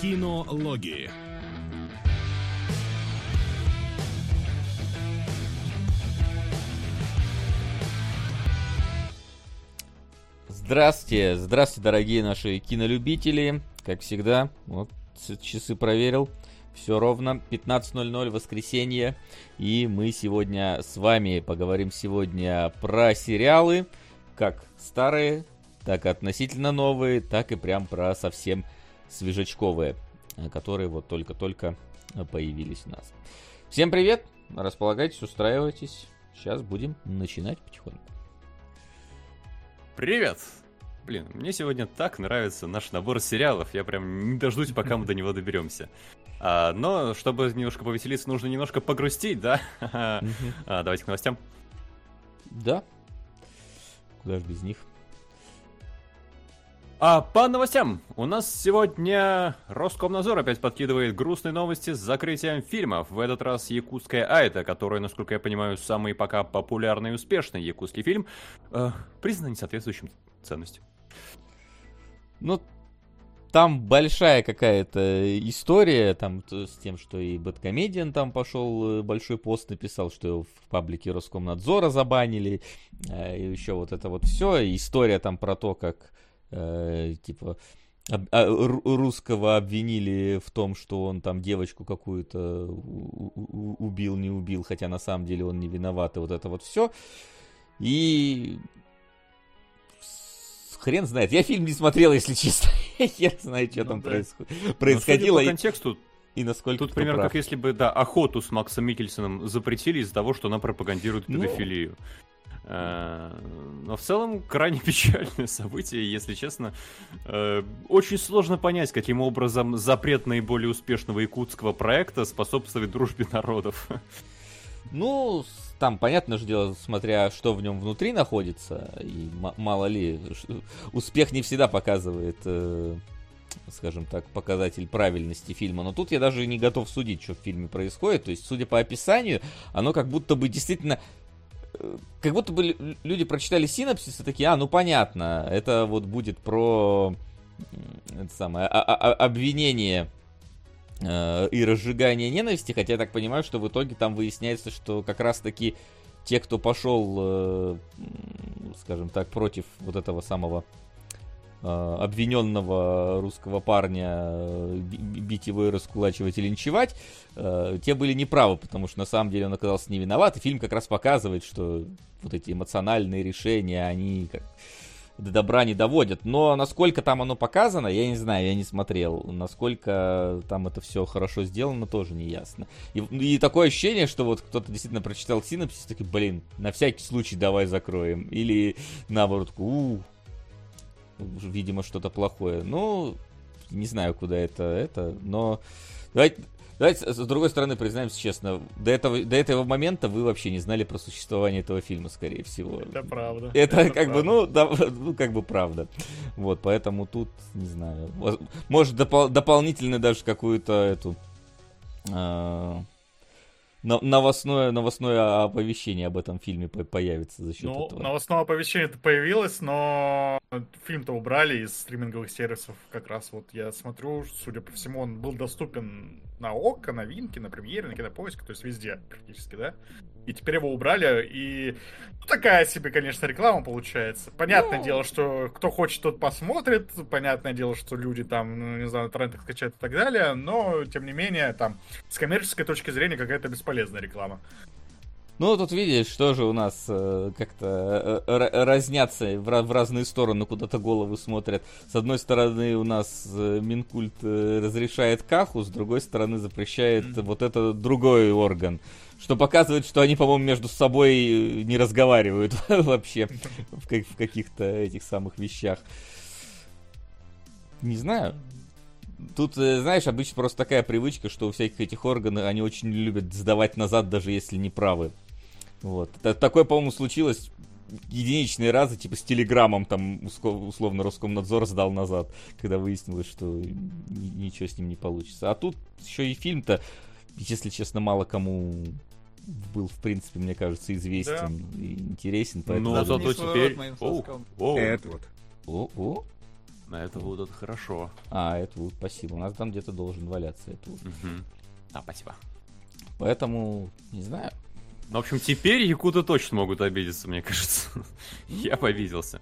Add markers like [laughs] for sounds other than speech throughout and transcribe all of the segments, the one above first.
Кинологии. Здравствуйте, здравствуйте, дорогие наши кинолюбители. Как всегда, вот часы проверил. Все ровно, 15.00, воскресенье. И мы сегодня с вами поговорим сегодня про сериалы, как старые, так относительно новые, так и прям про совсем свежачковые, которые вот только-только появились у нас. Всем привет, располагайтесь, устраивайтесь. Сейчас будем начинать потихоньку. Привет! Блин, мне сегодня так нравится наш набор сериалов, я прям не дождусь, пока мы до него доберемся. А, но, чтобы немножко повеселиться, нужно немножко погрустить, да? [laughs] а, давайте к новостям. Да. Куда же без них? А по новостям. У нас сегодня Роскомнадзор опять подкидывает грустные новости с закрытием фильмов. В этот раз «Якутская Айта», которая, насколько я понимаю, самый пока популярный и успешный якутский фильм, э, признан несоответствующим ценностям. Ну, там большая какая-то история, там с тем, что и Бэткомедиан там пошел, э, большой пост написал, что его в паблике Роскомнадзора забанили, э, и еще вот это вот все, история там про то, как э, типа а, русского обвинили в том, что он там девочку какую-то убил, не убил, хотя на самом деле он не виноват, и вот это вот все. И хрен знает. Я фильм не смотрел, если честно. [laughs] Я знаю, что ну, там да. происход... Ну, происходило. по контексту, и насколько Тут примерно прав. как если бы, да, охоту с Максом Микельсоном запретили из-за того, что она пропагандирует ну, педофилию. Ну, но в целом крайне [laughs] печальное событие, если честно. Э, очень сложно понять, каким образом запрет наиболее успешного якутского проекта способствует дружбе народов. Ну, там, понятно же дело, смотря что в нем внутри находится, и мало ли, успех не всегда показывает, э, скажем так, показатель правильности фильма. Но тут я даже не готов судить, что в фильме происходит. То есть, судя по описанию, оно как будто бы действительно э, как будто бы люди прочитали синапсис и такие, а, ну понятно, это вот будет про это самое, а, а, а обвинение Э, и разжигание ненависти, хотя я так понимаю, что в итоге там выясняется, что как раз-таки те, кто пошел, э, скажем так, против вот этого самого обвиненного русского парня бить его и раскулачивать и линчевать, те были неправы, потому что на самом деле он оказался не виноват, и фильм как раз показывает, что вот эти эмоциональные решения, они как до добра не доводят. Но насколько там оно показано, я не знаю, я не смотрел. Насколько там это все хорошо сделано, тоже не ясно. И, и такое ощущение, что вот кто-то действительно прочитал синопсис, такой, блин, на всякий случай давай закроем. Или наоборот, у, видимо, что-то плохое. Ну, не знаю, куда это, это, но... Давайте, Давайте, с другой стороны, признаемся честно, до этого, до этого момента вы вообще не знали про существование этого фильма, скорее всего. Это правда. [laughs] Это, это как правда. бы, ну, да, [laughs] ну, как бы правда. Вот, поэтому тут, не знаю, может, допол- дополнительно даже какую-то эту... Э- новостное, новостное оповещение об этом фильме появится за счет ну, этого. Новостное оповещение это появилось, но фильм-то убрали из стриминговых сервисов. Как раз вот я смотрю, судя по всему, он был доступен на ОККО, на Винке, на Премьере, на Кинопоиске, то есть везде практически, да? И теперь его убрали, и такая себе, конечно, реклама получается. Понятное ну... дело, что кто хочет, тот посмотрит, понятное дело, что люди там, ну, не знаю, на торрентах скачают и так далее, но, тем не менее, там, с коммерческой точки зрения какая-то бесполезная реклама. Ну, тут видишь, что же у нас э, как-то э, разнятся в, в разные стороны, куда-то головы смотрят. С одной стороны, у нас э, Минкульт э, разрешает каху, с другой стороны, запрещает mm-hmm. вот этот другой орган. Что показывает, что они, по-моему, между собой э, не разговаривают [laughs] вообще в, в каких-то этих самых вещах. Не знаю. Тут, э, знаешь, обычно просто такая привычка, что у всяких этих органов они очень любят сдавать назад, даже если не правы. Вот. Такое, по-моему, случилось единичные разы, типа с телеграммом там условно Роскомнадзор сдал назад, когда выяснилось, что ничего с ним не получится. А тут еще и фильм-то, если честно, мало кому был, в принципе, мне кажется, известен да. и интересен. Поэтому... Но зато теперь... О, о. Это вот. О, о. Это вот это хорошо. А, это вот, спасибо. У нас там где-то должен валяться это вот. Мгм. А, спасибо. Поэтому, не знаю. Ну, в общем, теперь якуты точно могут обидеться, мне кажется. [laughs] Я повиделся.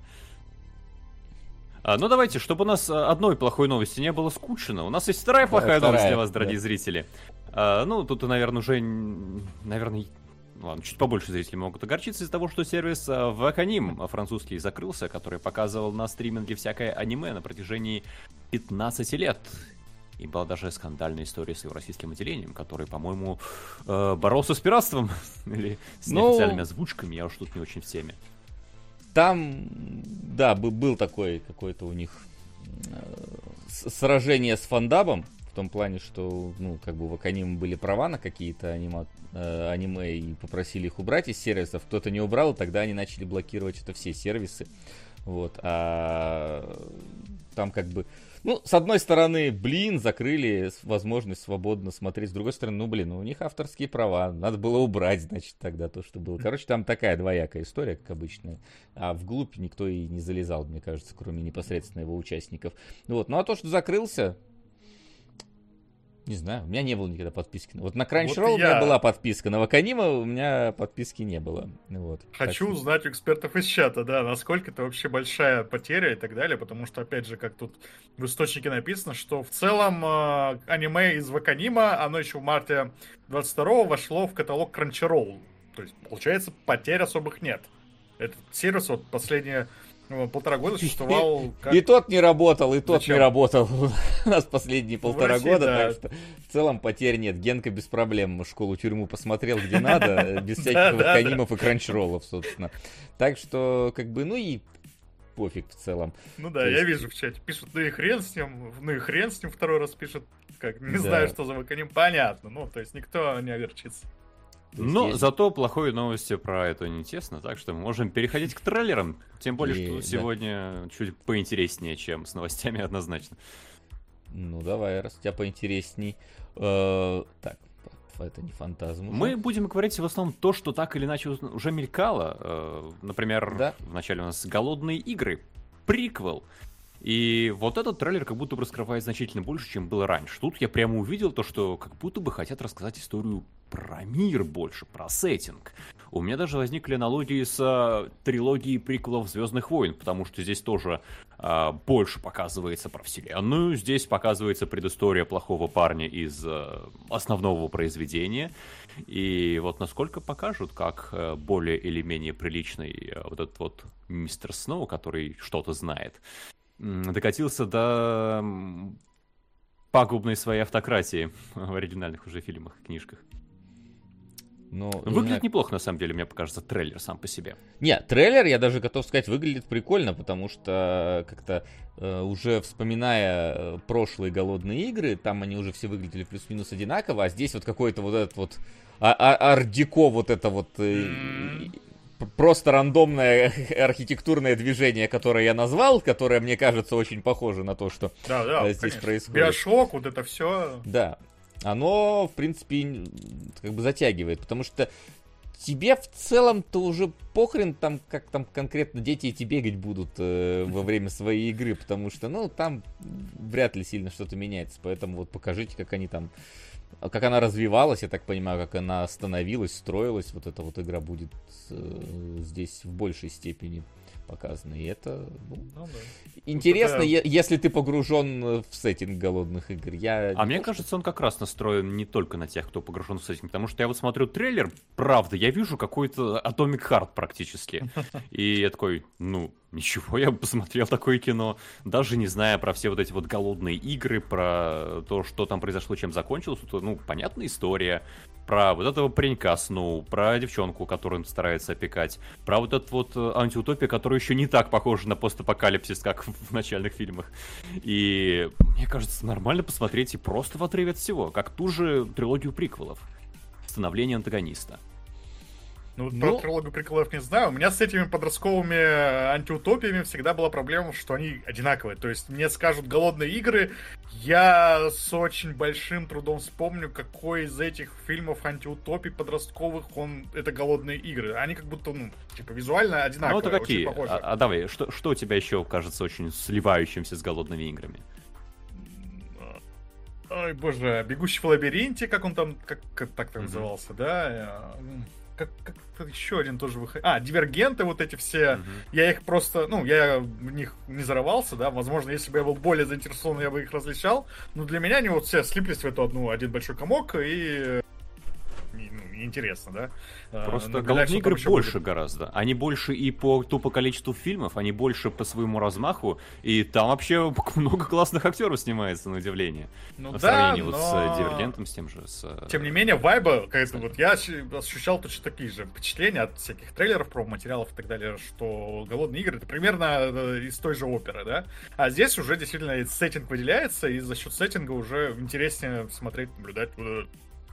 А, ну давайте, чтобы у нас а, одной плохой новости не было скучно. У нас есть вторая плохая вторая, новость для вас, да. дорогие зрители. А, ну, тут, наверное, уже, наверное, ладно, чуть побольше зрителей могут огорчиться из-за того, что сервис а, Ваканим французский закрылся, который показывал на стриминге всякое аниме на протяжении 15 лет. И была даже скандальная история с его российским отделением, который, по-моему, э, боролся с пиратством [laughs] или с Ну- неофициальными озвучками. Я уж тут не очень в теме. Там, да, бы- был такой какой-то у них э, сражение с фандабом, в том плане, что, ну, как бы в Аканиме были права на какие-то анима- э, аниме и попросили их убрать из сервисов, кто-то не убрал, и тогда они начали блокировать это все сервисы. Вот, а там как бы, ну, с одной стороны, блин, закрыли возможность свободно смотреть, с другой стороны, ну, блин, ну, у них авторские права, надо было убрать, значит, тогда то, что было. Короче, там такая двоякая история, как обычно, а вглубь никто и не залезал, мне кажется, кроме непосредственно его участников. Вот, ну, а то, что закрылся, не знаю, у меня не было никогда подписки. Вот на Crunchyroll у меня я- была подписка, на Ваканима у меня подписки не было. Вот. Так Хочу что- узнать у экспертов из чата, да, насколько это вообще большая потеря и так далее, потому что, опять же, как тут в источнике написано, что в целом э, аниме из Ваканима, оно еще в марте 22 вошло в каталог Crunchyroll. То есть, получается, потерь особых нет. Этот сервис вот последние ну, полтора года существовал как... И тот не работал, и тот Зачем? не работал [laughs] у нас последние полтора России, года, да. так что в целом потерь нет. Генка без проблем школу-тюрьму посмотрел где надо, [laughs] без всяких ваканимов и кранчроллов, собственно. Так что, как бы, ну и пофиг в целом. Ну да, я вижу в чате. Пишут, ну и хрен с ним, ну и хрен с ним второй раз пишут. Как, не знаю, что за Ваканим. Понятно, ну, то есть никто не огорчится. Но есть- зато плохой новости про это не тесно, так что мы можем переходить к трейлерам. Тем более, И- что да. сегодня чуть поинтереснее, чем с новостями однозначно. Ну давай, раз у тебя поинтересней. Э, Так, это не фантазм. уже. Мы будем говорить в основном то, что так или иначе уже мелькало. Э, Например, Да. вначале у нас «Голодные игры», приквел. И вот этот трейлер как будто бы раскрывает значительно больше, чем было раньше. Тут я прямо увидел то, что как будто бы хотят рассказать историю про мир больше, про сеттинг. У меня даже возникли аналогии с а, трилогией приквелов Звездных войн, потому что здесь тоже а, больше показывается про вселенную, здесь показывается предыстория плохого парня из а, основного произведения. И вот насколько покажут, как э, более или менее приличный э, вот этот вот мистер Сноу, который что-то знает, докатился до пагубной своей автократии [laughs] в оригинальных уже фильмах и книжках. Ну, не Выглядит знаю, неплохо, на самом деле, мне покажется, трейлер сам по себе. Не, трейлер, я даже готов сказать, выглядит прикольно, потому что как-то э, уже вспоминая э, прошлые голодные игры, там они уже все выглядели плюс-минус одинаково, а здесь вот какой-то вот этот вот а- а- ардеко, вот это вот э, просто рандомное [laughs] архитектурное движение, которое я назвал, которое мне кажется очень похоже на то, что Да, да, здесь конечно. происходит. Биошок, вот это все. да, оно, в принципе, как бы затягивает, потому что тебе в целом-то уже похрен там, как там конкретно дети эти бегать будут э, во время своей игры, потому что, ну, там вряд ли сильно что-то меняется, поэтому вот покажите, как они там, как она развивалась, я так понимаю, как она становилась, строилась, вот эта вот игра будет э, здесь в большей степени показана, и это, ну, Ну, да. интересно, это- е- если ты погружен э, в сеттинг голодных игр. Я А не мне кажется, он как раз настроен не только на тех, кто погружен в сеттинг, потому что я вот смотрю трейлер, правда, я вижу какой-то Atomic Heart практически. И я такой, ну, ничего, я бы посмотрел такое кино, даже не зная про все вот эти вот голодные игры, про то, что там произошло, чем закончилось. Тут, ну, понятная история, про вот этого паренька Сноу, про девчонку, которую он старается опекать, про вот этот вот э, антиутопия, которая еще не так похожа на постапокалипсис, как в начальных фильмах. И мне кажется, нормально посмотреть и просто в отрыве от всего, как ту же трилогию приквелов. Становление антагониста. Ну, Ну- про трилогию приколов не знаю. У меня с этими подростковыми э, антиутопиями всегда была проблема, что они одинаковые. То есть мне скажут «Голодные игры», я с очень большим трудом вспомню, какой из этих фильмов антиутопий подростковых он... Это «Голодные игры». Они как будто, ну, типа, визуально Ну, одинаковые, это очень какие? А, а давай, что, что у тебя еще кажется очень сливающимся с голодными играми? Ой, боже, «Бегущий в лабиринте», как он там, как, как так-то назывался, да? Как, как еще один тоже выходил. А, «Дивергенты» вот эти все. Мгм. Я их просто, ну, я в них не зарывался, да, возможно, если бы я был более заинтересован, я бы их различал, но для меня они вот все слиплись в эту одну, один большой комок, и ну, неинтересно, да. А, Просто голодные игры больше будет. гораздо. Они больше и по тупо количеству фильмов, они больше по своему размаху, и там вообще [laughs] много классных актеров снимается, на удивление. Ну По да, сравнению вот с но- э, Дивергентом, с тем же, с... э, Тем не менее, вайба, какая-то вот я ощ- ощущал точно такие же впечатления от всяких трейлеров, промо-материалов и так далее, что «Голодные игры» — это примерно э, из той же оперы, да? А здесь уже действительно сеттинг выделяется, и за счет сеттинга уже интереснее смотреть, наблюдать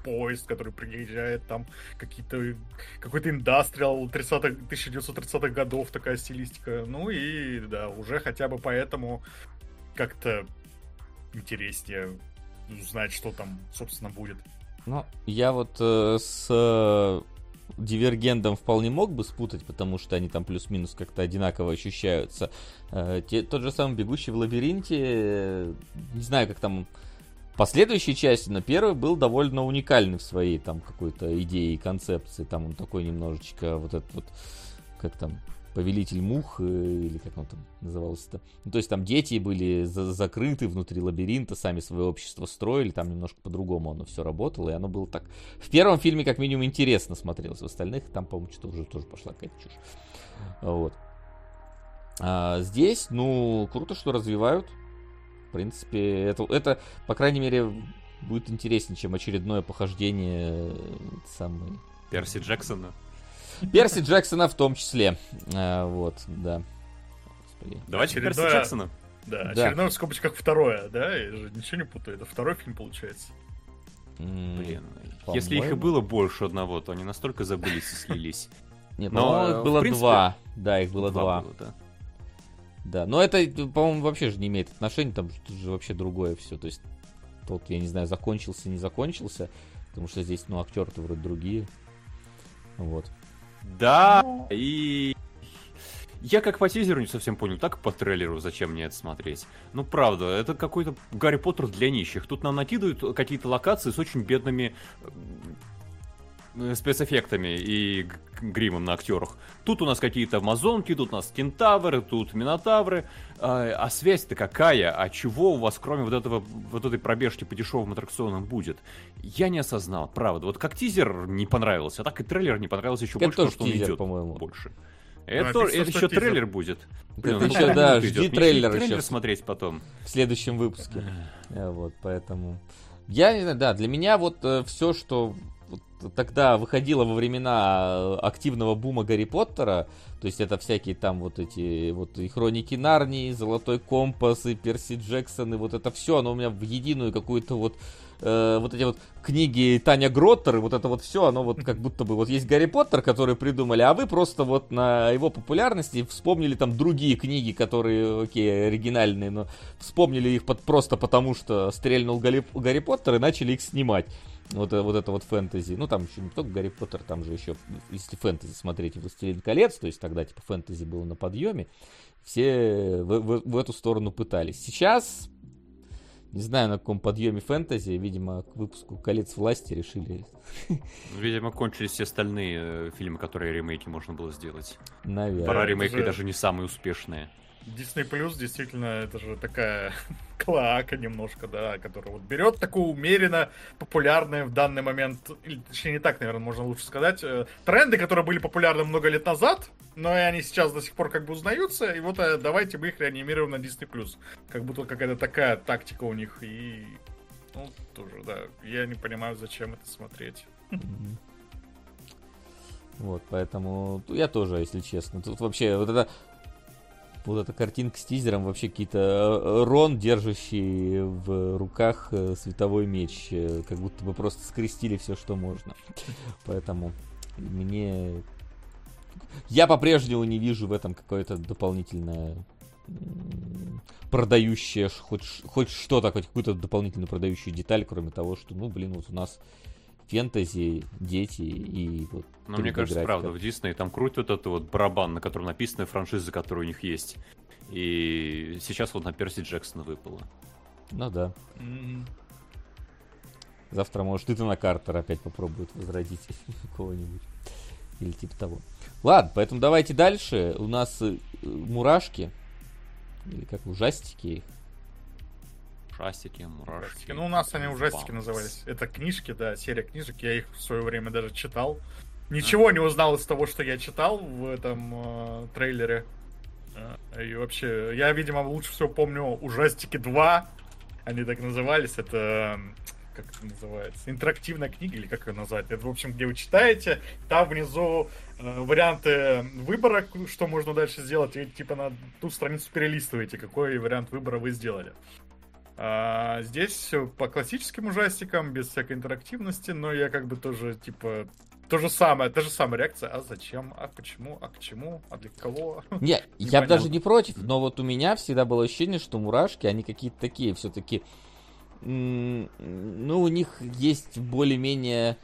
поезд, который приезжает, там какие-то какой-то индастриал 30 1930-х годов, такая стилистика. Ну и да, уже хотя бы поэтому как-то интереснее узнать, что там, собственно, будет. Ну, я вот э, с э, Дивергендом вполне мог бы спутать, потому что они там плюс-минус как-то одинаково ощущаются. Э, те- тот же самый «Бегущий в лабиринте», э, не знаю, как там последующие части, но первый был довольно уникальный в своей там какой-то идее и концепции. Там он такой немножечко вот этот вот, как там, Повелитель мух, или как он там назывался-то. Ну, то есть там дети были за- закрыты внутри лабиринта, сами свое общество строили, там немножко по-другому оно все работало, и оно было так... В первом фильме как минимум интересно смотрелось, в остальных там, по-моему, что-то уже тоже пошла какая-то чушь. Вот. А здесь, ну, круто, что развивают. В принципе, это, это, по крайней мере, будет интереснее, чем очередное похождение э, самой Перси Джексона. Перси Джексона в том числе. А, вот, да. Господи. Давайте Перси Джексона. Да, Да. очередное в скобочках второе, да? Я же ничего не путаю, это второй фильм получается. Блин, по-моему. если их и было больше одного, то они настолько забылись и слились. Нет, Но, по-моему, э, их в было принципе, два. Да, их было два. было, да. Да, но это, по-моему, вообще же не имеет отношения, там же вообще другое все. То есть, тот, я не знаю, закончился, не закончился, потому что здесь, ну, актеры-то вроде другие. Вот. Да, и... Я как по тизеру не совсем понял, так по трейлеру, зачем мне это смотреть. Ну, правда, это какой-то Гарри Поттер для нищих. Тут нам накидывают какие-то локации с очень бедными спецэффектами и гримом на актерах. Тут у нас какие-то амазонки, тут у нас кентавры, тут минотавры. А, а связь-то какая? А чего у вас, кроме вот этого, вот этой пробежки по дешевым аттракционам будет? Я не осознал, правда. Вот как тизер не понравился, а так и трейлер не понравился еще Это больше, потому что он идет по-моему. больше. Да, Это, написано, это еще тизер. трейлер будет. Блин, Это ну еще, сколько да, жди идет? Мне трейлер еще трейлер смотреть потом. В следующем выпуске. Э, Вот, поэтому... Я не знаю, да, для меня вот все, что тогда выходило во времена э, активного бума Гарри Поттера, то есть это всякие там вот эти вот и Хроники Нарнии, Золотой Компас, и Перси Джексон, и вот это все, оно у меня в единую какую-то вот э, вот эти вот книги Таня Гроттер, и вот это вот все, оно вот как будто бы вот есть Гарри Поттер, который придумали, а вы просто вот на его популярности вспомнили там другие книги, которые, окей, оригинальные, но вспомнили их под, просто потому, что стрельнул Гарри, Гарри Поттер и начали их снимать. Вот, э, вот это вот фэнтези. Ну, там еще не только Гарри Поттер, там же еще, если фэнтези смотреть, «Властелин колец», то есть тогда типа фэнтези было на подъеме, все в, в- в эту сторону пытались. Сейчас, не знаю, на каком подъеме фэнтези, видимо, к выпуску «Колец власти» решили, Видимо, кончились все остальные э, фильмы, которые ремейки можно было сделать. наверное. Пора ремейки же- даже не самые успешные. Disney Plus действительно это же такая [laughs] клоака немножко, да, которая вот берет такую умеренно популярные в данный момент, или точнее не так, наверное, можно лучше сказать, э, тренды, которые были популярны много лет назад, но и они сейчас до сих пор как бы узнаются, и вот э, давайте мы их реанимируем на Disney Plus. Как будто какая-то такая тактика у них, и ну, тоже, да, я не понимаю, зачем это смотреть. Вот, поэтому я тоже, если честно. Тут вообще вот это вот эта картинка с тизером, вообще какие-то э, Рон, держащий в руках э, световой меч, э, как будто бы просто скрестили все, что можно. Поэтому мне я по-прежнему не вижу в этом какое-то дополнительное продающее хоть, хоть что-то, хоть какую-то дополнительную продающую деталь, кроме того, что, ну, блин, вот у нас фэнтези, дети и вот... Но мне кажется, правда, в Дисней там крутит этот вот барабан, на котором написаны франшизы, которые у них есть. И сейчас вот на Перси Джексона выпало. Ну да. Завтра, может, и на Картер опять попробует возродить [laughs] кого-нибудь. Или типа того. Ладно, поэтому давайте дальше. У нас э, мурашки. Или как ужастики их. Ужастики, мурашки. Ну, у нас они ужастики назывались. Это книжки, да, серия книжек. Я их в свое время даже читал. Ничего не узнал из того, что я читал в этом э, трейлере. Э, и вообще, я, видимо, лучше всего помню ужастики 2. Они так назывались. Это как это называется, интерактивная книга, или как ее назвать. Это, в общем, где вы читаете, там внизу э, варианты выбора, что можно дальше сделать, и типа на ту страницу перелистываете, какой вариант выбора вы сделали. А, здесь по классическим ужастикам, без всякой интерактивности, но я как бы тоже, типа, то же самое, та же самая реакция. А зачем? А почему? А к чему? А для кого? Не, [laughs] я бы даже не против, но вот у меня всегда было ощущение, что мурашки, они какие-то такие все-таки ну, у них есть более-менее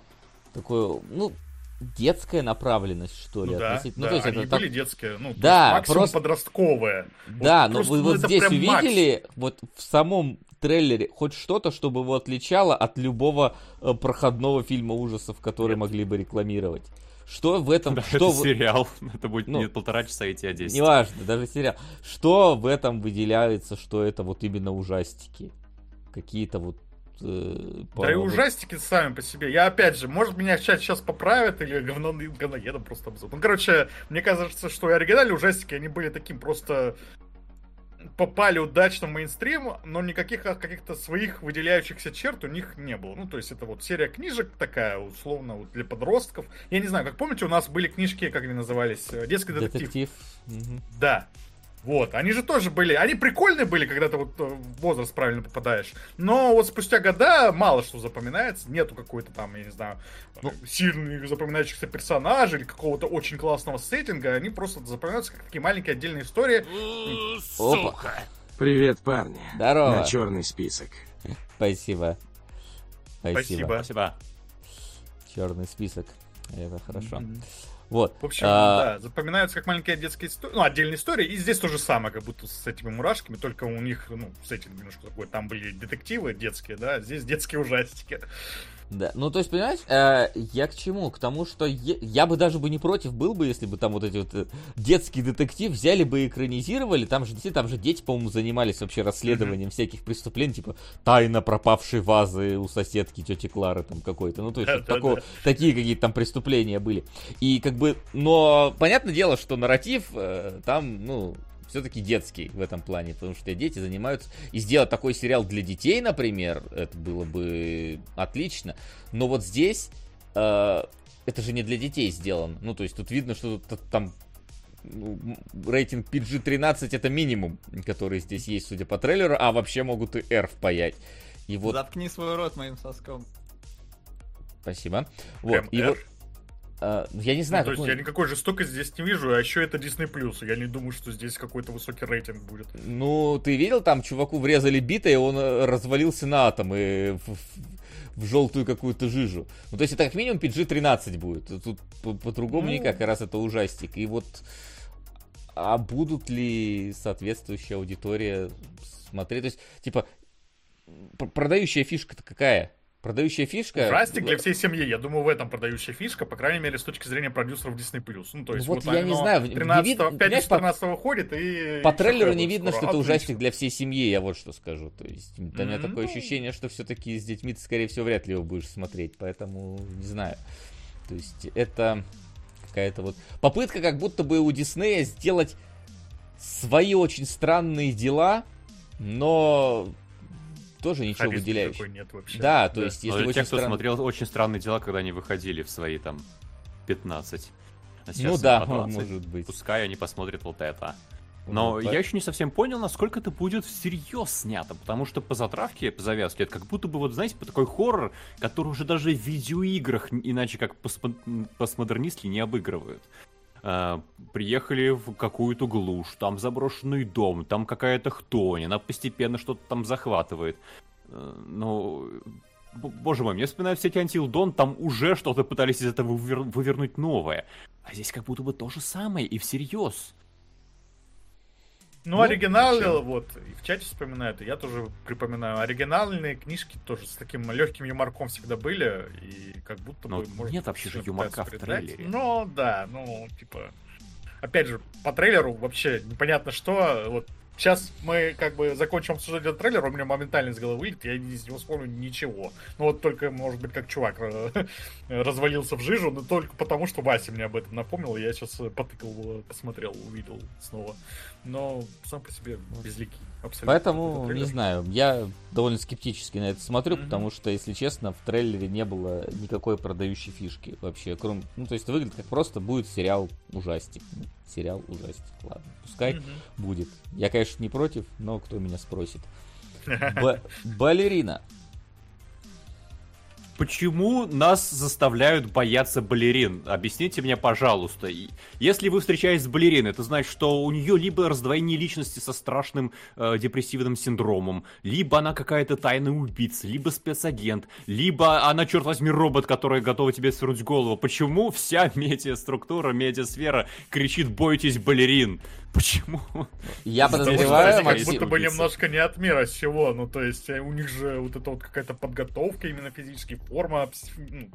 такое, ну, детская направленность, что ли. Ну, да, ну, да, то есть они это были так... детские, ну, да, максимум просто... подростковые. Да, вот, но просто, вы ну, вот здесь увидели, макс. вот в самом трейлере хоть что-то, чтобы его отличало от любого э, проходного фильма ужасов, который Нет. могли бы рекламировать. Что в этом... Да, что это в... сериал. [laughs] Это будет ну, не полтора часа идти, а 10. Неважно, даже сериал. Что в этом выделяется, что это вот именно ужастики? какие-то вот э, да и ужастики сами по себе. Я опять же, может меня сейчас, сейчас поправят или говно, говноедом просто обзор. Ну, короче, мне кажется, что и оригинальные ужастики, они были таким просто попали удачно в мейнстрим, но никаких а, каких-то своих выделяющихся черт у них не было. Ну, то есть это вот серия книжек такая, условно, вот для подростков. Я не знаю, как помните, у нас были книжки, как они назывались? Детский детектив. детектив. Да. Вот, они же тоже были, они прикольные были, когда ты вот э, в возраст правильно попадаешь. Но вот спустя года мало что запоминается, нету какой-то там, я не знаю, ну, сильных запоминающихся персонажей или какого-то очень классного сеттинга. Они просто запоминаются как такие маленькие отдельные истории. Опа. Привет, парни. Здорово. На черный список. Спасибо. Спасибо. Спасибо. Черный список. Это хорошо. Mm-hmm. Вот. В общем, а... да, запоминаются как маленькие детские истории, ну, отдельные истории. И здесь то же самое, как будто с этими мурашками, только у них, ну, с этим немножко такой, там были детективы детские, да, а здесь детские ужастики. Да, ну то есть, понимаешь, э, я к чему? К тому, что я, я бы даже бы не против был бы, если бы там вот эти вот э, детский детектив взяли бы и экранизировали, там же, там же дети, по-моему, занимались вообще расследованием mm-hmm. всяких преступлений, типа тайна пропавшей вазы у соседки тети Клары там какой-то, ну то есть вот такого, такие какие-то там преступления были. И как бы, но понятное дело, что нарратив э, там, ну, все-таки детский в этом плане, потому что дети занимаются... И сделать такой сериал для детей, например, это было бы отлично. Но вот здесь э, это же не для детей сделано. Ну, то есть тут видно, что тут, там рейтинг PG-13 это минимум, который здесь есть, судя по трейлеру, а вообще могут и R впаять. И вот... Заткни свой рот моим соском. Спасибо. Вот, и вот, я не знаю. Ну, то какой... есть я никакой жестокости здесь не вижу, а еще это Disney Plus. Я не думаю, что здесь какой-то высокий рейтинг будет. Ну, ты видел, там чуваку врезали битой, и он э, развалился на атомы в, в, в желтую какую-то жижу. Ну, то есть это как минимум PG-13 будет. Тут по-другому ну... никак, раз это ужастик. И вот а будут ли соответствующая аудитория смотреть? То есть, типа, продающая фишка-то какая? Продающая фишка... Ужастик для всей семьи. Я думаю, в этом продающая фишка, по крайней мере, с точки зрения продюсеров Disney+. Ну, то есть, вот, вот я не знаю, 13, не вид... 5 14 выходит и... По трейлеру не видно, что это ужастик для всей семьи, я вот что скажу. То есть, у меня mm-hmm. такое ощущение, что все-таки с детьми ты, скорее всего, вряд ли его будешь смотреть, поэтому не знаю. То есть, это какая-то вот попытка как будто бы у Диснея сделать свои очень странные дела, но тоже ничего Харизмы выделяющего. нет вообще. Да, то да. есть, если Но те, кто стран... смотрел очень странные дела, когда они выходили в свои там 15. А ну да, [laughs] 20. может быть. Пускай они посмотрят вот это. Но ну, я еще не совсем понял, насколько это будет всерьез снято, потому что по затравке, по завязке, это как будто бы, вот знаете, по такой хоррор, который уже даже в видеоиграх, иначе как постмодернистки, не обыгрывают. Э, приехали в какую-то глушь, там заброшенный дом, там какая-то хтонь, она постепенно что-то там захватывает. Э, б- боже мой, мне вспоминают все эти Until Dawn, там уже что-то пытались из этого вывер- вывернуть новое. А здесь как будто бы то же самое, и всерьез. Ну, Ну, оригинал, зачем? вот, и в чате вспоминают, и я тоже припоминаю. Оригинальные книжки тоже с таким легким юморком всегда были, и как будто Но бы... может нет вообще же юморка в трейлере. Ну, да, ну, типа... Опять же, по трейлеру вообще непонятно что. Вот сейчас мы как бы закончим обсуждать этот трейлер, у меня моментально из головы вылет, я из него вспомню ничего. Ну вот только, может быть, как чувак э, [laughs] развалился в жижу, но только потому, что Вася мне об этом напомнил, я сейчас потыкал, э, посмотрел, увидел снова. Но сам по себе безликий. Абсолютно. Поэтому, не знаю, я довольно скептически на это смотрю, Мгм. потому что, если честно, в трейлере не было никакой продающей фишки вообще. Кроме, ну, то есть выглядит как просто будет сериал ужастик. Ну, Сериал ужастик, ладно, пускай Мгм. будет. Я, конечно, не против, но кто меня спросит. [laughs] Б- балерина. Почему нас заставляют бояться балерин? Объясните мне, пожалуйста. Если вы встречаетесь с балериной, это значит, что у нее либо раздвоение личности со страшным э, депрессивным синдромом, либо она какая-то тайная убийца, либо спецагент, либо она, черт возьми, робот, который готова тебе свернуть голову. Почему вся [laughs] медиаструктура, медиасфера кричит «бойтесь балерин»? [laughs] Почему? Я подозреваю, они как Максим, будто бы немножко не от мира сего. Ну, то есть, э, у них же вот эта вот какая-то подготовка, именно физическая форма, ну,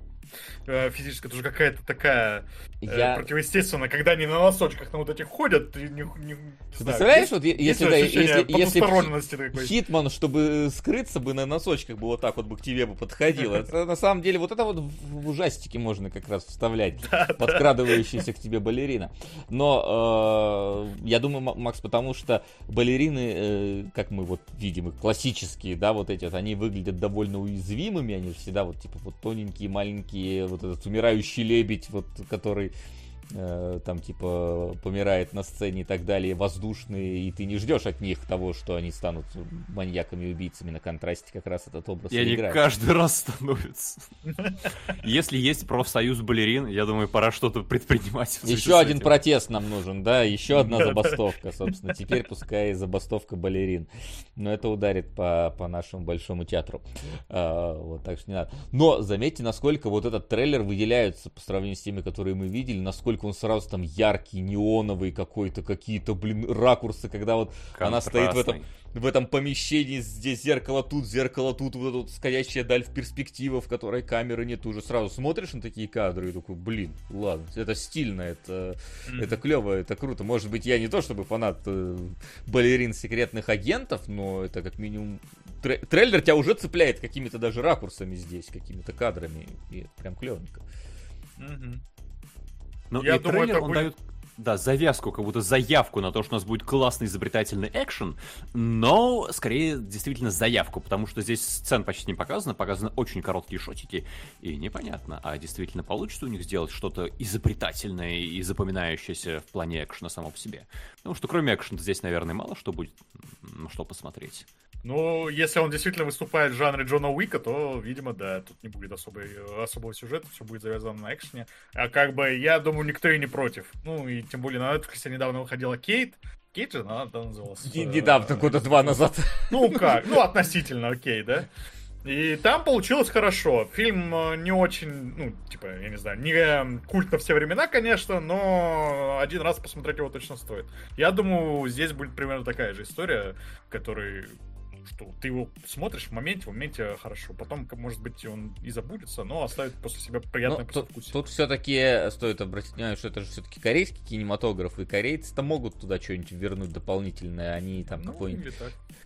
э, физическая, тоже какая-то такая э, я... противоестественная, когда они на носочках на вот этих ходят, и не, не- не Ты знаю, представляешь, есть- вот если, да, если, если. Хитман, чтобы скрыться бы на носочках бы вот так вот бы к тебе бы подходил. [laughs] Это, на самом деле вот это вот в ужастике можно как раз вставлять. Подкрадывающаяся к тебе балерина. Но э, я думаю, Макс, потому что балерины, э, как мы вот видим, классические, да, вот эти вот, они выглядят довольно уязвимыми, они всегда вот типа вот тоненькие, маленькие, вот этот умирающий лебедь, вот который э, там типа помирает на сцене и так далее, воздушные, и ты не ждешь от них того, что они станут маньяками и убийцами на контрасте как раз этот образ И они играет. каждый раз становятся. Если есть профсоюз балерин, я думаю, пора что-то предпринимать. Еще один протест нам нужен, да, еще [laughs] одна забастовка, собственно. Теперь пускай забастовка балерин. Но это ударит по, по нашему большому театру. А, вот, так что не надо. Но заметьте, насколько вот этот трейлер выделяется по сравнению с теми, которые мы видели, насколько он сразу там яркий, неоновый какой-то, какие-то, блин, ракурсы, когда вот она стоит в этом, в этом помещении, здесь зеркало тут, зеркало тут, вот эта вот скользящая даль в перспективу, в которой камеры нет, ты уже сразу смотришь на такие кадры и такой, блин, ладно, это стильно, это, это клево, это круто. Может быть, я не то чтобы фанат э, балерин секретных агентов, но это как минимум тре- трейлер тебя уже цепляет какими-то даже ракурсами здесь, какими-то кадрами, и это прям клевенько. Мгм. Ну, Я и думаю, трейлер, он будет- дает, да, завязку, как будто заявку на то, что у нас будет классный изобретательный экшен, но скорее действительно заявку, потому что здесь сцен почти не показано, показаны очень короткие шотики, и непонятно, а действительно получится у них сделать что-то изобретательное и запоминающееся в плане экшена само по себе. Потому что кроме экшена здесь, наверное, мало что будет, на что посмотреть. Ну, если он действительно выступает в жанре Джона Уика, то, видимо, да, тут не будет особой, особого сюжета, все будет завязано на экшене. А как бы, я думаю, никто и не против. Ну, и тем более на Netflix недавно выходила Кейт. Кейт же она там называлась. И Э, недавно, года два назад. Ну как, ну относительно окей, да? И там получилось хорошо. Фильм э, не очень, ну, типа, я не знаю, не э, культ на все времена, конечно, но один раз посмотреть его точно стоит. Я думаю, здесь будет примерно такая же история, которой что ты его смотришь в моменте, в моменте хорошо. Потом, может быть, он и забудется, но оставит после себя приятное Ну, тут, тут все-таки стоит обратить внимание, что это же все-таки корейский кинематограф, и корейцы-то могут туда что-нибудь вернуть дополнительное, они там Ну, какой-нибудь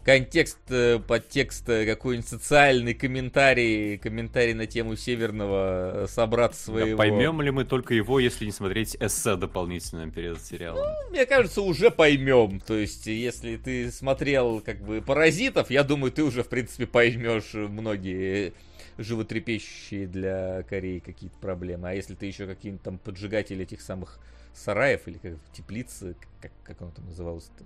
контекст, э, подтекст, э, какой-нибудь социальный комментарий, комментарий на тему северного э, собрата своего. Поймем ли мы только его, если не смотреть эссе дополнительно перед сериалом? Мне кажется, уже поймем. То есть, если ты смотрел как бы паразитов, я думаю, ты уже, в принципе, поймешь многие животрепещущие для Кореи какие-то проблемы. А если ты еще какие-нибудь там поджигатель этих самых сараев или как теплицы, как, как он там назывался-то?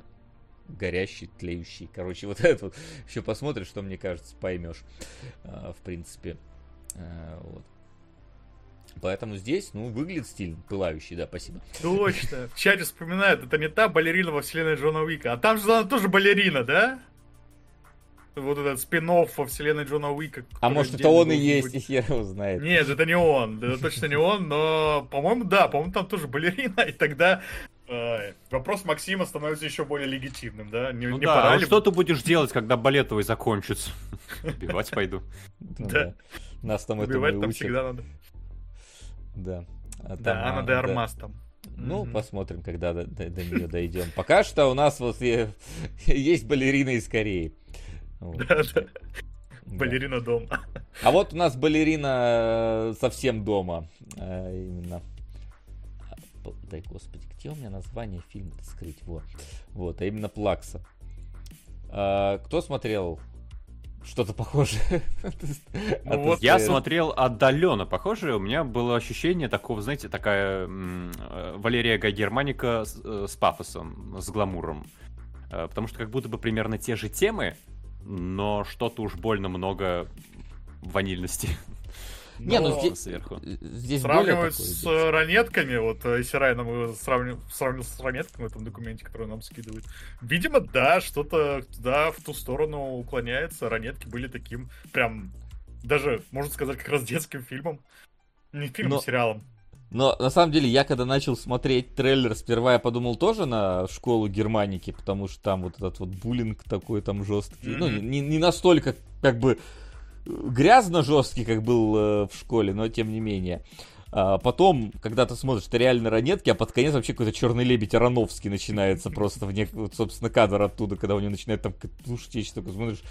горящий, тлеющий. Короче, вот [laughs] это вот еще посмотришь, что мне кажется, поймешь. А, в принципе. А, вот. Поэтому здесь, ну, выглядит стильно, пылающий, да, спасибо. Точно. В чате вспоминают, это не та балерина во вселенной Джона Уика. А там же она тоже балерина, да? Вот этот спин во вселенной Джона Уика. А может это он и есть, и хер его знает. Нет, это не он. Это точно не он, но, по-моему, да, по-моему, там тоже балерина, и тогда э, вопрос Максима становится еще более легитимным, да? Не, Ну не да, пора а ли- что ты будешь делать, когда балетовый закончится? [laughs] Убивать пойду. Ну Да. Нас там этому Убивать там всегда надо. Да. А Да, а, Анна де Армас там. Ну, Мгм. посмотрим, когда до, нее дойдем. Пока что у нас вот э, [laughs] есть балерина из Кореи. [laughs] Балерина дома. А вот у нас балерина э, совсем дома. э, Именно. А, Дай господи, где у меня название фильма скрыть? Вот. Вот, а именно Плакса. А, Кто смотрел что-то похожее? [laughs] Ну От вот Я смотрел отдаленно похоже, у меня было ощущение такого, знаете, такая Валерия Гай Германика с, э, с пафосом, с гламуром. Потому что как будто бы примерно те же темы, но что-то уж больно много ванильности [laughs] Не, ну здесь, сверху. здесь более Сравнивать такой с идет. э, ранетками, вот э, если Райан его сравнил, сравнил с ранетками в этом документе, который нам скидывают. Видимо, да, что-то да, в ту сторону уклоняется. Ранетки были таким прям, даже, можно сказать, как раз детским фильмом. Не фильмом, Но- а сериалом. Но на самом деле, я когда начал смотреть трейлер, сперва я подумал тоже на школу Германики, потому что там вот этот вот буллинг такой там жесткий. Ну, Мгм. не, не настолько, как бы, грязно жесткий, как был э, в школе, но тем не менее. А потом, когда ты смотришь, это реально ранетки, а под конец вообще какой-то черный лебедь Ароновский начинается просто в нек... вот, собственно, кадр оттуда, когда у него начинает там течь, такой смотришь,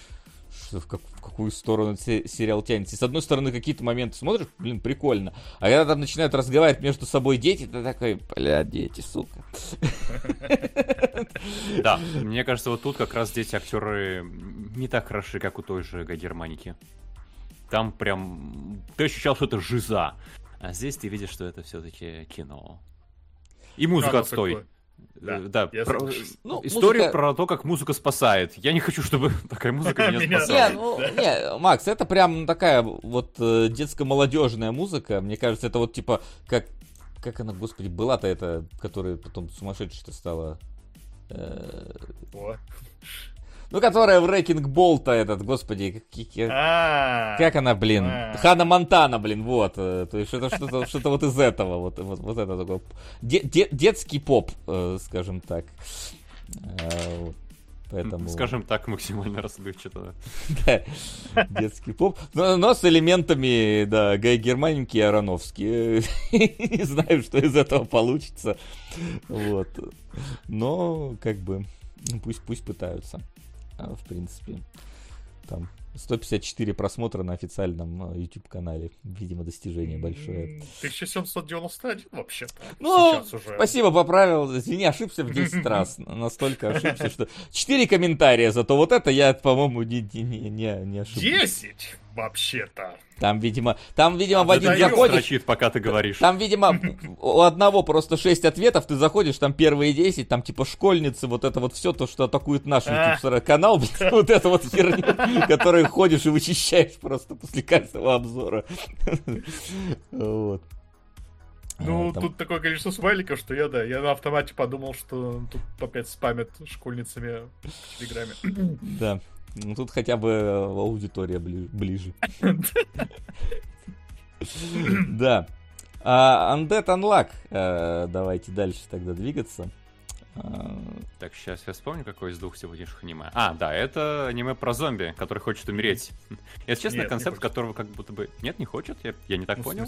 что, в, как- в какую сторону се- сериал тянется. И с одной стороны, какие-то моменты смотришь, блин, прикольно. А когда там начинают разговаривать между собой дети, ты такой, бля, дети, сука. Да, мне кажется, вот тут как раз здесь актеры не так хороши, как у той же Германики. Там прям ты ощущал, что это жиза. А здесь ты видишь, что это все-таки кино. И музыка Оно отстой. Такое. Э, Да, Да, я про- согласен. Ну, историю музыка- про то, как музыка спасает. Я не хочу, чтобы [laughs] такая музыка [laughs] меня Не, спасала. ну, не, Макс, это прям такая вот э, детско-молодежная музыка. Мне кажется, это вот типа, как, как она, господи, была-то эта, которая потом сумасшедшая стала. э, О. ну, которая в Wrecking Ball-то этот, господи, как, как- А, как она, блин, А. Хана Монтана, блин, вот. э, То есть это что-то что [laughs] вот из этого, вот, вот, вот это такой де- де- детский поп, э, скажем так. Э. Поэтому... Скажем так, максимально расплывчато. [laughs] Да, детский поп. Но, но с элементами, да, Гай Германики и Ароновский. [laughs] Не знаю, что из этого получится. Вот. Но, как бы, ну, пусть, пусть пытаются. А, В принципе, там 154 просмотра на официальном YouTube-канале. Видимо, достижение большое. м, 1791 вообще-то. Ну, уже. спасибо, поправил. Извини, ошибся в [laughs] 10 раз. Настолько ошибся, что... 4 комментария, зато вот это я, по-моему, не, не, не, не ошибся. 10 вообще-то. Там, видимо, там, видимо, А, в один заходишь, Строчит, пока ты говоришь. там, видимо, у одного просто 6 ответов, ты заходишь, там первые 10, там типа школьницы, вот это вот все то, что атакует наш А. YouTube канал, [laughs] вот это вот херня, которую ходишь и вычищаешь просто после каждого обзора. Вот. Ну, А, там- тут такое количество смайликов, что я, да, я на автомате подумал, что тут опять спамят школьницами в Телеграме. Да. Ну тут хотя бы э, аудитория бли- ближе. Да. А, Undead Unlock. э, Давайте дальше тогда двигаться. А, Так, сейчас я вспомню, какой из двух сегодняшних аниме. А, да, это аниме про зомби, который хочет умереть. Если честно, Нет, концепт которого как будто бы... Нет, не хочет? Я, я не так Ну, понял.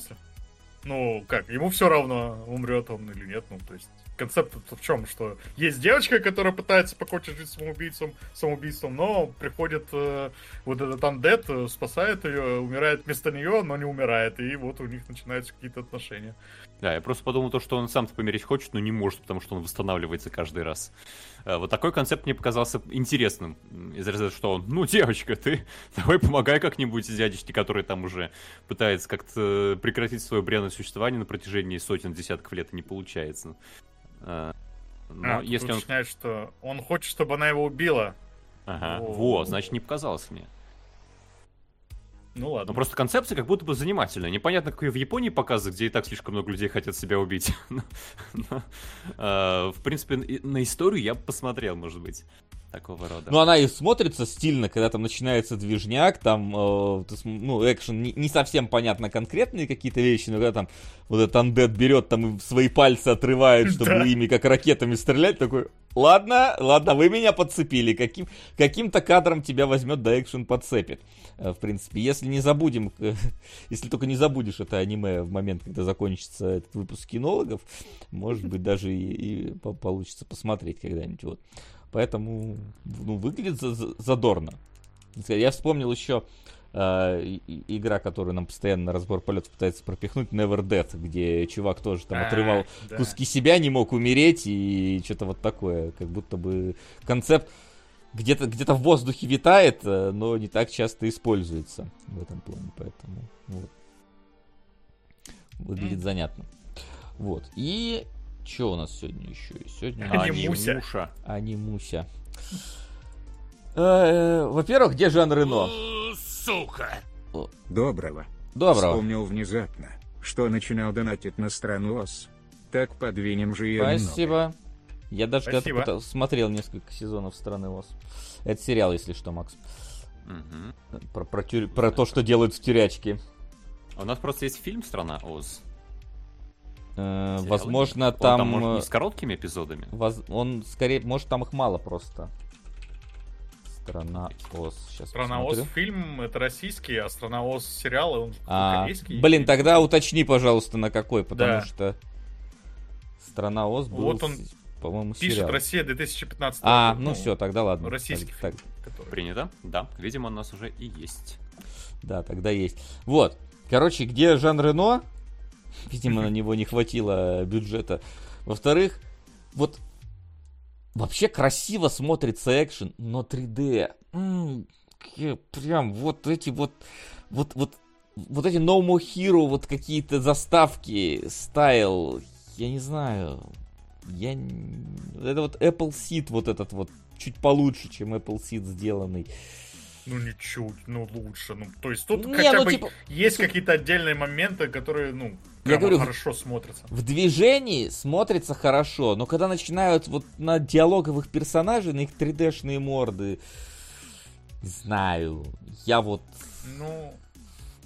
Ну, как, ему все равно, умрет он или нет, ну, то есть, концепт в чем, что есть девочка, которая пытается покончить жизнь самоубийцем, самоубийством, но приходит э, вот этот андет, э, спасает ее, умирает вместо нее, но не умирает, и вот у них начинаются какие-то отношения. Да, я просто подумал то, что он сам-то помереть хочет, но не может, потому что он восстанавливается каждый раз. Э, Вот такой концепт мне показался интересным. Из разряда, что он, ну, девочка, ты [laughs] давай помогай как-нибудь дядечке, который там уже пытается как-то прекратить свое бренное существование на протяжении сотен, десятков лет, и не получается. Э, Но а, если он... уточняет, что он хочет, чтобы она его убила. Ага, О. вот, значит, не показалось мне. Ну ладно. Но просто концепция как будто бы занимательная. Непонятно, какой в Японии показы, где и так слишком много людей хотят себя убить. [laughs] Э, в принципе, на историю я бы посмотрел, может быть, такого рода. Ну, она и смотрится стильно, когда там начинается движняк, там, э, ну, экшен, не, не совсем понятно конкретные какие-то вещи, но когда там вот этот андед берет там и свои пальцы отрывает, [laughs] чтобы Да. ими как ракетами стрелять, такой, ладно, ладно, вы меня подцепили, каким, каким-то кадром тебя возьмет, да экшен подцепит. Э, В принципе, если не забудем, э, [laughs] если только не забудешь это аниме в момент, когда закончится этот выпуск кинологов, может быть, даже и, и по- получится посмотреть когда-нибудь. Вот. Поэтому, ну, выглядит за- за- задорно. Я вспомнил еще э, игра, которую нам постоянно на разбор полетов пытается пропихнуть, Never Death, где чувак тоже там А, отрывал да. куски себя, не мог умереть и что-то вот такое. Как будто бы концепт где-то где в воздухе витает, э, но не так часто используется в этом плане, поэтому вот. выглядит занятно. Вот. И что у нас сегодня еще? есть? Сегодня Анимуся. Анимуша. Анимуся. Э, Во-первых, где Жан Рено? Доброго. Доброго. Вспомнил внезапно, что начинал донатить на страну ОС. Так подвинем же ее немного. Спасибо. Я даже когда-то смотрел несколько сезонов «Страны Оз». Это сериал, если что, Макс. Мгм. Про, про, тюр- про то, что делают в тюрячке. У нас просто есть фильм «Страна Оз». Э, Сериал возможно, Он там... там, может, э, не с короткими эпизодами? воз- Он скорее... Может, там их мало просто. Страна Оз. Сейчас Страна Оз фильм это российский, а Страна Оз сериал он А, корейский. блин, тогда уточни, пожалуйста, на какой, потому Да. что Страна Оз был, Вот он по-моему, Пишет сериал. Россия 2015 А, год, ну все, тогда ладно. Российский Так- фильм. который- Принято? Да. Видимо, у нас уже и есть. Да, тогда есть. Вот. Короче, где Жан Рено? Видимо, на него не хватило бюджета. Во-вторых, вот вообще красиво смотрится экшен, но 3D. М, ке- прям вот эти вот, вот, вот, вот эти No More Hero, вот какие-то заставки, стайл, я не знаю. Я... Это вот Apple Seed вот этот вот чуть получше, чем Apple Seed сделанный. Ну ничуть, ну лучше. Ну, то есть тут Не, хотя ну, бы типа- есть какие-то отдельные моменты, которые, ну, Я говорю, хорошо смотрятся. В движении смотрится хорошо, но когда начинают вот на диалоговых персонажей, на их 3D-шные морды, не знаю, я вот Ну,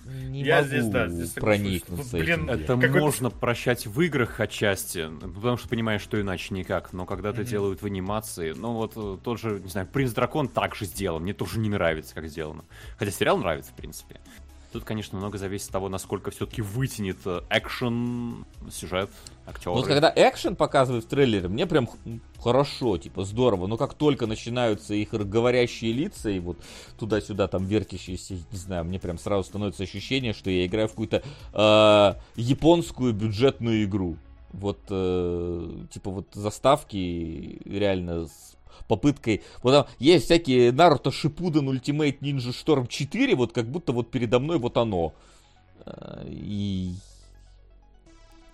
не Я могу здесь, да, здесь проникнуться блин, этим. Это можно прощать в играх отчасти, потому что понимаешь, что иначе никак. Но когда это Мгм. делают в анимации, ну вот э, тот же, не знаю, Принц Дракон так же сделан. Мне тоже не нравится, как сделано. Хотя сериал нравится, в принципе. Тут, конечно, много зависит от того, насколько все-таки вытянет э, экшен, сюжет, актеры. Вот когда экшен показывают в трейлере, мне прям хорошо, типа здорово. Но как только начинаются их говорящие лица и вот туда-сюда там вертящиеся, не знаю, мне прям сразу становится ощущение, что я играю в какую-то э, японскую бюджетную игру. Вот, э, типа вот заставки реально с попыткой... Вот там есть всякие Naruto Shippuden Ultimate Ninja Storm 4, вот как будто вот передо мной вот оно. Э, И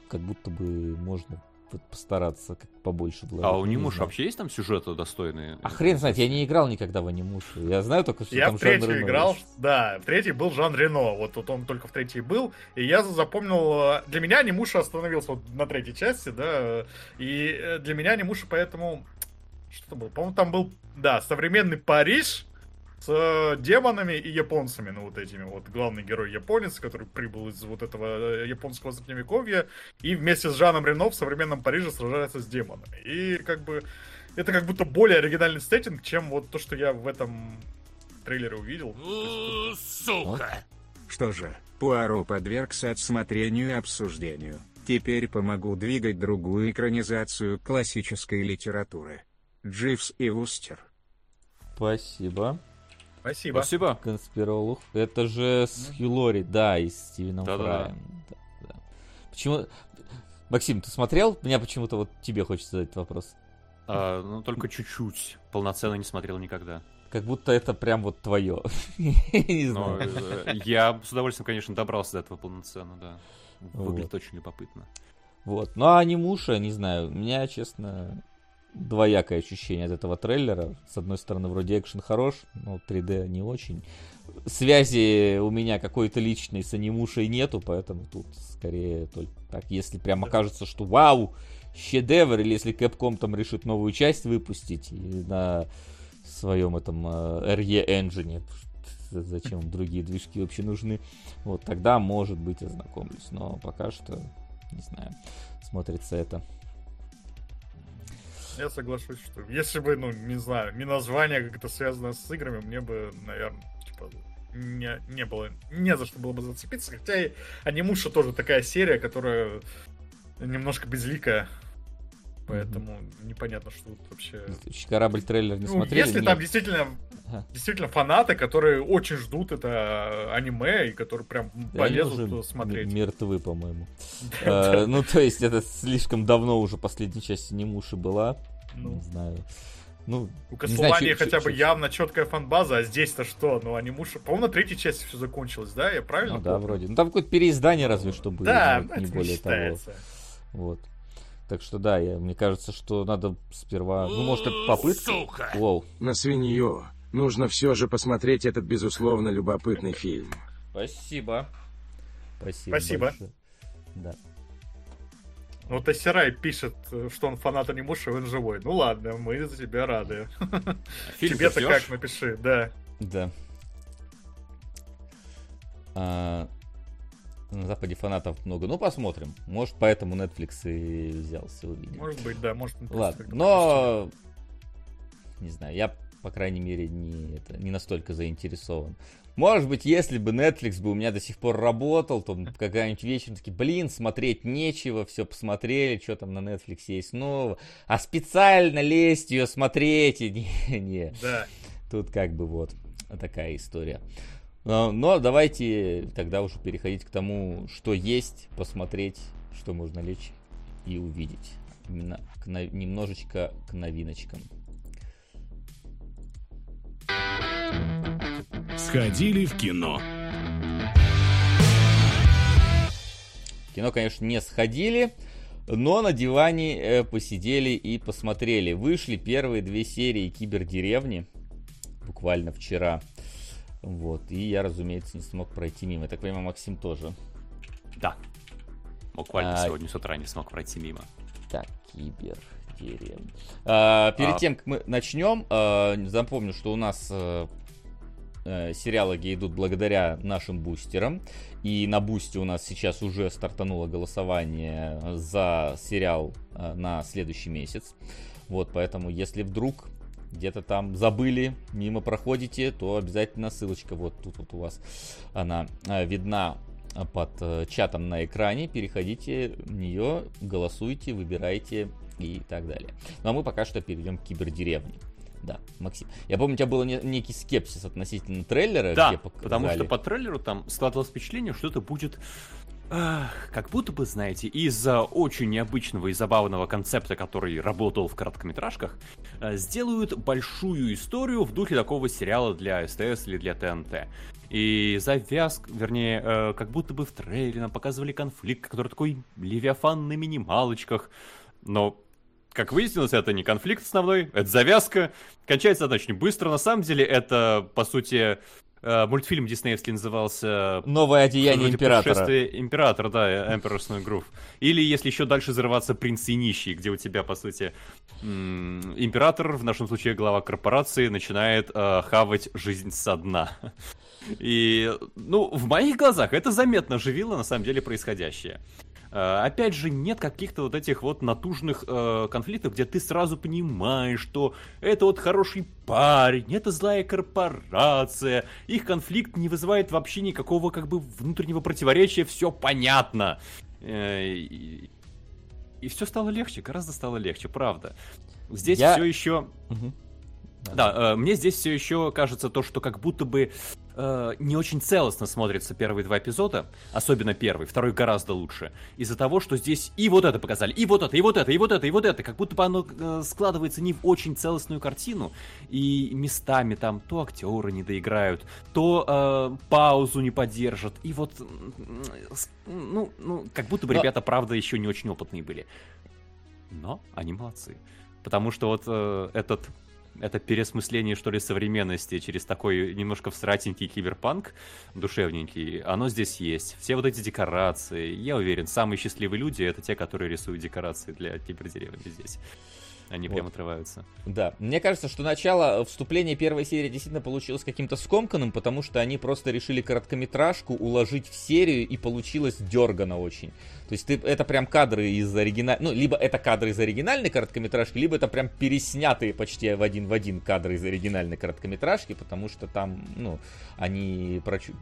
как будто бы можно вот постараться как побольше вложить. А Онимуша вообще есть там сюжеты достойные? А хрен знает, я не играл никогда в Онимушу. Я знаю только, что я там в третью Жан Рено играл, да, в третий был Жан Рено, вот, вот он только в третьей был, и я запомнил, э, для меня Онимуша остановился вот на третьей части, да, и э, для меня Анимуша поэтому, что там было, по-моему, там был, да, современный Париж, с э, демонами и японцами, ну вот этими вот. Главный герой японец, который прибыл из вот этого э, японского средневековья, и вместе с Жаном Рено в современном Париже сражается с демонами. И как бы это как будто более оригинальный сеттинг, чем вот то, что я в этом трейлере увидел. Есть Что же, Пуаро подвергся отсмотрению и обсуждению. Теперь помогу двигать другую экранизацию классической литературы. Дживс и Вустер. Спасибо. Спасибо. Спасибо. Конспиролог. Это же с Хьюлори, да, и с Стивеном Да-да-да. Фраем. Да, да. Почему... Максим, ты смотрел? Меня почему-то вот тебе хочется задать этот вопрос. А, ну, только чуть-чуть. Полноценно не смотрел никогда. Как будто это прям вот твое. [laughs] Не Но знаю. э, я с удовольствием, конечно, добрался до этого полноценно, да. Выглядит Вот. очень любопытно. Вот. Ну, а анимуша, не знаю, меня, честно, двоякое ощущение от этого трейлера. С одной стороны, вроде экшен хорош, но 3D не очень. Связи у меня какой-то личной с анимушей нету, поэтому тут скорее только так, если прям окажется, что вау, шедевр, или если Capcom там решит новую часть выпустить и на своем этом э, RE Engine, зачем [laughs] другие движки вообще нужны, вот тогда, может быть, ознакомлюсь, но пока что, не знаю, смотрится это я соглашусь, что если бы, ну, не знаю, не название как-то связано с играми, мне бы, наверное, типа, не, не было, не за что было бы зацепиться. Хотя и анимуша тоже такая серия, которая немножко безликая. Поэтому mm-hmm. непонятно, что тут вообще. Корабль трейлер не ну, смотрели. Если Нет. там действительно, ага. действительно фанаты, которые очень ждут это аниме и которые прям да полезут уже смотреть. Мертвы, по-моему. А, ну, то есть, это слишком давно уже последняя часть анимуши была. Не знаю. Ну, у Castlevania хотя бы явно четкая фанбаза, а здесь-то что? Ну, анимуша... По-моему, на третьей части все закончилось, да? Я правильно Ну да, вроде. Ну там какое-то переиздание разве что было. Да, не более того. Вот. Так что да, я, мне кажется, что надо сперва... Ну, может, это попытка? Сука! Воу. На свинью. Нужно все же посмотреть этот, безусловно, любопытный фильм. Спасибо. Спасибо. Спасибо. Большое. Да. Ну, Тессерай пишет, что он фанат анимуши, он живой. Ну ладно, мы за тебя рады. [laughs] Тебе-то как напиши, да. Да. А, на Западе фанатов много. Ну, посмотрим. Может, поэтому Netflix и взялся, увидим. Может быть, да, может. Ладно, но... Не знаю, я, по крайней мере, не, это, не настолько заинтересован. Может быть, если бы Netflix бы у меня до сих пор работал, то когда-нибудь вечером такие, блин, смотреть нечего, все посмотрели, что там на Netflix есть нового. А специально лезть ее смотреть, не, не. Да. Тут как бы вот такая история. Но, но давайте тогда уже переходить к тому, что есть, посмотреть, что можно лечь и увидеть. Именно к, немножечко к новиночкам. Сходили в кино. кино, конечно, не сходили, но на диване э, посидели и посмотрели. Вышли первые две серии Кибердеревни буквально вчера. Вот. И я, разумеется, не смог пройти мимо. Я так понимаю, Максим тоже. Да. Буквально а... сегодня с утра не смог пройти мимо. Так, Кибер. А, перед а... тем, как мы начнем, а, запомню, что у нас а, сериалы идут благодаря нашим бустерам. И на бусте у нас сейчас уже стартануло голосование за сериал а, на следующий месяц. Вот, поэтому, если вдруг где-то там забыли, мимо проходите, то обязательно ссылочка вот тут вот у вас она а, видна под э, чатом на экране. Переходите в нее, голосуйте, выбирайте и так далее. Ну а мы пока что перейдем к кибердеревне. Да, Максим. Я помню, у тебя был некий скепсис относительно трейлера. Да, потому что по трейлеру там складывалось впечатление, что это будет как будто бы, знаете, из-за очень необычного и забавного концепта, который работал в короткометражках, э, сделают большую историю в духе такого сериала для СТС или для ТНТ. И завязк, вернее, э, как будто бы в трейлере нам показывали конфликт, который такой левиафан на минималочках. Но как выяснилось, это не конфликт основной, это завязка. Кончается она очень быстро. На самом деле, это, по сути, Э, мультфильм диснеевский назывался... Новое одеяние императора. Император, да, Emperor's New Groove. Или, если еще дальше зарываться, Принц и Нищий, где у тебя, по сути, император, в нашем случае глава корпорации, начинает э, хавать жизнь со дна. И, ну, в моих глазах это заметно живило, на самом деле, происходящее. Э, опять же, нет каких-то вот этих вот натужных э, конфликтов, где ты сразу понимаешь, что это вот хороший парень, это злая корпорация, их конфликт не вызывает вообще никакого как бы внутреннего противоречия, все понятно. Э, и, и все стало легче, гораздо стало легче, правда. Здесь Я... все еще... Угу. Да, э, мне здесь все еще кажется то, что как будто бы э, не очень целостно смотрятся первые два эпизода, особенно первый, второй гораздо лучше, из-за того, что здесь и вот это показали, и вот это, и вот это, и вот это, и вот это, как будто бы оно э, складывается не в очень целостную картину, и местами там то актеры не доиграют, то э, паузу не поддержат, и вот, ну, ну, как будто бы Но... ребята, правда, еще не очень опытные были. Но они молодцы. Потому что вот э, этот это переосмысление, что ли, современности через такой немножко всратенький киберпанк, душевненький, оно здесь есть. Все вот эти декорации, я уверен, самые счастливые люди — это те, которые рисуют декорации для кибердеревни здесь. Они Вот. прям отрываются. Да, мне кажется, что начало вступления первой серии действительно получилось каким-то скомканным, потому что они просто решили короткометражку уложить в серию, и получилось дергано очень. То есть ты, это прям кадры из оригинальной... Ну, либо это кадры из оригинальной короткометражки, либо это прям переснятые почти в один в один кадры из оригинальной короткометражки, потому что там, ну, они прочу-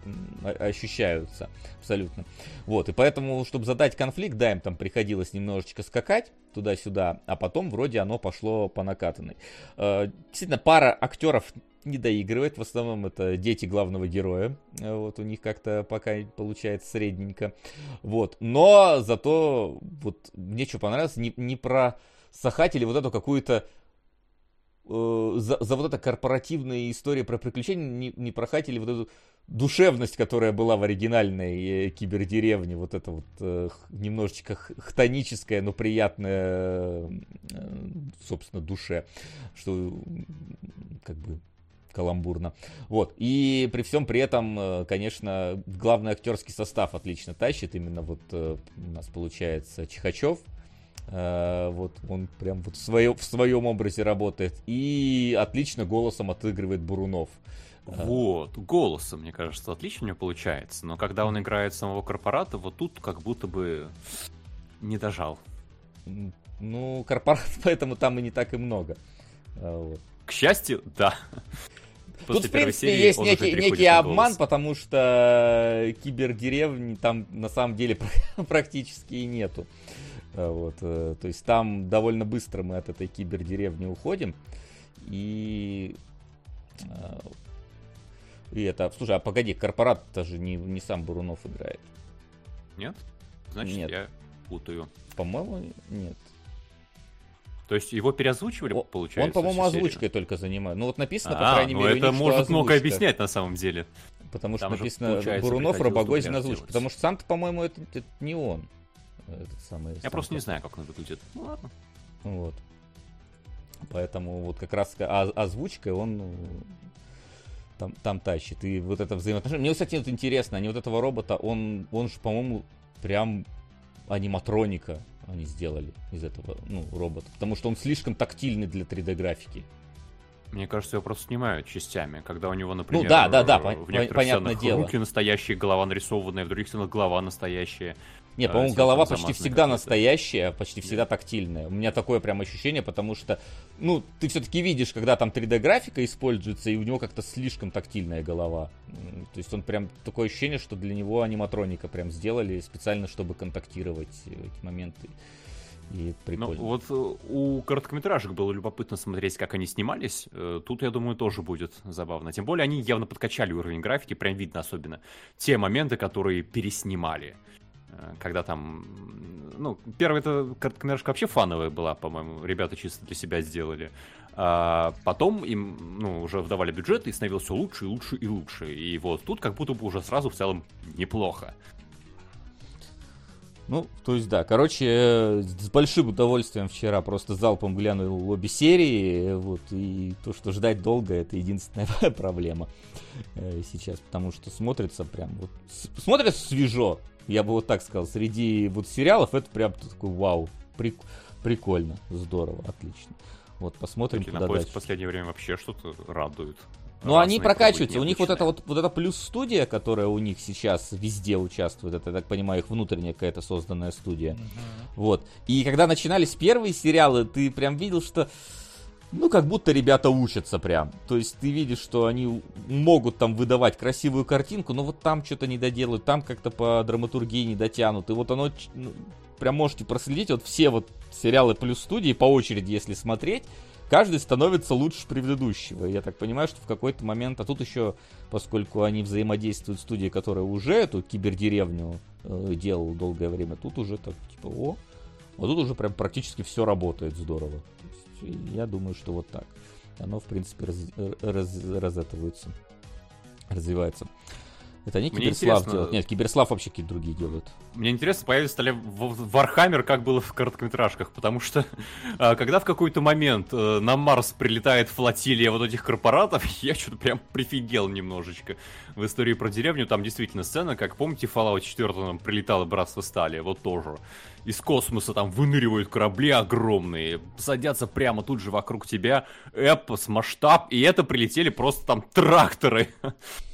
ощущаются абсолютно. Вот, и поэтому, чтобы задать конфликт, да, им там приходилось немножечко скакать туда-сюда, а потом вроде оно пошло по накатанной. Э, Действительно, пара актеров не доигрывает, в основном это дети главного героя, Э, вот у них как-то пока получается средненько, вот, но зато вот мне что понравилось, не, не про сахатели вот эту какую-то э, за, за вот это корпоративная история про приключения не, не прохатили вот эту душевность, которая была в оригинальной э, кибердеревне, вот это вот э, немножечко хтоническое, но приятное, э, собственно, душе, что как бы каламбурно. Вот. И при всем при этом, э, конечно, главный актерский состав отлично тащит. Именно вот э, у нас получается Чихачев. Вот он прям вот в, свое, в своем образе работает. И отлично голосом отыгрывает Бурунов. А. Вот, голосом, мне кажется, отлично у него получается. Но когда он играет самого корпората, вот тут как будто бы не дожал. Ну, корпорат, [laughs] поэтому там и не так и много. А, вот. К счастью, да. Тут, После в первой принципе, серии есть некий, некий обман, потому что кибердеревни там на самом деле [laughs] практически и нету. А, Вот, э, то есть там довольно быстро мы от этой кибердеревни уходим. И... И это... Слушай, а погоди, корпорат-то же не, не сам Бурунов играет. Нет? Значит, Нет. я путаю. По-моему, нет. То есть его переозвучивали, О- получается? Он, по-моему, серию? озвучкой только занимает. Ну вот написано, по А, крайней ну мере, это что может озвучка. объяснять на самом деле. Потому что Там же, написано Бурунов, дубляж озвучка. Потому что сам-то, по-моему, это, это не он. Этот самый, Я сам просто не знаю, как он выглядит. Ну ладно. Вот. Поэтому вот как раз озвучкой он там, там тащит. И вот это взаимоотношение. Мне, кстати, вот интересно, они вот этого робота, он, он же, по-моему, прям аниматроника они сделали из этого, ну, робота. Потому что он слишком тактильный для 3D-графики. Мне кажется, его просто снимают частями, когда у него, например, Ну да, да, да, в некоторых понятное сценах дело. руки настоящие, голова нарисованная, в других сценах голова настоящая. Не, А, по-моему, голова почти всегда настоящая, почти всегда тактильная. У меня такое прям ощущение, потому что, ну, ты все-таки видишь, когда там 3D-графика используется, и у него как-то слишком тактильная голова. То есть он прям такое ощущение, что для него аниматроника прям сделали специально, чтобы контактировать в эти моменты. И Ну, прикольно. вот э, у короткометражек было любопытно смотреть, как они снимались. Э, Тут, я думаю, тоже будет забавно. Тем более, они явно подкачали уровень графики, прям видно особенно. Те моменты, которые переснимали. Э, Когда там... Ну, первая эта короткометражка вообще фановая была, по-моему. Ребята чисто для себя сделали. А потом им, ну, уже вдавали бюджет, и становилось все лучше и лучше и лучше. И вот тут как будто бы уже сразу в целом неплохо. Ну, то есть, да, короче, э, с большим удовольствием вчера просто залпом глянул обе серии, э, вот, и то, что ждать долго, это единственная [laughs] проблема сейчас, потому что смотрится прям, вот, смотрится свежо, я бы вот так сказал, среди вот сериалов это прям такой вау, прик- прикольно, здорово, отлично. Вот, посмотрим, куда Кинопоиск дальше. в последнее время вообще что-то радует. Ну, они прокачиваются. У них вот это вот, вот эта плюс-студия, которая у них сейчас везде участвует, это, я так понимаю, их внутренняя какая-то созданная студия. Вот. И когда начинались первые сериалы, ты прям видел, что ну, как будто ребята учатся прям. То есть ты видишь, что они могут там выдавать красивую картинку, но вот там что-то не доделают, там как-то по драматургии не дотянут. И вот оно, ну, прям можете проследить, вот все вот сериалы плюс студии по очереди, если смотреть, каждый становится лучше предыдущего. Я так понимаю, что в какой-то момент, а тут еще, поскольку они взаимодействуют с студией, которая уже эту кибердеревню э, делала долгое время, тут уже так, типа, о, вот тут уже прям практически все работает здорово. Я думаю, что вот так. Оно, в принципе, раз, раз- разэтывается, развивается. Это не Мне Киберслав делает. Нет, Киберслав вообще какие-то другие делают. Мне интересно, появится ли в Warhammer, как было в короткометражках, потому что [laughs] а, когда в какой-то момент э, на Марс прилетает флотилия вот этих корпоратов, [laughs] я что-то прям прифигел немножечко. В истории про деревню там действительно сцена, как помните, в Fallout 4 нам прилетало Братство Стали, вот тоже. Из космоса там выныривают корабли огромные, садятся прямо тут же вокруг тебя, эпос, масштаб, и это прилетели просто там тракторы. [laughs]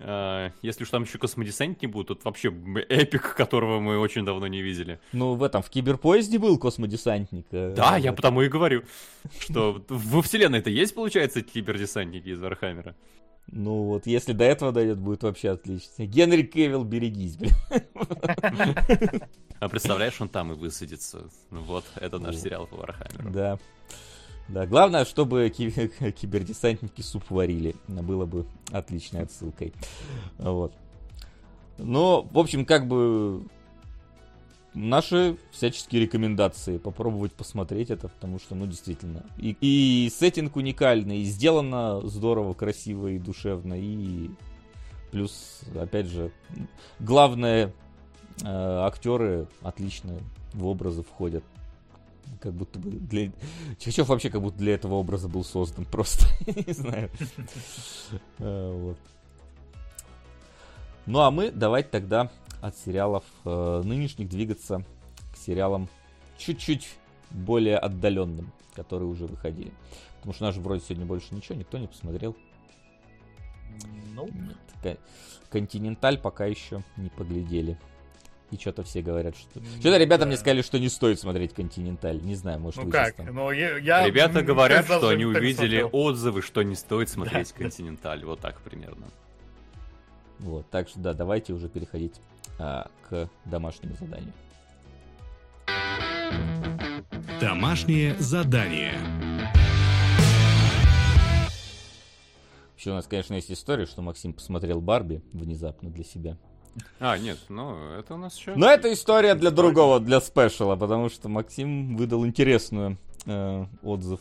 А, Если уж там еще космодесантники будут, тут вообще эпик, которого мы очень давно не видели. Ну, в этом, в Киберпоезде был космодесантник. э, Да, я потому и говорю, [laughs] что во вселенной-то есть, получается, кибердесантники из Warhammer'а. Ну вот, если до этого дойдет, будет вообще отлично. Генри Кавилл, берегись, блин. А представляешь, он там и высадится. Ну Вот, это наш сериал по Warhammer'у. Да. Да, главное, чтобы ки- [laughs] кибердесантники суп варили. Было бы отличной отсылкой. Вот. Ну, в общем, как бы наши всяческие рекомендации попробовать посмотреть это, потому что, ну, действительно. И, и сеттинг уникальный, и сделано здорово, красиво и душевно, и плюс, опять же, главное, э, актеры отлично в образы входят. Как будто бы для... Чехачев вообще как будто для этого образа был создан просто. [laughs] Не знаю. Э, вот. Ну а мы давайте тогда от сериалов э, нынешних двигаться к сериалам чуть-чуть более отдаленным, которые уже выходили. Потому что у нас же вроде сегодня больше ничего, никто не посмотрел. Ну, Нет. Ко- Континенталь пока еще не поглядели. И что-то все говорят, что... Что-то ребята мне да. сказали, что не стоит смотреть Континенталь. Не знаю, может, ну как? там- Ну, я, я- Ребята говорят, что они увидели смотрел. отзывы, что не стоит смотреть [laughs] Континенталь. Вот так примерно. Вот, так что да, давайте уже переходить а, к домашнему заданию. Домашнее задание. Еще у нас, конечно, есть история, что Максим посмотрел Барби внезапно для себя. А, нет, ну, это у нас еще... Но это история для другого, для спешала, потому что Максим выдал интересную э, отзыв.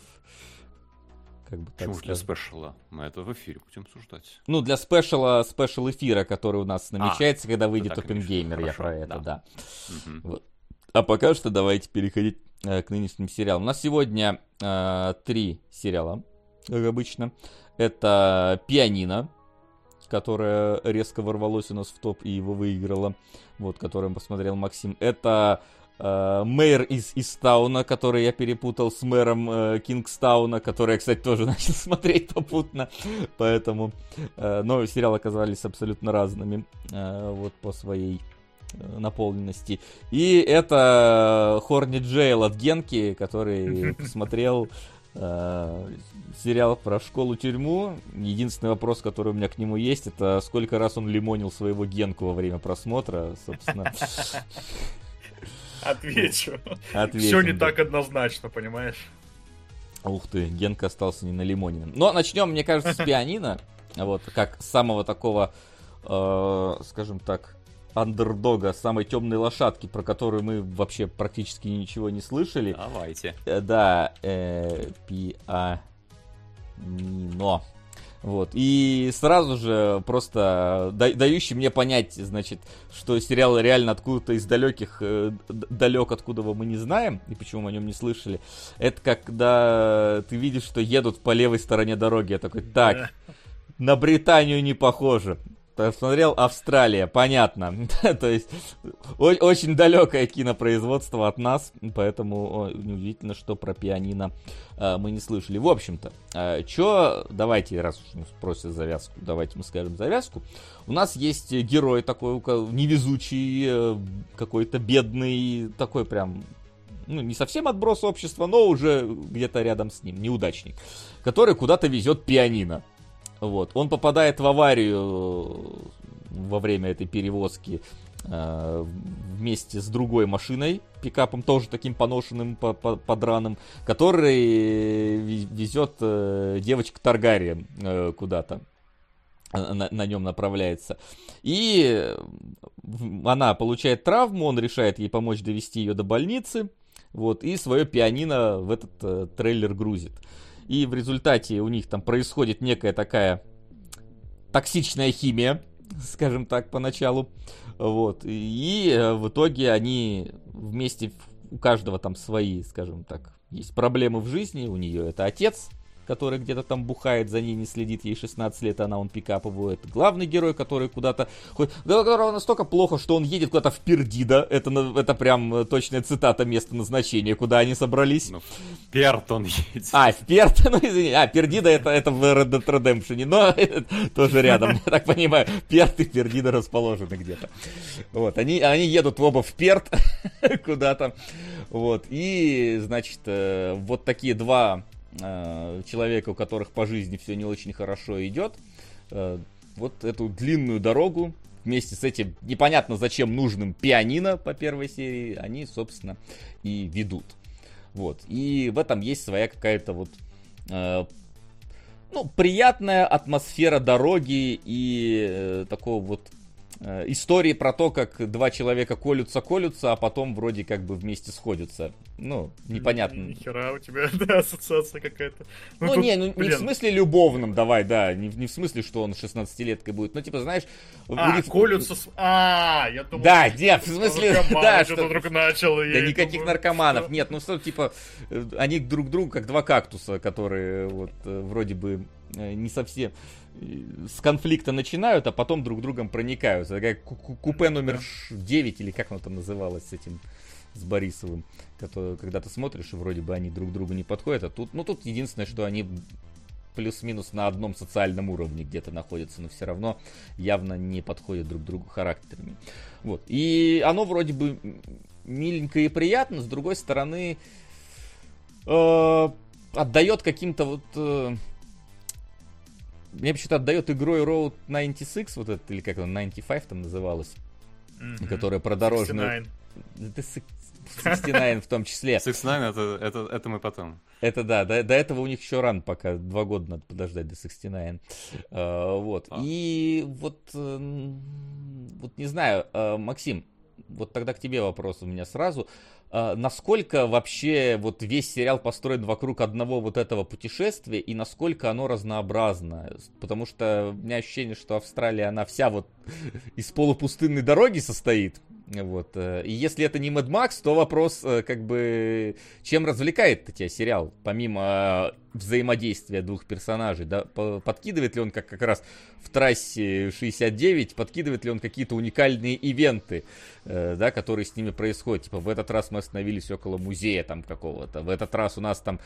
Как бы Почему для спешала? Мы это в эфире будем обсуждать. Ну, для спешала, спешл эфира, который у нас намечается, когда выйдет Gamer, я про это, да. да. Мгм. А пока что давайте переходить э, к нынешним сериалам. У нас сегодня э, три сериала, как обычно. Это «Пианино», которое резко ворвалось у нас в топ и его выиграло, вот, которое посмотрел Максим. Это э, «Мэр из Истауна», который я перепутал с мэром э, Кингстауна, который я, кстати, тоже [laughs] начал смотреть попутно, поэтому... э, но сериалы оказались абсолютно разными, э, вот, по своей э, наполненности. И это Хорни Джейл от Генки, который [laughs] посмотрел э, сериал про школу-тюрьму. Единственный вопрос, который у меня к нему есть, это сколько раз он лимонил своего Генку во время просмотра, собственно. Отвечу. Ответим, Все не да. так однозначно, понимаешь? Ух ты, Генка остался не налимоненным. Но начнем, мне кажется, с пианино. Вот, как самого такого, э, скажем так, андердога, самой темной лошадки, про которую мы вообще практически ничего не слышали. Давайте. Э, Да, э, пианино. Вот. И сразу же просто да- дающий мне понять, значит, что сериал реально откуда-то из далеких, э, далек, откуда его мы не знаем, и почему мы о нем не слышали. Это когда ты видишь, что едут по левой стороне дороги. Я такой, так, на Британию не похоже. Посмотрел Австралия, понятно. [laughs] То есть очень далекое кинопроизводство от нас, поэтому неудивительно, что про пианино э, мы не слышали. В общем-то, что, давайте, раз уж просят завязку, давайте мы скажем завязку. У нас есть герой такой, невезучий, э, какой-то бедный, такой прям ну, не совсем отброс общества, но уже где-то рядом с ним, неудачник, который куда-то везет пианино. Вот. Он попадает в аварию во время этой перевозки э, вместе с другой машиной, пикапом тоже таким поношенным, по- по- подраным, который ве- везет э, девочка Таргариен э, куда-то э, на, на нем направляется. И э, она получает травму, он решает ей помочь довести ее до больницы, вот, и свое пианино в этот э, трейлер грузит. И в результате у них там происходит некая такая токсичная химия, [laughs] скажем так, поначалу. Вот. И э, в итоге они вместе, у каждого там свои, скажем так, есть проблемы в жизни. У нее это отец, который где-то там бухает, за ней не следит, ей 16 лет, она он пикаповый. Это главный герой, который куда-то ходит. Которого настолько плохо, что он едет куда-то в Пердида. Это, это прям э, точная цитата места назначения, куда они собрались. Ну, Перт он едет. А, в Перт, [laughs] ну извини, а, Пердида это, это в Red Dead Redemption, но [laughs] тоже рядом, я так понимаю. Перт и Пердида расположены где-то. Вот, они, они едут оба в Перт [laughs] куда-то. Вот, и, значит, э, вот такие два э, человека, у которых по жизни все не очень хорошо идет, э, вот эту длинную дорогу вместе с этим непонятно зачем нужным пианино по первой серии, они, собственно, и ведут. Вот. И в этом есть своя какая-то вот э, ну, приятная атмосфера дороги и э, такого вот истории про то, как два человека колются-колются, а потом вроде как бы вместе сходятся. Ну, непонятно. Ни хера у тебя, [laughs] да, ассоциация какая-то. Ну, тут, не, ну не блин, в смысле любовном, давай, да, не, в- не в смысле, что он 16-леткой будет, ну, типа, знаешь... А, них- колются с... А, я думал... Да, нет, в смысле, да, что- вдруг начал. Да никаких думаю, наркоманов, что? нет, ну что, типа, э, они друг другу как два кактуса, которые вот э, вроде бы э, не совсем э, с конфликта начинают, а потом друг другом проникаются. Такая ку- ку- купе номер 9, или как оно там называлось с этим, с Борисовым, который, когда ты смотришь, и вроде бы они друг другу не подходят, а тут, ну тут единственное, что они плюс-минус на одном социальном уровне где-то находятся, но все равно явно не подходят друг другу характерами. Вот. И оно вроде бы миленько и приятно, с другой стороны, э, отдает каким-то вот... э, мне почему-то отдает игрой Road 96, вот это, или как он, 95 там называлась, Мгм. которая про дорожную... 69. Да, сик- 69 в том числе. Six Nine это, это, это мы потом. Это да, до, до этого у них еще ран пока, два года надо подождать до 69. Э, вот. А. И вот, э, вот не знаю, э, Максим, вот тогда к тебе вопрос у меня сразу. Э, насколько вообще вот весь сериал построен вокруг одного вот этого путешествия и насколько оно разнообразно? Потому что у меня ощущение, что Австралия, она вся вот [laughs] из полупустынной дороги состоит. Вот. э, И если это не Mad Max, то вопрос, э, как бы, чем развлекает тебя сериал, помимо э, взаимодействия двух персонажей, да, По- подкидывает ли он, как как раз в трассе 69, подкидывает ли он какие-то уникальные ивенты, да, которые с ними происходят, типа в этот раз мы остановились около музея там какого-то, в этот раз у нас там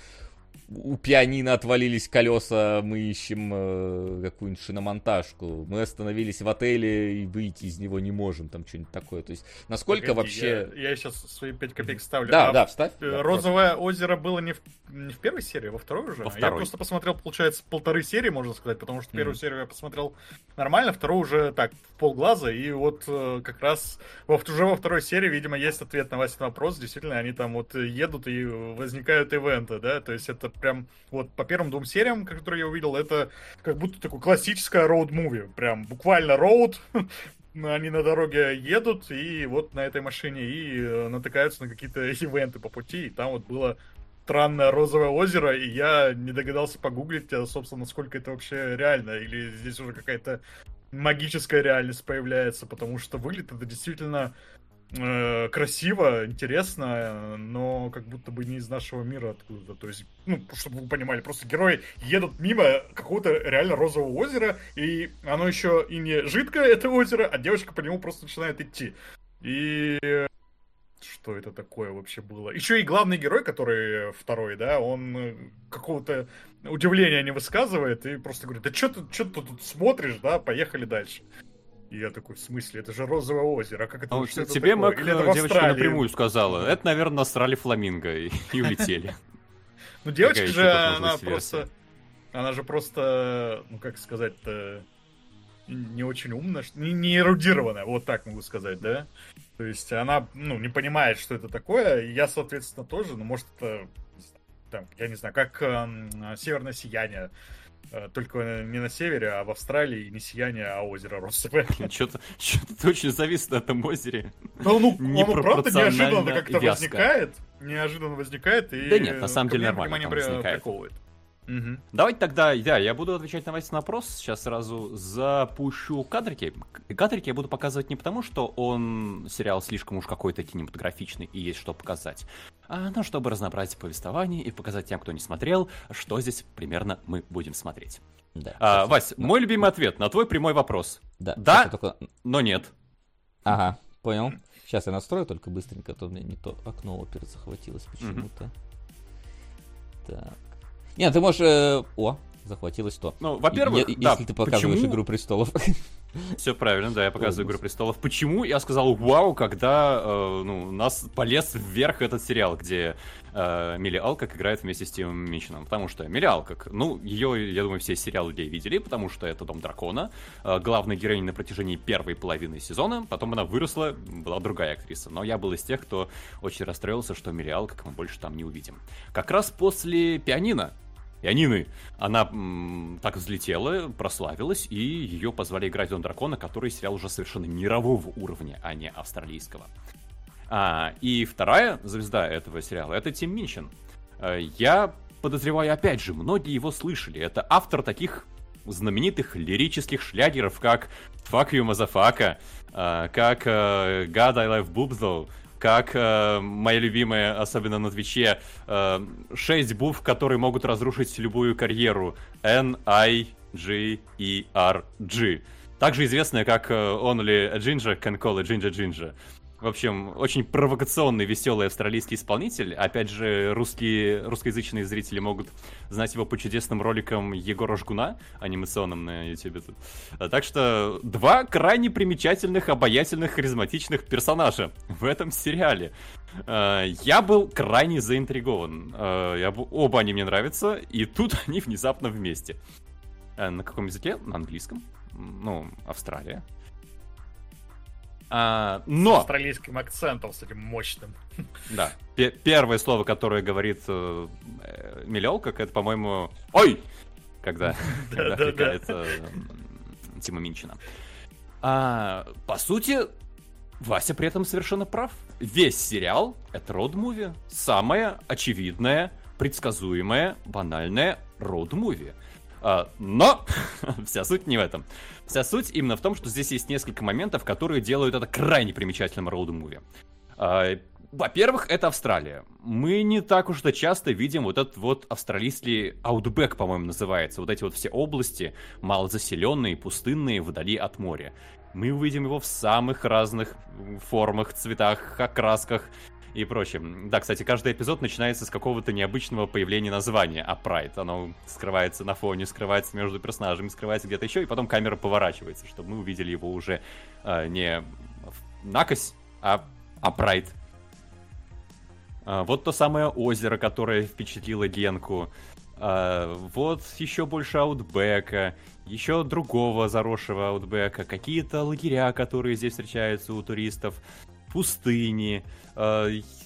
у пианино отвалились колеса, мы ищем э, какую-нибудь шиномонтажку. Мы остановились в отеле и выйти из него не можем, там что-нибудь такое. То есть, насколько Погоди, вообще... Я, сейчас свои 5 копеек ставлю. Да, А да, вставь. э, Да, Розовое озеро было не в, не в первой серии, а во второй уже? Во Я второй. просто посмотрел, получается, полторы серии, можно сказать, потому что первую Мгм. серию я посмотрел нормально, вторую уже так, в полглаза, и вот э, как раз во, уже во второй серии, видимо, есть ответ на Васин вопрос. Действительно, они там вот э, едут и возникают ивенты, да, то есть это прям вот по первым двум сериям, которые я увидел, это как будто такое классическое роуд-муви, прям буквально роуд, [laughs] они на дороге едут, и вот на этой машине, и э, натыкаются на какие-то [laughs] ивенты по пути, и там вот было странное розовое озеро, и я не догадался погуглить, а, собственно, насколько это вообще реально, или здесь уже какая-то магическая реальность появляется, потому что выглядит это действительно э, красиво, интересно, но как будто бы не из нашего мира откуда-то. То есть, ну, чтобы вы понимали, просто герои едут мимо какого-то реально розового озера, и оно еще и не жидкое, это озеро, а девочка по нему просто начинает идти. И что это такое вообще было? Еще и главный герой, который второй, да, он э, какого-то удивления не высказывает и просто говорит, да что ты, что ты тут смотришь, да, поехали дальше. И я такой, в смысле, это же розовое озеро, а как это, А вот тебе в девочка напрямую сказала, это, наверное, насрали фламинго и, и улетели. [laughs] Ну, девочка же, она просто... Она же просто, ну, как сказать-то, не очень умная, не, не эрудированная, вот так могу сказать, да? То есть она, ну, не понимает, что это такое, и я, соответственно, тоже, ну, может, это, там, я не знаю, как эм, северное сияние, только не на севере, а в Австралии не сияние, а озеро розовое. Что-то ты очень завис на этом озере. Ну, ну, [laughs] оно правда неожиданно как-то возникает, неожиданно возникает, и Да нет, на самом деле нормально возникает. приковывает. Мгм. Давайте тогда, да, я буду отвечать на ваш вопрос. Сейчас сразу запущу кадрики. Кадрики я буду показывать не потому, что он сериал слишком уж какой-то кинематографичный и есть что показать, а ну, чтобы разнообразить повествование и показать тем, кто не смотрел, что здесь примерно мы будем смотреть. Да. А, Вась, мой любимый ответ на твой прямой вопрос. да. да. только- Но нет. Ага, понял. Сейчас я настрою только быстренько, а то у меня не то окно опер захватилось почему-то. Так. Нет, ты можешь... э, О, захватилось то. Ну, во-первых, Е- да, если ты показываешь почему- «Игру престолов». [laughs] Все правильно, да, я показываю «Игру престолов». Почему я сказал «Вау», когда э, ну, нас полез вверх этот сериал, где э, Милли Алкок играет вместе с Тимом Мичином? Потому что Милли Алкок, ну, ее, я думаю, все сериалы людей видели, потому что это «Дом дракона», э, главная героиня на протяжении первой половины сезона, потом она выросла, была другая актриса. Но я был из тех, кто очень расстроился, что Милли Алкок мы больше там не увидим. Как раз после «Пианино», Пианины. Она м, так взлетела, прославилась, и ее позвали играть Дон Дракона, который сериал уже совершенно мирового уровня, а не австралийского. А, и вторая звезда этого сериала это Тим Минчин. Э, Я подозреваю, опять же, многие его слышали. Это автор таких знаменитых лирических шлягеров, как Fuck You Motherfucker, э, как э, God I Love Boobs Though, как э, моя любимая, особенно на Твиче, э, 6 букв, которые могут разрушить любую карьеру. N-I-G-E-R-G. Также известная как э, Only a Ginger Can Call a Ginger Ginger. В общем, очень провокационный, веселый австралийский исполнитель. Опять же, русские, русскоязычные зрители могут знать его по чудесным роликам Егора Жгуна, анимационным на YouTube. Так что два крайне примечательных, обаятельных, харизматичных персонажа в этом сериале. А, Я был крайне заинтригован. А, я Оба они мне нравятся, и тут [laughs] они внезапно вместе. А, На каком языке? На английском. Ну, Австралия. А, С но... австралийским акцентом, с этим мощным. Да. Пе- первое слово, которое говорит э, э, Милёл, как это, по-моему, «Ой!» Когда, [laughs] когда Да-да-да. отвлекает м, Тима Минчина. А, по сути, Вася при этом совершенно прав. Весь сериал — это роуд-муви. Самое очевидное, предсказуемое, банальное роуд-муви. А, но [laughs] вся суть не в этом. Вся суть именно в том, что здесь есть несколько моментов, которые делают это крайне примечательным road movie. А, Во-первых, это Австралия. Мы не так уж-то часто видим вот этот вот австралийский outback, по-моему, называется. Вот эти вот все области, малозаселенные, пустынные, вдали от моря. Мы увидим его в самых разных формах, цветах, окрасках и прочем. Да, кстати, каждый эпизод начинается с какого-то необычного появления названия, Upright. Оно скрывается на фоне, скрывается между персонажами, скрывается где-то еще, и потом камера поворачивается, чтобы мы увидели его уже а, не накось, а, а Прайд. А, вот то самое озеро, которое впечатлило Генку. А, вот еще больше аутбека, еще другого заросшего аутбека, какие-то лагеря, которые здесь встречаются у туристов, пустыни,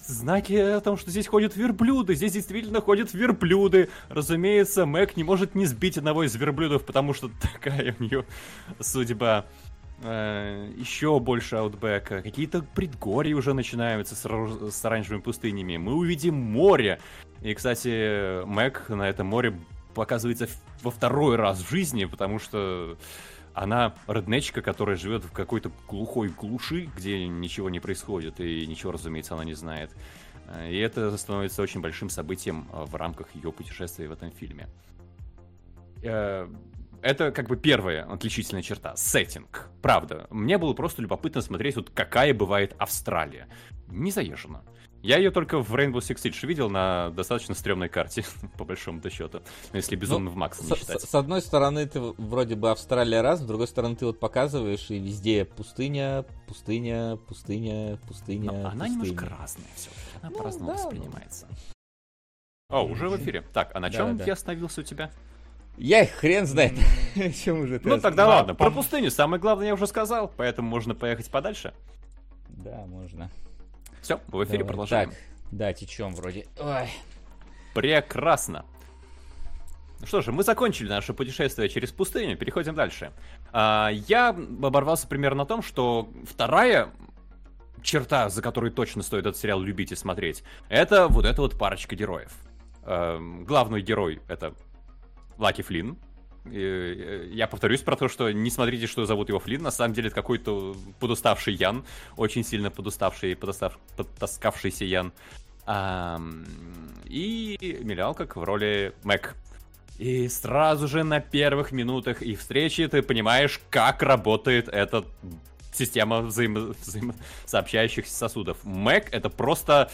знаки о том, что здесь ходят верблюды, здесь действительно ходят верблюды. Разумеется, Мэг не может не сбить одного из верблюдов, потому что [laughs] такая у нее судьба. Э, еще больше аутбека. Какие-то предгорья уже начинаются с, с оранжевыми пустынями. Мы увидим море. И, кстати, Мэг на этом море показывается во второй раз в жизни, потому что она реднечка, которая живет в какой-то глухой глуши, где ничего не происходит, и ничего, разумеется, она не знает. Э, И это становится очень большим событием э, в рамках ее путешествия в этом фильме. Э, Это как бы первая отличительная черта. Сеттинг. Правда. Мне было просто любопытно смотреть, вот какая бывает Австралия. Не заезжена. Я ее только в Rainbow Six Siege видел на достаточно стрёмной карте, [laughs] по большому счету. Ну, если безумно в Макс не считать. с- с одной стороны, ты вроде бы Австралия раз, с другой стороны, ты вот показываешь, и везде пустыня, пустыня, пустыня, пустыня. Но она немножко разная все Она Ну, по-разному да, ну. воспринимается. О, уже в эфире. Так, а на Да, чем да. я остановился у тебя? Я их хрен знает. Чем [laughs] уже ты Ну тогда Да, ладно. Про пустыню самое главное я уже сказал, поэтому можно поехать подальше. Да, можно. Все, в эфире Давай. продолжаем. Так, да, течем вроде. Ой. Прекрасно. Ну Что же, мы закончили наше путешествие через пустыню, переходим дальше. А, я оборвался примерно на том, что вторая черта, за которой точно стоит этот сериал любить и смотреть, это вот эта вот парочка героев. Эм, главный герой — это Лаки Флинн. Э, Я повторюсь про то, что не смотрите, что зовут его Флинн. На самом деле это какой-то подуставший Ян. Очень сильно подуставший подостав... подтаскавшийся Ян. Ам, И Эмилия Алкок в роли Мэг. И сразу же на первых минутах их встречи ты понимаешь, как работает эта система взаимо... сосудов. Мэг это просто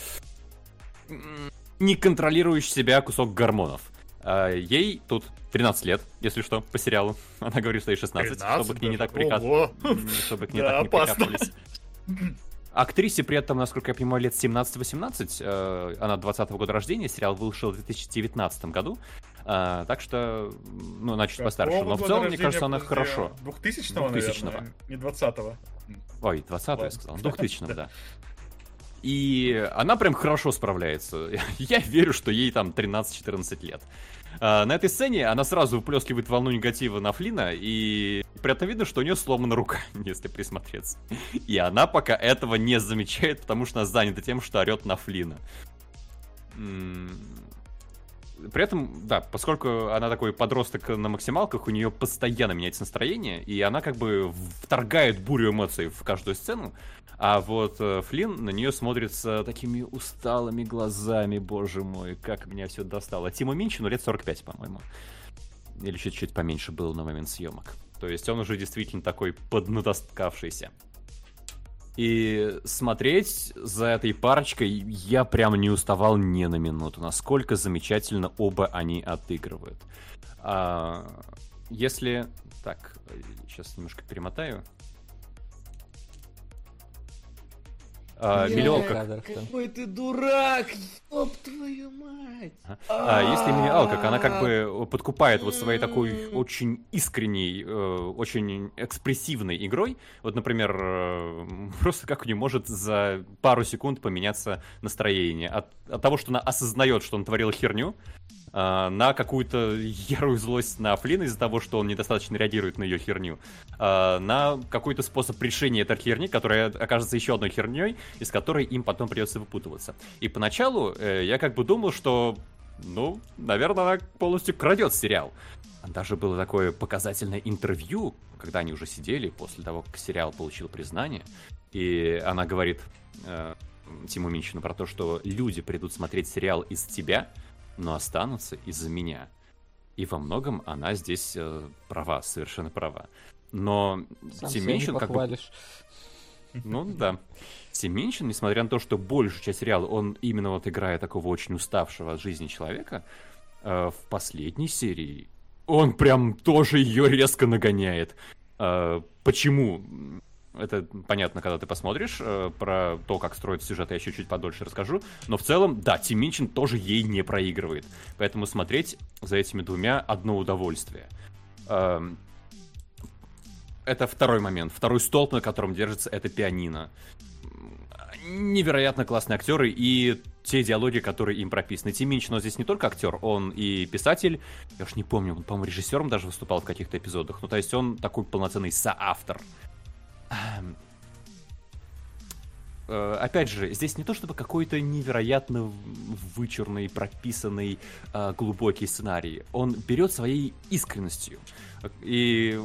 не контролирующий себя кусок гормонов. А, Ей тут 13 лет, если что, по сериалу. [laughs] Она говорит, что ей 16, чтобы к ней не так м, [laughs] чтобы к ней так не прикапывались. Актрисе при этом, насколько я понимаю, лет 17-18. э, Она 20 года рождения, сериал вышел в 2019 году. А, Так что, ну, она чуть постарше. Но в целом, мне кажется, она хорошо. 2000-го, 2000-го. наверное, не 20-го. Ой, 20 я сказал. 2000 [laughs] да. И она прям хорошо справляется. [laughs] Я верю, что ей там 13-14 лет. А, На этой сцене она сразу выплескивает волну негатива на Флина, и при этом видно, что у нее сломана рука, [laughs] если присмотреться. И она пока этого не замечает, потому что она занята тем, что орет на Флина. При этом, да, поскольку она такой подросток на максималках, у нее постоянно меняется настроение, и она как бы вторгает бурю эмоций в каждую сцену. А вот э, Флинн на нее смотрит с такими усталыми глазами, боже мой, как меня все достало. Тиму Минчину лет 45, по-моему. Или чуть-чуть поменьше было на момент съемок. То есть он уже действительно такой поднатаскавшийся. И смотреть за этой парочкой я прям не уставал ни на минуту, насколько замечательно оба они отыгрывают. А, если... Так, сейчас немножко перемотаю. А, что- Какой ты дурак, ёб твою мать. А если Миллиал, как она как бы подкупает вот своей такой очень искренней, э, очень экспрессивной игрой. Вот, например, э, [laughs] просто как у нее может за пару секунд поменяться настроение. От, от того, что она осознает, что он творил херню, на какую-то ярую злость на Флина из-за того, что он недостаточно реагирует на ее херню, а, на какой-то способ решения этой херни, которая окажется еще одной херней, из которой им потом придется выпутываться. И поначалу э, я как бы думал, что, ну, наверное, она полностью крадет сериал. Даже было такое показательное интервью, когда они уже сидели после того, как сериал получил признание, и она говорит э, Тиму Минчину про то, что люди придут смотреть сериал из тебя, но останутся из-за меня. И во многом она здесь э, права, совершенно права. Но Сам Минчин как бы ну да. Семенчин, несмотря на то, что большую часть сериала он именно вот играя такого очень уставшего от жизни человека, э, в последней серии он прям тоже ее резко нагоняет. Э, почему? Это понятно, когда ты посмотришь э, про то, как строится сюжет, я еще чуть подольше расскажу. Но в целом, да, Тим Минчин тоже ей не проигрывает. Поэтому смотреть за этими двумя одно удовольствие. Эм, это второй момент. Второй столб, на котором держится, это пианино. Невероятно классные актеры и те диалоги, которые им прописаны. Тим Минчин, он здесь не только актер, он и писатель. Я уж не помню, он, по-моему, режиссером даже выступал в каких-то эпизодах. Ну, то есть он такой полноценный соавтор. Эм, э, Опять же, здесь не то чтобы какой-то невероятно вычурный, прописанный, э, глубокий сценарий. Он берет своей искренностью. И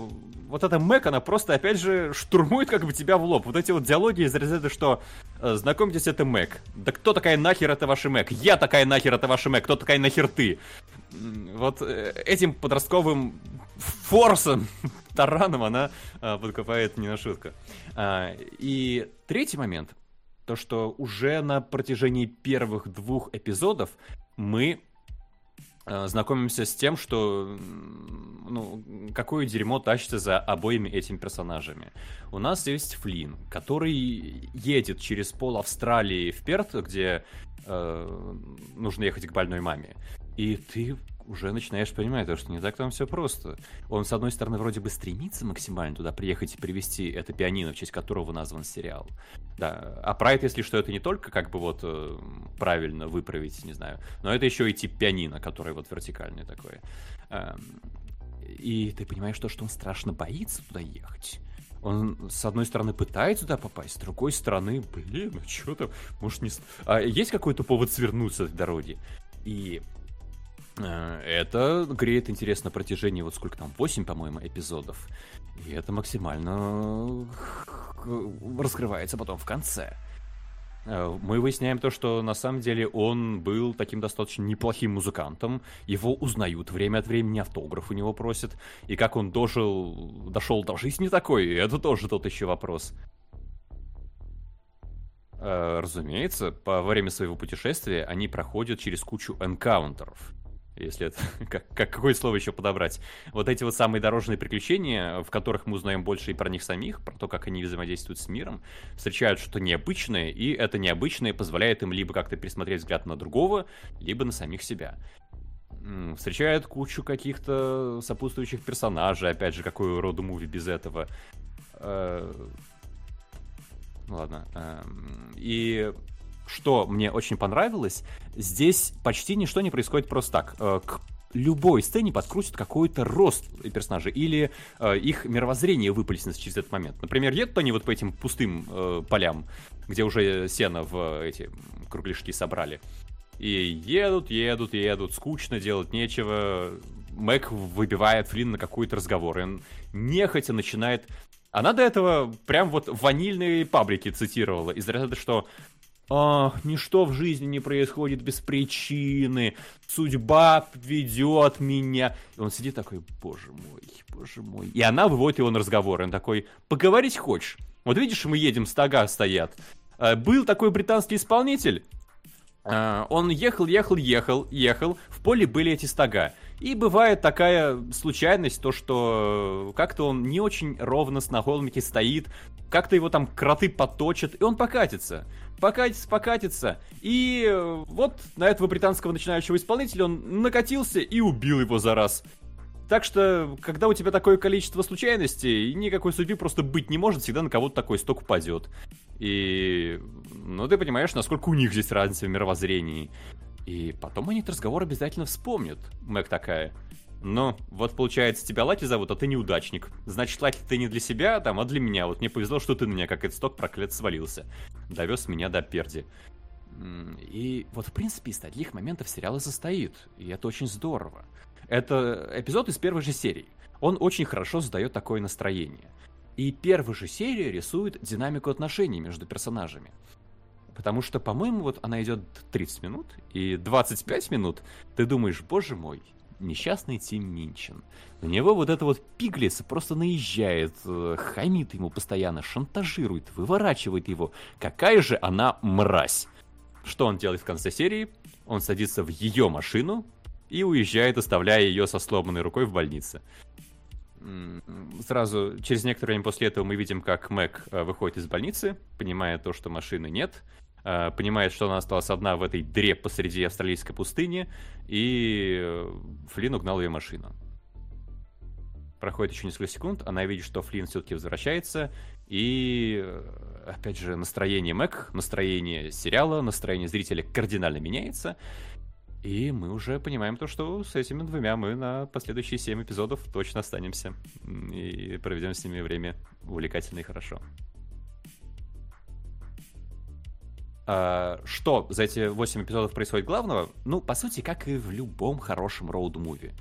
вот эта Мэг, она просто, опять же, штурмует как бы тебя в лоб. Вот эти вот диалоги из разряда, что э, знакомьтесь, это Мэг. Да кто такая нахер это ваша Мэг? Я такая нахер это ваша Мэг. Кто такая нахер ты? Вот этим подростковым форсом, тараном она э, подкупает не на шутку. А, И третий момент. То, что уже на протяжении первых двух эпизодов мы э, знакомимся с тем, что ну, какое дерьмо тащится за обоими этими персонажами. У нас есть Флинн, который едет через пол Австралии в Перт, где э, нужно ехать к больной маме. И ты уже начинаешь понимать, то, что не так там все просто. Он, с одной стороны, вроде бы стремится максимально туда приехать и привести это пианино, в честь которого назван сериал. Да. А Прайд, если что, это не только как бы вот э, правильно выправить, не знаю, но это еще и тип пианино, которое вот вертикальное такое. Эм, И ты понимаешь то, что он страшно боится туда ехать. Он, с одной стороны, пытается туда попасть, с другой стороны, блин, ну что там, может не... А есть какой-то повод свернуть с дороги? И Это греет интерес на протяжении, вот сколько там, 8, по-моему, эпизодов. И это максимально э, раскрывается потом в конце. Э, Мы выясняем то, что на самом деле он был таким достаточно неплохим музыкантом. Его узнают время от времени, автограф у него просят. И как он дожил, дошел до жизни такой, это тоже тот еще вопрос. Э, Разумеется, во время своего путешествия они проходят через кучу энкаунтеров. Если это... [laughs] Как, как, какое слово еще подобрать? Вот эти вот самые дорожные приключения, в которых мы узнаем больше и про них самих, про то, как они взаимодействуют с миром, встречают что-то необычное, и это необычное позволяет им либо как-то пересмотреть взгляд на другого, либо на самих себя. Встречают кучу каких-то сопутствующих персонажей, опять же, какой роду муви без этого. Э, ну Ладно. эм, И что мне очень понравилось, здесь почти ничто не происходит просто так. Э, К любой сцене подкрутит какой-то рост персонажей или э, их мировоззрение выплеснется через этот момент. Например, едут они вот по этим пустым э, полям, где уже сено в эти кругляшки собрали. И едут, едут, едут, скучно, делать нечего. Мэг выбивает Флинн на какой-то разговор, и он нехотя начинает... Она до этого прям вот ванильные паблики цитировала, из ряда, что «А, ничто в жизни не происходит без причины, судьба ведет меня». И он сидит такой, боже мой, боже мой. И она выводит его на разговор, он такой, поговорить хочешь? Вот видишь, мы едем, стога стоят. Э, Был такой британский исполнитель, Он ехал, ехал, ехал, ехал. В поле были эти стога. И бывает такая случайность, то что как-то он не очень ровно с на холмике стоит, как-то его там кроты поточат, и он покатится. Покатится, покатится. И э, вот на этого британского начинающего исполнителя он накатился и убил его за раз. Так что, когда у тебя такое количество случайностей, никакой судьбы просто быть не может, всегда на кого-то такой сток упадет. И, ну, ты понимаешь, насколько у них здесь разница в мировоззрении. И потом они этот разговор обязательно вспомнят. Мэг такая. Ну, вот получается, тебя Лаки зовут, а ты неудачник. Значит, Лаки ты не для себя, там, а для меня. Вот мне повезло, что ты на меня, как этот сток проклят, свалился. Довез меня до перди. И вот, в принципе, из таких моментов сериал и состоит. И это очень здорово. Это эпизод из первой же серии. Он очень хорошо задает такое настроение. И первая же серия рисует динамику отношений между персонажами. Потому что, по-моему, вот она идет 30 минут, и 25 минут ты думаешь, боже мой, несчастный Тим Минчин. На него вот это вот пиглиц просто наезжает, э, хамит ему постоянно, шантажирует, выворачивает его. Какая же она мразь. Что он делает в конце серии? Он садится в ее машину и уезжает, оставляя ее со сломанной рукой в больнице. Сразу, через некоторое время после этого мы видим, как Мэг э, выходит из больницы, понимая то, что машины нет, э, понимает, что она осталась одна в этой дыре посреди австралийской пустыни, и э, Флинн угнал ее машину. Проходит еще несколько секунд, она видит, что Флинн все-таки возвращается, и, опять же, настроение Мэг, настроение сериала, настроение зрителя кардинально меняется, и мы уже понимаем то, что с этими двумя мы на последующие семь эпизодов точно останемся. И проведем с ними время увлекательно и хорошо. А, что за эти 8 эпизодов происходит главного? Ну, по сути, как и в любом хорошем роуд-муви.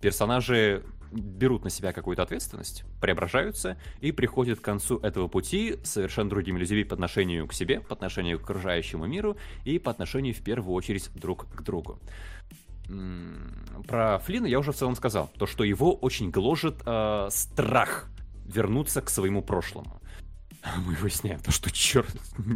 Персонажи берут на себя какую-то ответственность, преображаются и приходят к концу этого пути совершенно другими людьми по отношению к себе, по отношению к окружающему миру и по отношению в первую очередь друг к другу. Про Флина я уже в целом сказал, то что его очень гложет э, страх вернуться к своему прошлому. Мы выясняем то, что черт,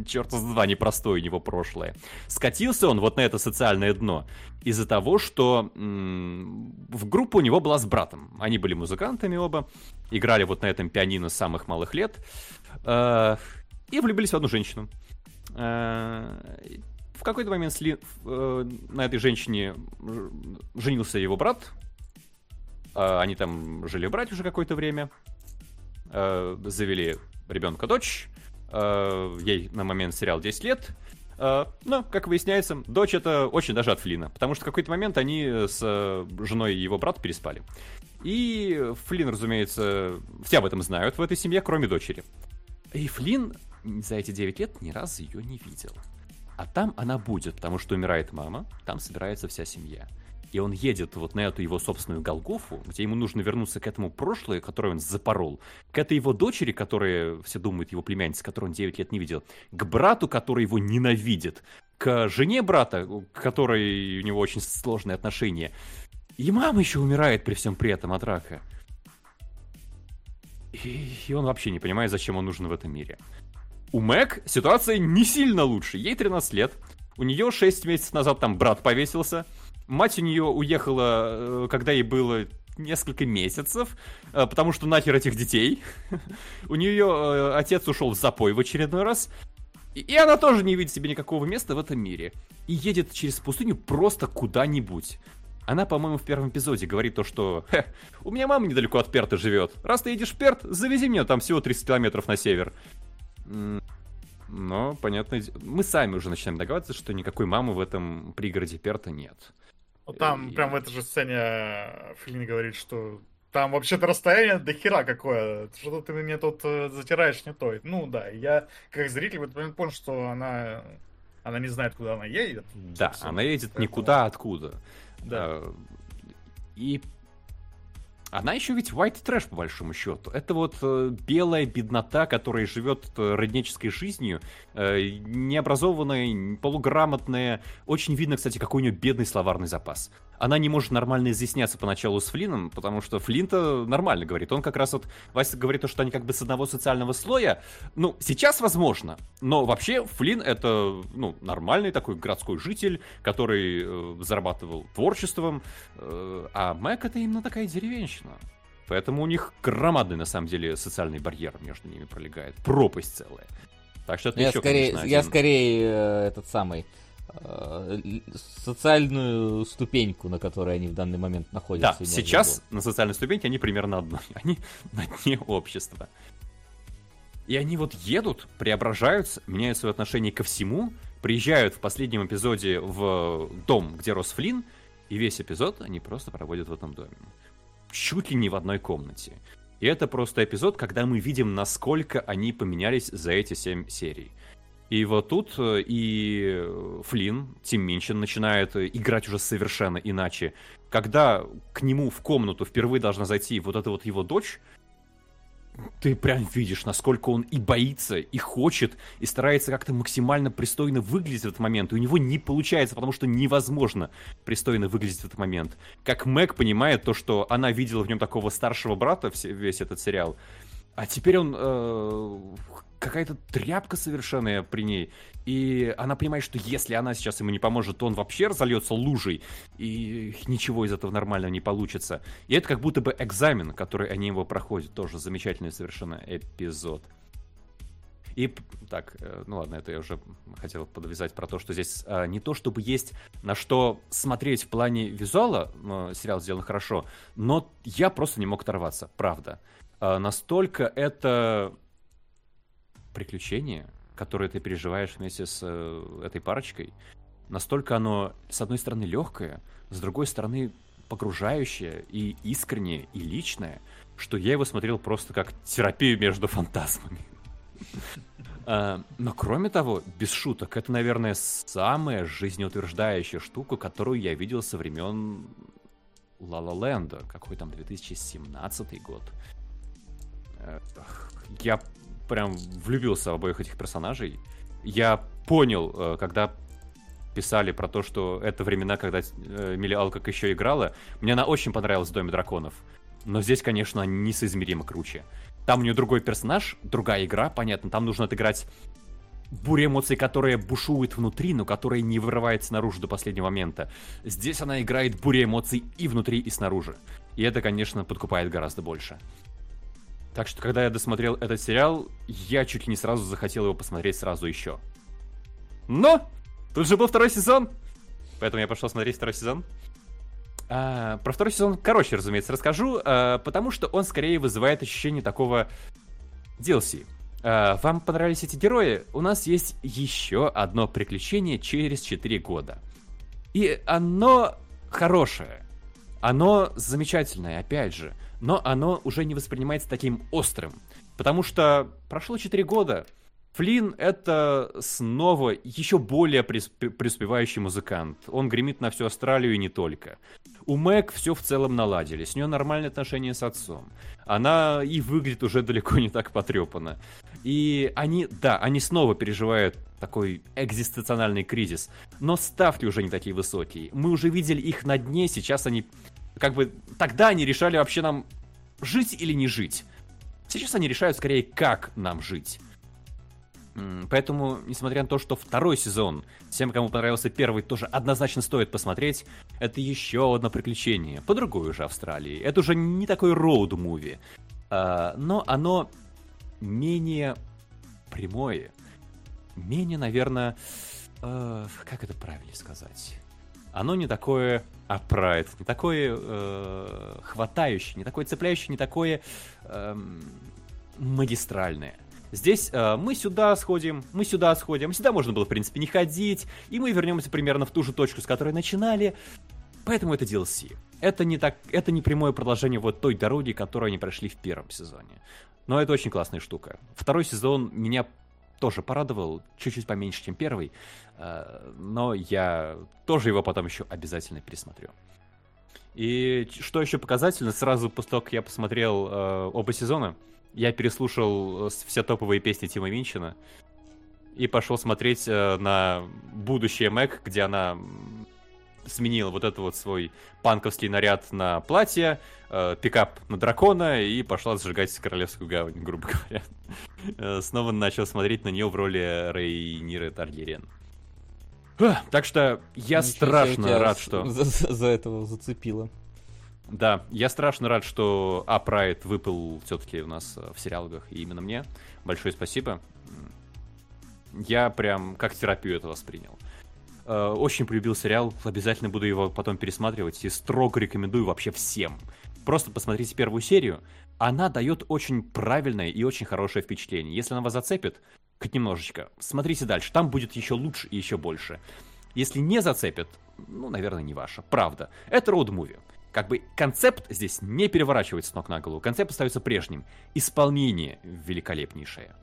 черт с два непростое у него прошлое. Скатился он вот на это социальное дно из-за того, что м, в группу у него была с братом. Они были музыкантами оба, играли вот на этом пианино с самых малых лет э, и влюбились в одну женщину. Э, в какой-то момент сли- э, на этой женщине женился его брат. Э, они там жили брать уже какое-то время. Э, завели ребенка дочь. Э, ей на момент сериал 10 лет. Э, но, как выясняется, дочь это очень даже от Флина. Потому что в какой-то момент они с э, женой его брата переспали. И Флин, разумеется, все об этом знают в этой семье, кроме дочери. И Флин за эти 9 лет ни разу ее не видел. А там она будет, потому что умирает мама, там собирается вся семья. И он едет вот на эту его собственную Голгофу, где ему нужно вернуться к этому прошлое, которое он запорол, к этой его дочери, которая, все думают, его племянница, которую он 9 лет не видел, к брату, который его ненавидит, к жене брата, к которой у него очень сложные отношения. И мама еще умирает при всем при этом от рака. И, и он вообще не понимает, зачем он нужен в этом мире. У Мэг ситуация не сильно лучше. Ей 13 лет. У нее 6 месяцев назад там брат повесился. Мать у нее уехала, э, когда ей было несколько месяцев, э, потому что нахер этих детей. [laughs] У нее э, отец ушел в запой в очередной раз. И она тоже не видит себе никакого места в этом мире. И едет через пустыню просто куда-нибудь. Она, по-моему, в первом эпизоде говорит то, что «Хе, у меня мама недалеко от Перта живет. Раз ты едешь в Перт, завези меня там всего 30 километров на север. Но, понятно, мы сами уже начинаем догадываться, что никакой мамы в этом пригороде Перта нет. Ну, там И- прям в этой же сцене Флинн говорит, что там вообще-то расстояние до хера какое. Что ты мне тут э, затираешь не то. Ну да, я как зритель в этот момент понял, что она, она не знает, куда она едет. Да, собственно. она едет Поэтому- никуда, откуда. Да. Э, И она еще ведь white trash, по большому счету. Это вот э, белая беднота, которая живет э, роднической жизнью, э, необразованная, полуграмотная. Очень видно, кстати, какой у нее бедный словарный запас. Она не может нормально изъясняться поначалу с Флином, потому что Флинта нормально говорит. Он как раз вот, Вася говорит, то, что они как бы с одного социального слоя. Ну, сейчас возможно, но вообще Флин это, ну, нормальный такой городской житель, который э, зарабатывал творчеством, э, а Мэг это именно такая деревенщина. Поэтому у них громадный, на самом деле, социальный барьер между ними пролегает. Пропасть целая. Так что это Я еще, скорее, конечно, я один- скорее э, этот самый э, социальную ступеньку, на которой они в данный момент Да, находятся. в сейчас виду. на социальной ступеньке они примерно одно. [laughs] Они на дне общества. И они вот едут, преображаются, меняют свое отношение ко всему, приезжают в последнем эпизоде в дом, где рос Флинн, и весь эпизод они просто проводят в этом доме. Чуть ли не в одной комнате. И это просто эпизод, когда мы видим, насколько они поменялись за эти семь серий. И вот тут э, и Флинн, Тим Минчин, начинает э, играть уже совершенно иначе. Когда к нему в комнату впервые должна зайти вот эта вот его дочь, ты прям видишь, насколько он и боится, и хочет, и старается как-то максимально пристойно выглядеть в этот момент. И у него не получается, потому что невозможно пристойно выглядеть в этот момент. Как Мэг понимает то, что она видела в нем такого старшего брата весь этот сериал, а теперь он э, какая-то тряпка совершенная при ней. И она понимает, что если она сейчас ему не поможет, то он вообще разольется лужей, и ничего из этого нормального не получится. И это как будто бы экзамен, который они его проходят. Тоже замечательный совершенно эпизод. И так, э, ну ладно, это я уже хотел подвязать про то, что здесь а, не то чтобы есть на что смотреть в плане визуала, но сериал сделан хорошо, но я просто не мог оторваться, правда. А, настолько это приключение, которое ты переживаешь вместе с э, этой парочкой, настолько оно, с одной стороны, легкое, с другой стороны, погружающее и искреннее, и личное, что я его смотрел просто как терапию между фантазмами. А, Но кроме того, без шуток, это, наверное, самая жизнеутверждающая штука, которую я видел со времен Ла-Ла Ленда, какой там 2017 год. Я прям влюбился в обоих этих персонажей. Я понял, э, когда писали про то, что это времена, когда э, Милли Алкок еще играла. Мне она очень понравилась в Доме драконов. Но здесь, конечно, несоизмеримо круче. Там у нее другой персонаж, другая игра, понятно. Там нужно отыграть буря эмоций, которая бушует внутри, но которая не вырывается наружу до последнего момента. Здесь она играет буря эмоций и внутри, и снаружи. И это, конечно, подкупает гораздо больше. Так что, когда я досмотрел этот сериал, я чуть ли не сразу захотел его посмотреть сразу еще. Но! Тут же был второй сезон! Поэтому я пошел смотреть второй сезон. А, про второй сезон, короче, разумеется, расскажу, а, потому что он скорее вызывает ощущение такого DLC. А, вам понравились эти герои? У нас есть еще одно приключение через 4 года. И оно хорошее. Оно замечательное, опять же. Но оно уже не воспринимается таким острым. Потому что прошло 4 года, Флинн — это снова еще более преуспевающий музыкант. Он гремит на всю Австралию и не только. У Мэг все в целом наладили, с нее нормальные отношения с отцом. Она и выглядит уже далеко не так потрепанно. И они, да, они снова переживают такой экзистенциональный кризис, но ставки уже не такие высокие. Мы уже видели их на дне, сейчас они, как бы, тогда они решали вообще нам жить или не жить. Сейчас они решают скорее, как нам жить. Поэтому, несмотря на то, что второй сезон, всем, кому понравился первый, тоже однозначно стоит посмотреть, это еще одно приключение, по другой уже Австралии. Это уже не такой роуд-муви, а, но оно менее прямое, менее, наверное, э, как это правильно сказать? Оно не такое апрайд, не такое э, хватающее, не такое цепляющее, не такое эм, магистральное. Здесь э, мы сюда сходим, мы сюда сходим. Сюда можно было, в принципе, не ходить. И мы вернемся примерно в ту же точку, с которой начинали. Поэтому это DLC. Это не, так, это не прямое продолжение вот той дороги, которую они прошли в первом сезоне. Но это очень классная штука. Второй сезон меня тоже порадовал, чуть-чуть поменьше, чем первый. Э, Но я тоже его потом еще обязательно пересмотрю. И что еще показательно, сразу после того, как я посмотрел э, оба сезона, я переслушал э, все топовые песни Тима Минчина и пошел смотреть э, на будущее Мэг, где она сменила вот этот вот свой панковский наряд на платье, э, пикап на дракона и пошла сжигать Королевскую гавань, грубо [laughs] говоря. Э, Снова начал смотреть на нее в роли Рейниры Таргериен. Ах, Так что я Ничего страшно рад, что... За, за- за этого зацепило. Да, я страшно рад, что Апрайд выпал все-таки у нас э, в сериалах, и именно мне. Большое спасибо. Я прям как терапию это воспринял. Э, Очень полюбил сериал, обязательно буду его потом пересматривать и строго рекомендую вообще всем. Просто посмотрите первую серию, она дает очень правильное и очень хорошее впечатление. Если она вас зацепит, хоть немножечко, смотрите дальше, там будет еще лучше и еще больше. Если не зацепит, ну, наверное, не ваша. Правда. Это роуд-муви. Как бы концепт здесь не переворачивается с ног на голову. Концепт остается прежним. Исполнение великолепнейшее.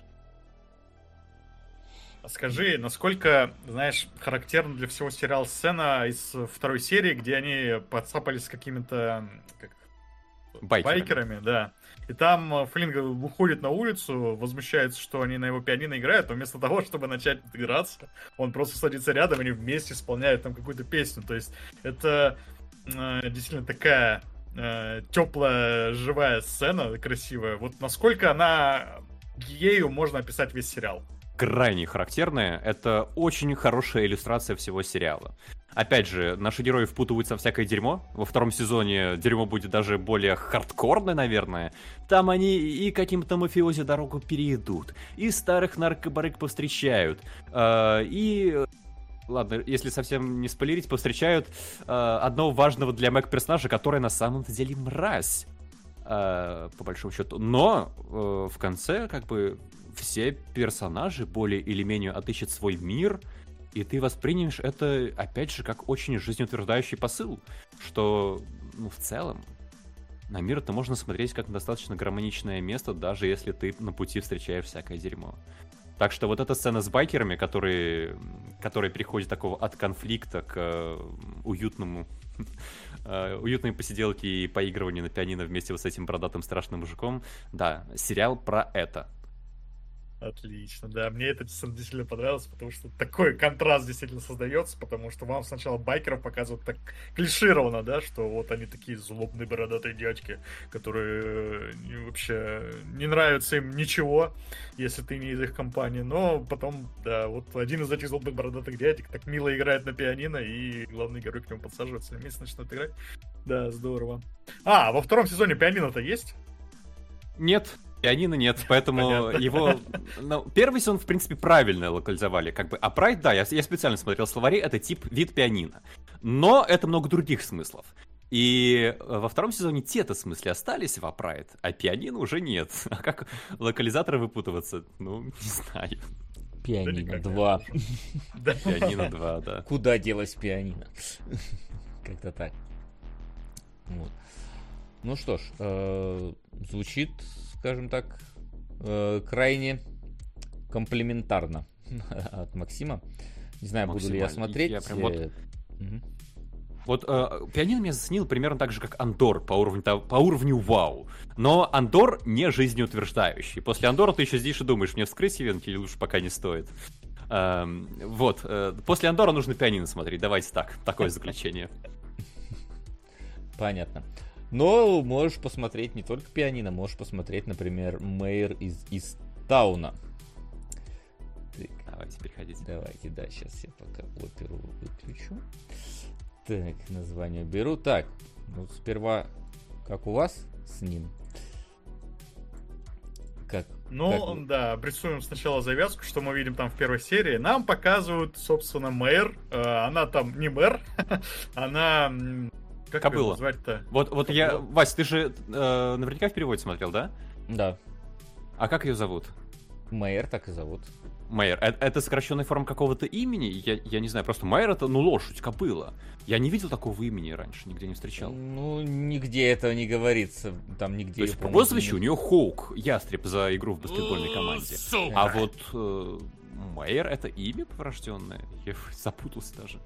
А Скажи, насколько, знаешь, характерна для всего сериала сцена из второй серии, где они подцапались с какими-то как, Байкерами. да. И там э, Флинга выходит на улицу, возмущается, что они на его пианино играют, но вместо того, чтобы начать играться, он просто садится рядом, и они вместе исполняют там какую-то песню. То есть это э, действительно такая э, теплая, живая сцена, красивая. Вот насколько она ею можно описать весь сериал. Крайне характерное. Это очень хорошая иллюстрация всего сериала. Опять же, наши герои впутываются во всякое дерьмо. Во втором сезоне дерьмо будет даже более хардкорное, наверное. Там они и каким-то мафиози дорогу перейдут, и старых наркобарык повстречают, э, и... Ладно, если совсем не спойлерить, повстречают э, одного важного для Мэг персонажа, который на самом-то деле мразь. э, по большому счету. Но э, в конце, как бы, все персонажи более или менее отыщут свой мир, и ты воспримешь это, опять же, как очень жизнеутверждающий посыл, что, ну, в целом, на мир это можно смотреть как достаточно гармоничное место, даже если ты на пути встречаешь всякое дерьмо. Так что вот эта сцена с байкерами, которые, которые переходят такого от конфликта к э, уютному [laughs] э, уютной посиделки и поигрыванию на пианино вместе вот с этим бородатым страшным мужиком. Да, сериал про это. Отлично, да, мне это действительно понравилось, потому что такой контраст действительно создается, потому что вам сначала байкеров показывают так клишированно, да, что вот они такие злобные бородатые дядьки, которые э, вообще не нравится им ничего, если ты не из их компании, но потом, да, вот один из этих злобных бородатых дядек так мило играет на пианино, и главный герой к нему подсаживается, и вместе начинают играть. Да, здорово. А, во втором сезоне пианино-то есть? Нет, пианино нет, поэтому Понятно. его... Ну, первый сезон, в принципе, правильно локализовали. Как бы, а Прайд, да, я, я специально смотрел словари, это тип вид пианино. Но это много других смыслов. И э, во втором сезоне те-то смысле остались в Апрайд, а пианино уже нет. [laughs] А как локализаторы выпутываться? Ну, не знаю. Пианино никак, 2. Да. Пианино 2, да. Куда делось пианино? [laughs] Как-то так. Вот. Ну что ж, э, звучит, скажем так, э, крайне комплементарно [laughs] от Максима. Не знаю, буду ли я смотреть. Я прям вот- э. Вот э, пианино меня заценил примерно так же, как Андор по уровню, по уровню вау. Но Андор не жизнеутверждающий. После Андора ты еще сидишь и думаешь, мне вскрыть ивенки или лучше пока не стоит. Эм, вот. э, после Андора нужно пианино смотреть. Давайте так. Такое заключение. Понятно. Но можешь посмотреть не только пианино, можешь посмотреть, например, Мэйр из, из Тауна. Так, Давайте, переходите. давайте, да, сейчас я пока оперу выключу. Так, название беру. Так, ну сперва, как у вас с ним? Как? Ну, как- да, обрисуем сначала завязку, что мы видим там в первой серии. Нам показывают, собственно, мэр. Э, Она там не мэр, [laughs] она... Как Кобыла. назвать-то? Вот, вот я... Вась, ты же э, наверняка в переводе смотрел, да? Да, А как ее зовут? Мэйр так и зовут. Майер. Э- Это сокращенная форма какого-то имени? Я, я не знаю, просто Майер это, ну, лошадь, кобыла. Я не видел такого имени раньше, нигде не встречал. Ну, нигде этого не говорится. Там нигде... То есть по прозвищу у не- нее Хоук, ястреб за игру в баскетбольной команде. А вот э, Майер это имя врожденное? Я [laughs] запутался даже.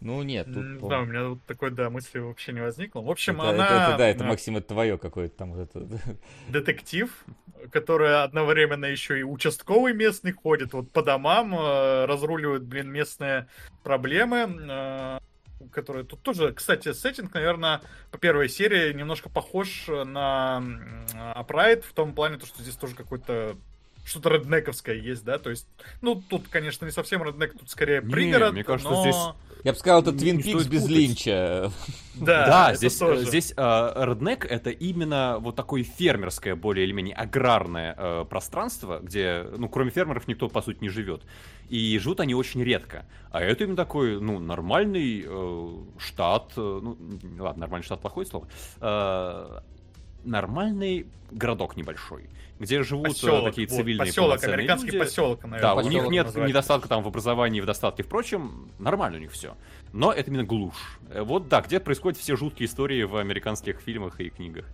Ну, нет, тут... Да, у меня вот такой, да, мысли вообще не возникло. В общем, это, она это- это да, это э, Максим, это твое какое-то там это. детектив, который одновременно еще и участковый местный ходит, вот по домам, э, разруливает, блин, местные проблемы, э, которые тут тоже, кстати, сеттинг, наверное, по первой серии немножко похож на Апрайд в том плане, то, что здесь тоже какой-то что-то реднековское есть, да, то есть, ну, тут, конечно, не совсем реднек, тут скорее Не, пригород, мне кажется, но... здесь Я бы сказал, это Твин Пикс без путать. Линча. [laughs] Да, Да, это здесь, тоже. э, здесь э, реднек это именно вот такое фермерское, более или менее аграрное э, пространство, где, ну, кроме фермеров никто, по сути, не живет. И живут они очень редко. А это именно такой, ну, нормальный э, штат, э, ну, ладно, нормальный штат плохое слово, э, нормальный городок небольшой, где живут э, Поселок, такие вот, цивильные поселок, полноценные американский люди. поселок, наверное. Да, у них поселок нет назвать. недостатка там в образовании, в достатке, впрочем, нормально у них все. Но это именно глушь. Э, Вот да, где происходят все жуткие истории в американских фильмах и книгах.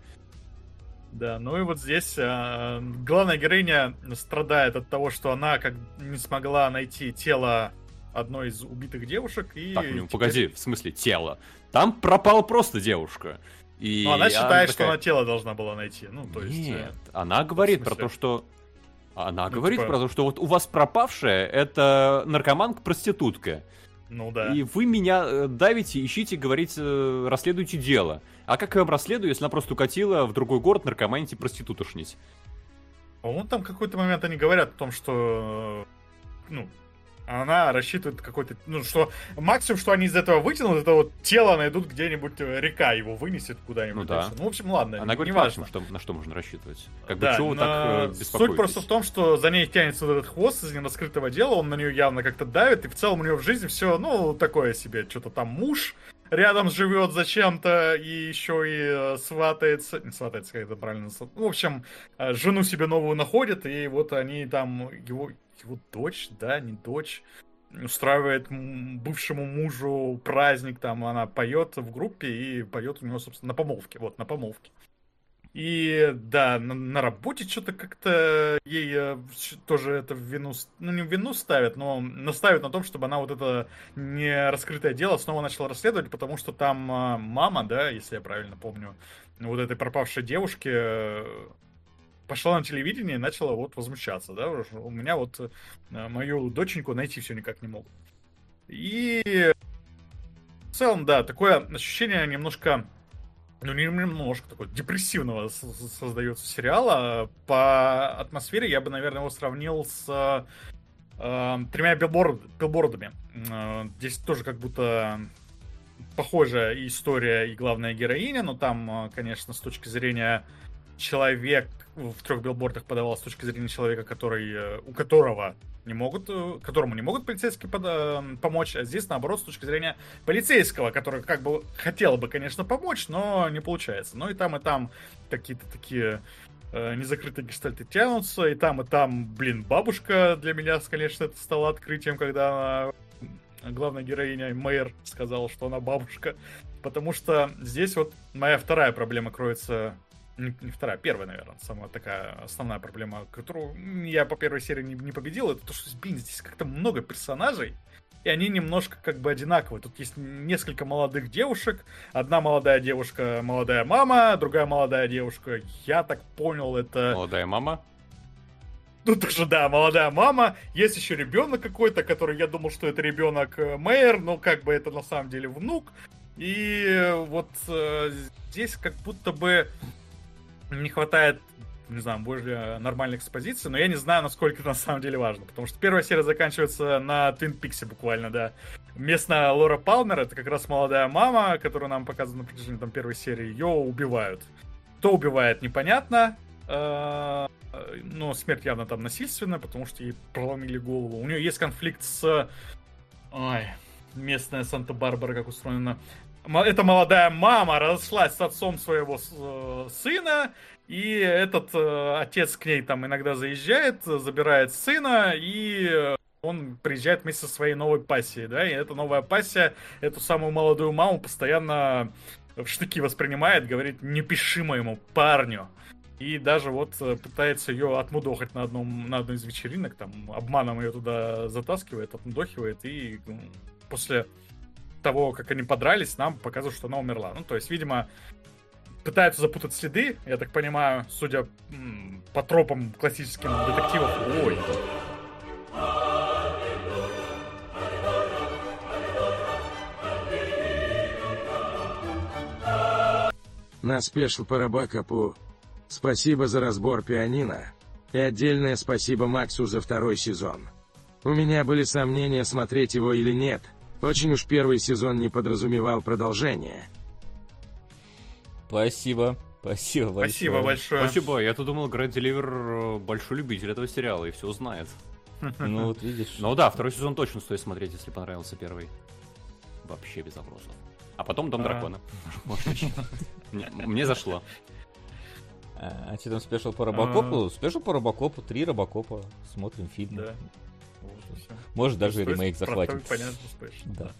Да, ну и вот здесь э, главная героиня страдает от того, что она как не смогла найти тело одной из убитых девушек и Так, ну погоди, в смысле тело. Там пропала просто девушка. И Ну, она считает, что такая, она тело должна была найти. Ну, то есть. э, Нет, она говорит про то, что... Она Ну, говорит типа- про то, что вот у вас пропавшая это наркоманка-проститутка. Ну да. И вы меня э, давите, ищите, говорите, э, расследуйте дело. А как я вам расследую, если она просто укатила в другой город наркоманить и проститутошнить? По-моему, там какой-то момент они говорят о том, что. э, Ну, она рассчитывает какой-то. Ну, что максимум, что они из этого вытянут, это вот тело найдут где-нибудь, э, река его вынесет куда-нибудь. Ну да. Ну, в общем, ладно. Она говорит, неважно. максимум, что, на что можно рассчитывать. Как Да, бы, чего но так э, Суть просто в том, что за ней тянется вот этот хвост из нераскрытого дела, он на нее явно как-то давит, и в целом у нее в жизни все, ну, такое себе, что-то там муж рядом живет зачем-то, и еще и э, сватается, не сватается, как это правильно, ну, в общем, э, жену себе новую находит, и вот они там, его, его дочь, да, не дочь, устраивает бывшему мужу праздник, там она поет в группе и поет у него, собственно, на помолвке, вот, на помолвке. И да, на, на работе что-то как-то ей э, тоже это в вину, ну не в вину ставят, но наставят на том, чтобы она вот это не раскрытое дело снова начала расследовать, потому что там э, мама, да, если я правильно помню, вот этой пропавшей девушки э, пошла на телевидение и начала вот возмущаться, да, у меня вот э, мою доченьку найти все никак не могут. И в целом, да, такое ощущение немножко ну, не немножко такой депрессивного создается сериала. По атмосфере я бы, наверное, его сравнил с э, тремя билборд, билбордами. Э, здесь тоже как будто похожая история, и главная героиня, но там, э, конечно, с точки зрения человек в трех билбордах подавал с точки зрения человека, который, э, у которого не могут, э, которому не могут полицейские пода- помочь, а здесь наоборот с точки зрения полицейского, который как бы хотел бы, конечно, помочь, но не получается. Ну и там, и там какие-то такие э, незакрытые гештальты тянутся, и там, и там, блин, бабушка для меня, конечно, это стало открытием, когда она, главная героиня Мэйр сказала, что она бабушка, потому что здесь вот моя вторая проблема кроется Не, не вторая, первая, наверное, самая такая основная проблема, которую я по первой серии не, не победил, это то, что, блин, здесь как-то много персонажей, и они немножко как бы одинаковые. Тут есть несколько молодых девушек. Одна молодая девушка, молодая мама, другая молодая девушка. Я так понял, это... Молодая мама? Ну, тоже, да, молодая мама. Есть еще ребенок какой-то, который я думал, что это ребенок э, Мэйр, но как бы это на самом деле внук. И вот э, здесь как будто бы не хватает не знаю, более нормальной экспозиции, но я не знаю, насколько это на самом деле важно, потому что первая серия заканчивается на Твин Пиксе буквально, да. Местная Лора Палмер, это как раз молодая мама, которую нам показывают на протяжении там, первой серии, ее убивают. Кто убивает, непонятно, э, но смерть явно там насильственная, потому что ей проломили голову. У нее есть конфликт с... Ой, местная Санта-Барбара, как устроена. Эта молодая мама разошлась с отцом своего э, сына, и этот э, отец к ней там иногда заезжает, забирает сына, и он приезжает вместе со своей новой пассией, да, и эта новая пассия эту самую молодую маму постоянно в штыки воспринимает, говорит, не пиши моему парню. И даже вот э, пытается ее отмудохать на, одном, на одной из вечеринок, там, обманом ее туда затаскивает, отмудохивает, и после того, как они подрались, нам показывают, что она умерла. Ну, то есть, видимо, пытаются запутать следы, я так понимаю, судя по тропам классическим детективов. Ой. На спешл по Рабакапу. Спасибо за разбор пианино. И отдельное спасибо Максу за второй сезон. У меня были сомнения, смотреть его или нет. Очень уж первый сезон не подразумевал продолжение. Спасибо. Спасибо большое. Спасибо большое. Спасибо. Я-то думал, Грэнд Деливер большой любитель этого сериала и все знает. Ну вот видишь. Ну да, второй сезон точно стоит смотреть, если понравился первый. Вообще без вопросов. А потом Дом А. дракона. Мне- зашло. А, а что там спешл по Робокопу? Спешл по Робокопу, три Робокопа. Смотрим фильм. Всё. Может даже Спэш- ремейк захватим. понятно, спэш. Да.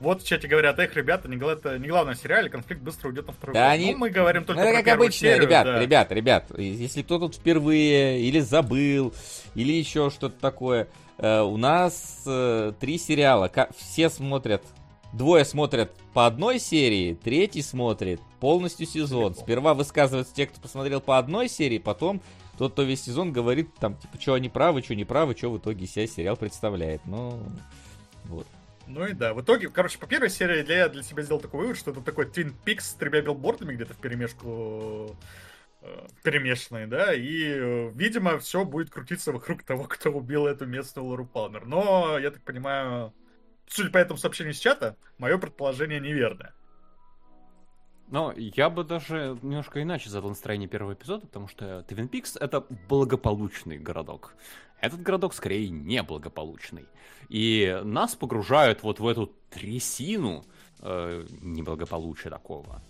Вот в чате говорят, эх, ребята, не, гла- это не главное в сериале, конфликт быстро уйдет на второй Да они- Ну, мы говорим Ну, только это про как обычно, серию, ребят, да. ребят, ребят, если кто тут впервые или забыл, или еще что-то такое, э, у нас э, три сериала, все смотрят, двое смотрят по одной серии, третий смотрит полностью сезон. Сперва высказываются те, кто посмотрел по одной серии, потом тот, кто весь сезон говорит, там, типа, что они правы, что не правы, что в итоге себя сериал представляет. Ну, вот. Ну и да, в итоге, короче, по первой серии я для себя сделал такой вывод, что это такой Twin Peaks с тремя билбордами где-то в перемешку э, перемешанные, да, и, э, видимо, все будет крутиться вокруг того, кто убил эту местную Лору Палмер. Но, я так понимаю, судя по этому сообщению с чата, мое предположение неверное. Но я бы даже немножко иначе задал настроение первого эпизода, потому что Твин Пикс — это благополучный городок. Этот городок скорее неблагополучный. И нас погружают вот в эту трясину э, неблагополучия такого.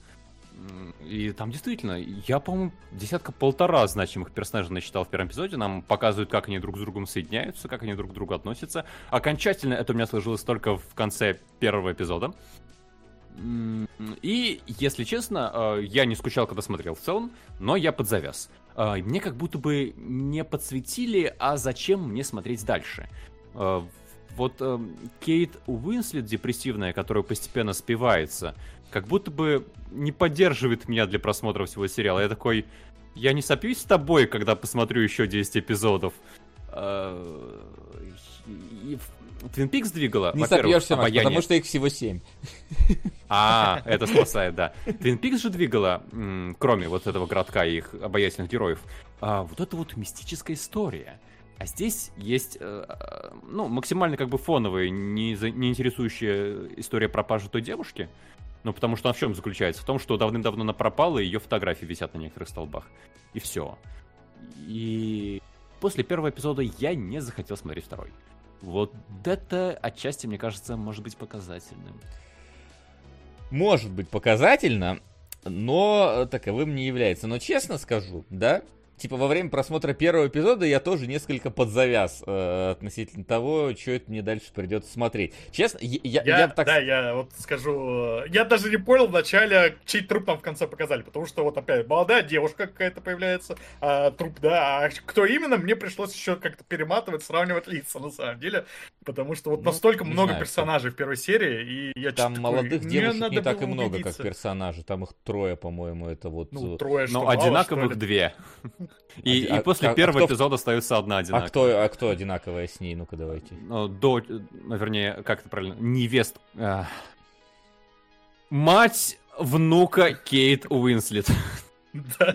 И там действительно, я, по-моему, десятка-полтора значимых персонажей насчитал в первом эпизоде. Нам показывают, как они друг с другом соединяются, как они друг к другу относятся. Окончательно это у меня сложилось только в конце первого эпизода. И, если честно, э, я не скучал, когда смотрел в целом, но я подзавяз. Э, Мне как будто бы не подсветили, а зачем мне смотреть дальше. Э, Вот Кейт Уинслет депрессивная, которая постепенно спивается, как будто бы не поддерживает меня для просмотра всего сериала. Я такой, я не сопьюсь с тобой, когда посмотрю еще 10 эпизодов. Твин Пикс двигала, Не сопьешься, Макс, обаяние. потому что их всего семь. А, это спасает, да. Твин Пикс же двигала, м, кроме вот этого городка и их обаятельных героев, а, вот эта вот мистическая история. А здесь есть, э, э, ну, максимально как бы фоновая, не, за- не интересующая история пропажи той девушки. Ну, потому что она в чем заключается? В том, что давным-давно она пропала, и ее фотографии висят на некоторых столбах. И все. И после первого эпизода я не захотел смотреть второй. Вот это отчасти, мне кажется, может быть показательным. может быть показательно, но таковым не является. Но честно скажу, да, типа, во время просмотра первого эпизода я тоже несколько подзавяз э, относительно того, что это мне дальше придется смотреть. Честно, я, я, Я, так... Да, я вот скажу, э, я даже не понял вначале, чей труп там в конце показали, потому что вот опять молодая девушка какая-то появляется, а, труп, да, а кто именно, мне пришлось еще как-то перематывать, сравнивать лица, на самом деле, потому что вот Ну, настолько много знаю, персонажей в первой серии, и я Там молодых такой, девушек не так и много, как персонажей. Там их трое, по-моему, это вот... Ну, э, трое, что Но мало, что одинаковых ли? две. [laughs] И, А- и после а- а первого кто- эпизода остается одна а, одинаковая. кто, а кто одинаковая с ней? Ну-ка, давайте. Ну, до, ну, вернее, как это правильно, невест... а, Мать внука Кейт Уинслет. [laughs]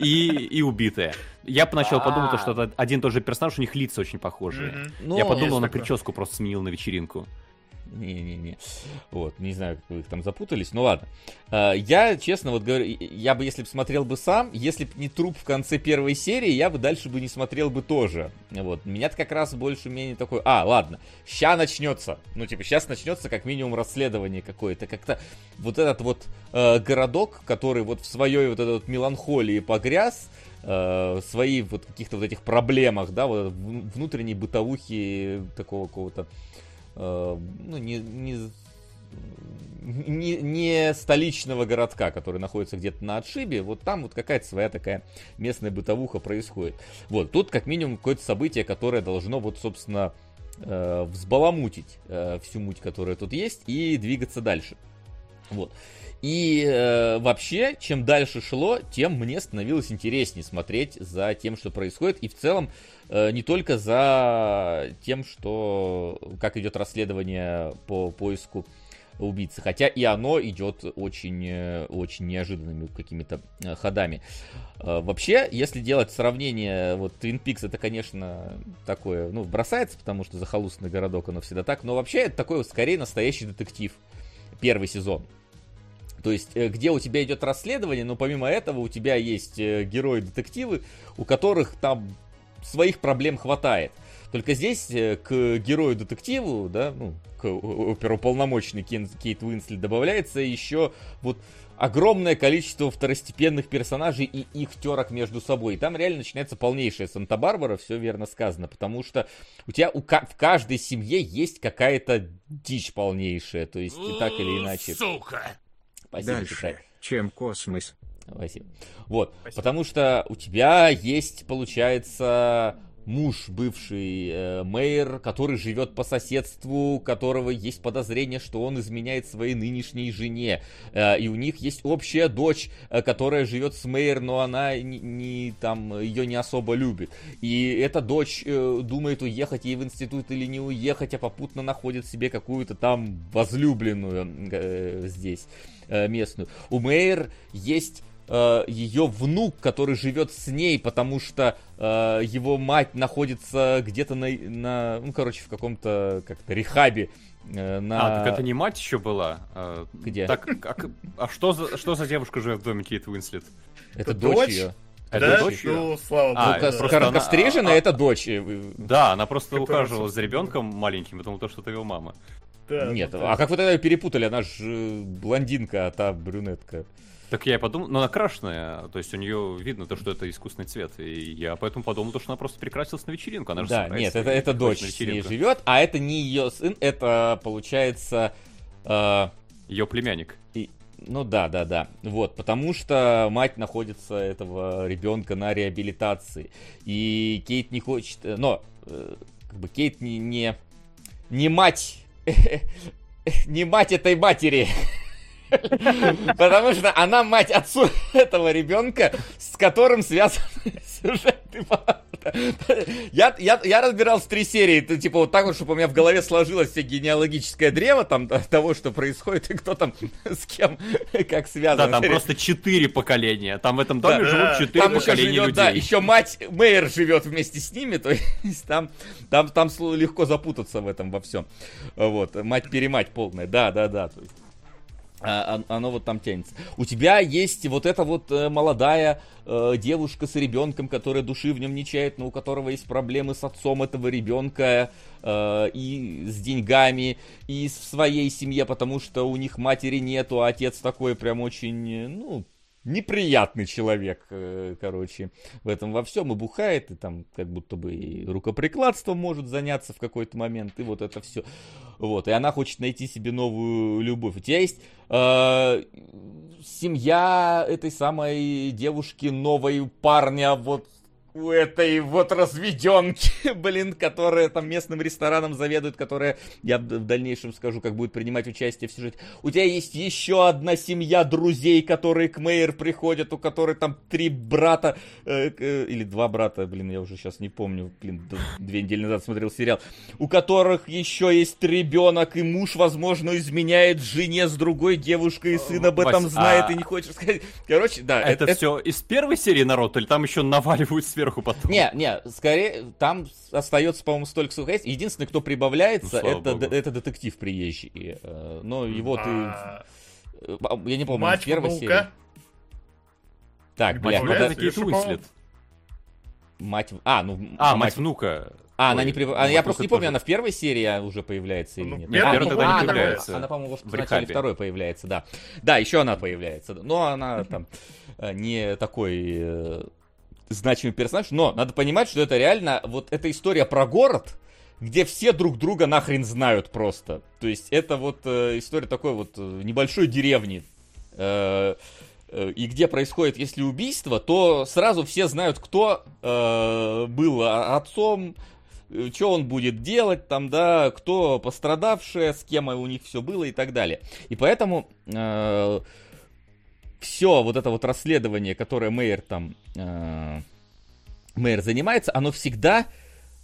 И, и убитая. Я поначалу подумал, то, А. что это один и тот же персонаж, у них лица очень похожие. Ну, Я подумал, есть он на такое. прическу просто сменил на вечеринку. Не-не-не. Вот, не знаю, как вы их там запутались, ну ладно. А, Я, честно, вот говорю, я бы, если бы смотрел бы сам, если бы не труп в конце первой серии, я бы дальше бы не смотрел бы тоже. Вот, меня-то как раз больше-менее такой, а, ладно, ща начнется. Ну, типа, сейчас начнется как минимум расследование какое-то. Как-то вот этот вот э, городок, который вот в своей вот этой вот меланхолии погряз, э, свои вот каких-то вот этих проблемах, да, вот вну- внутренней бытовухи такого какого-то ну, не, не, не, не столичного городка, который находится где-то на отшибе, вот там вот какая-то своя такая местная бытовуха происходит. Вот, тут как минимум какое-то событие, которое должно вот, собственно, э, взбаламутить э, всю муть, которая тут есть, и двигаться дальше. Вот. И э, вообще, чем дальше шло, тем мне становилось интереснее смотреть за тем, что происходит. И в целом, э, не только за тем, что как идет расследование по поиску убийцы. Хотя и оно идет очень, э, очень неожиданными какими-то э, ходами. Э, Вообще, если делать сравнение, вот Twin Peaks это, конечно, такое, ну, бросается, потому что захолустный городок, оно всегда так, но вообще это такой скорее настоящий детектив. Первый сезон. То есть, э, где у тебя идет расследование, но помимо этого у тебя есть э, герои-детективы, у которых там своих проблем хватает. Только здесь э, к герою-детективу, да, ну, к оперуполномоченной Кейт Уинслет добавляется еще вот огромное количество второстепенных персонажей и их терок между собой. И там реально начинается полнейшая Санта-Барбара, все верно сказано, потому что у тебя у в каждой семье есть какая-то дичь полнейшая, то есть и так или иначе. Сука! Спасибо, Дальше, Тетрадь. чем космос. Спасибо. Вот, потому что у тебя есть, получается, муж, бывший э, мэр, который живет по соседству, у которого есть подозрение, что он изменяет своей нынешней жене. Э, и у них есть общая дочь, э, которая живет с мэр, но она не, не, там ее не особо любит. И эта дочь э, думает уехать ей в институт или не уехать, а попутно находит себе какую-то там возлюбленную э, здесь э, местную. У Мэйр есть э, ее внук, который живет с ней, потому что э, его мать находится где-то на, на ну, короче, в каком-то как-то рехабе. э, на... А, так это не мать еще была? А, Где? Так, как- а что за, что за девушка живет в доме Кейт Уинслет? Это Это дочь, дочь? ее. Это да? дочь? Ну, слава А, богу. Ну, просто она- короткостриженная а- это дочь. э, Да, она просто Которая ухаживала за ребенком маленьким, потому то, что это его мама. Да, Нет, ну, а как вы тогда ее перепутали? Она же блондинка, а та брюнетка. Так я и подумал, но она крашеная, то есть у нее видно то, что это искусственный цвет, и я поэтому подумал, то, что она просто перекрасилась на вечеринку, она же Да, нет, это, это дочь с ней живет, а это не ее сын, это получается... э, Ее племянник. И- ну да, да, да. Вот, потому что мать находится этого ребенка на реабилитации. И Кейт не хочет. э, Но э, как бы Кейт не, не, не мать. [laughs] Не мать этой матери. Потому что она мать отцу этого ребенка, с которым связан поворот. Я, я, я разбирал с три серии, это, типа вот так вот, чтобы у меня в голове сложилось все генеалогическое древо там того, что происходит, и кто там с кем как связан. Да, там просто четыре поколения. Там в этом доме Да. живут четыре Там еще поколения живет, людей. да, еще мать Мэйр живет вместе с ними, то есть там, там, там легко запутаться в этом во всем. Вот, мать-перемать полная, да, да, да, то есть. А, а- оно вот там тянется. У тебя есть вот эта вот э, молодая э, девушка с ребенком, которая души в нем не чает, но у которого есть проблемы с отцом этого ребенка э, и с деньгами, и в своей семье, потому что у них матери нету, а отец такой прям очень, э, ну, неприятный человек, э, короче, в этом во всем и бухает, и там как будто бы и рукоприкладством может заняться в какой-то момент, и вот это все. Вот, и она хочет найти себе новую любовь. У тебя есть э, семья этой самой девушки, новой парня, вот у этой вот разведенки, [laughs] блин, которая там местным рестораном заведует, которая, я в дальнейшем скажу, как будет принимать участие в сюжете. У тебя есть еще одна семья друзей, которые к Мейер приходят, у которой там три брата, э, э, или два брата, блин, я уже сейчас не помню, блин, две недели назад смотрел сериал, у которых еще есть ребенок, и муж, возможно, изменяет жене с другой девушкой, и сын об этом Вась, знает а- и не хочет сказать. Короче, да. Это, все из первой серии народ, или там еще наваливают сверху потом? Не, не, скорее, там остается, по-моему, столько, сколько есть. Единственный, кто прибавляется, Ну, это, д- это детектив приезжий. Э, Но его ты... А, э, Я не помню, Мать в первой внука. серии. Так, бля, Мать ну, внука да, это Кейт Шипова. Уинслет. мать... А, ну... А, мать внука. А, она Ой, не прибав... мать Я просто не помню, тоже. она в первой серии уже появляется или Ну, нет? первой А, тогда ну, не а, она, появляется. Она, по-моему, в В начале второй появляется, да. Да, еще она появляется. Но она там [laughs] э, не такой значимый персонаж. Но надо понимать, что это реально вот эта история про город, где все друг друга нахрен знают просто. То есть это вот э, история такой вот э, небольшой деревни. Э, э, и где происходит, если убийство, то сразу все знают, кто э, был отцом, что он будет делать там, да, кто пострадавший, с кем у них все было и так далее. И поэтому все вот это вот расследование, которое Мейер там, э, Мейер занимается, оно всегда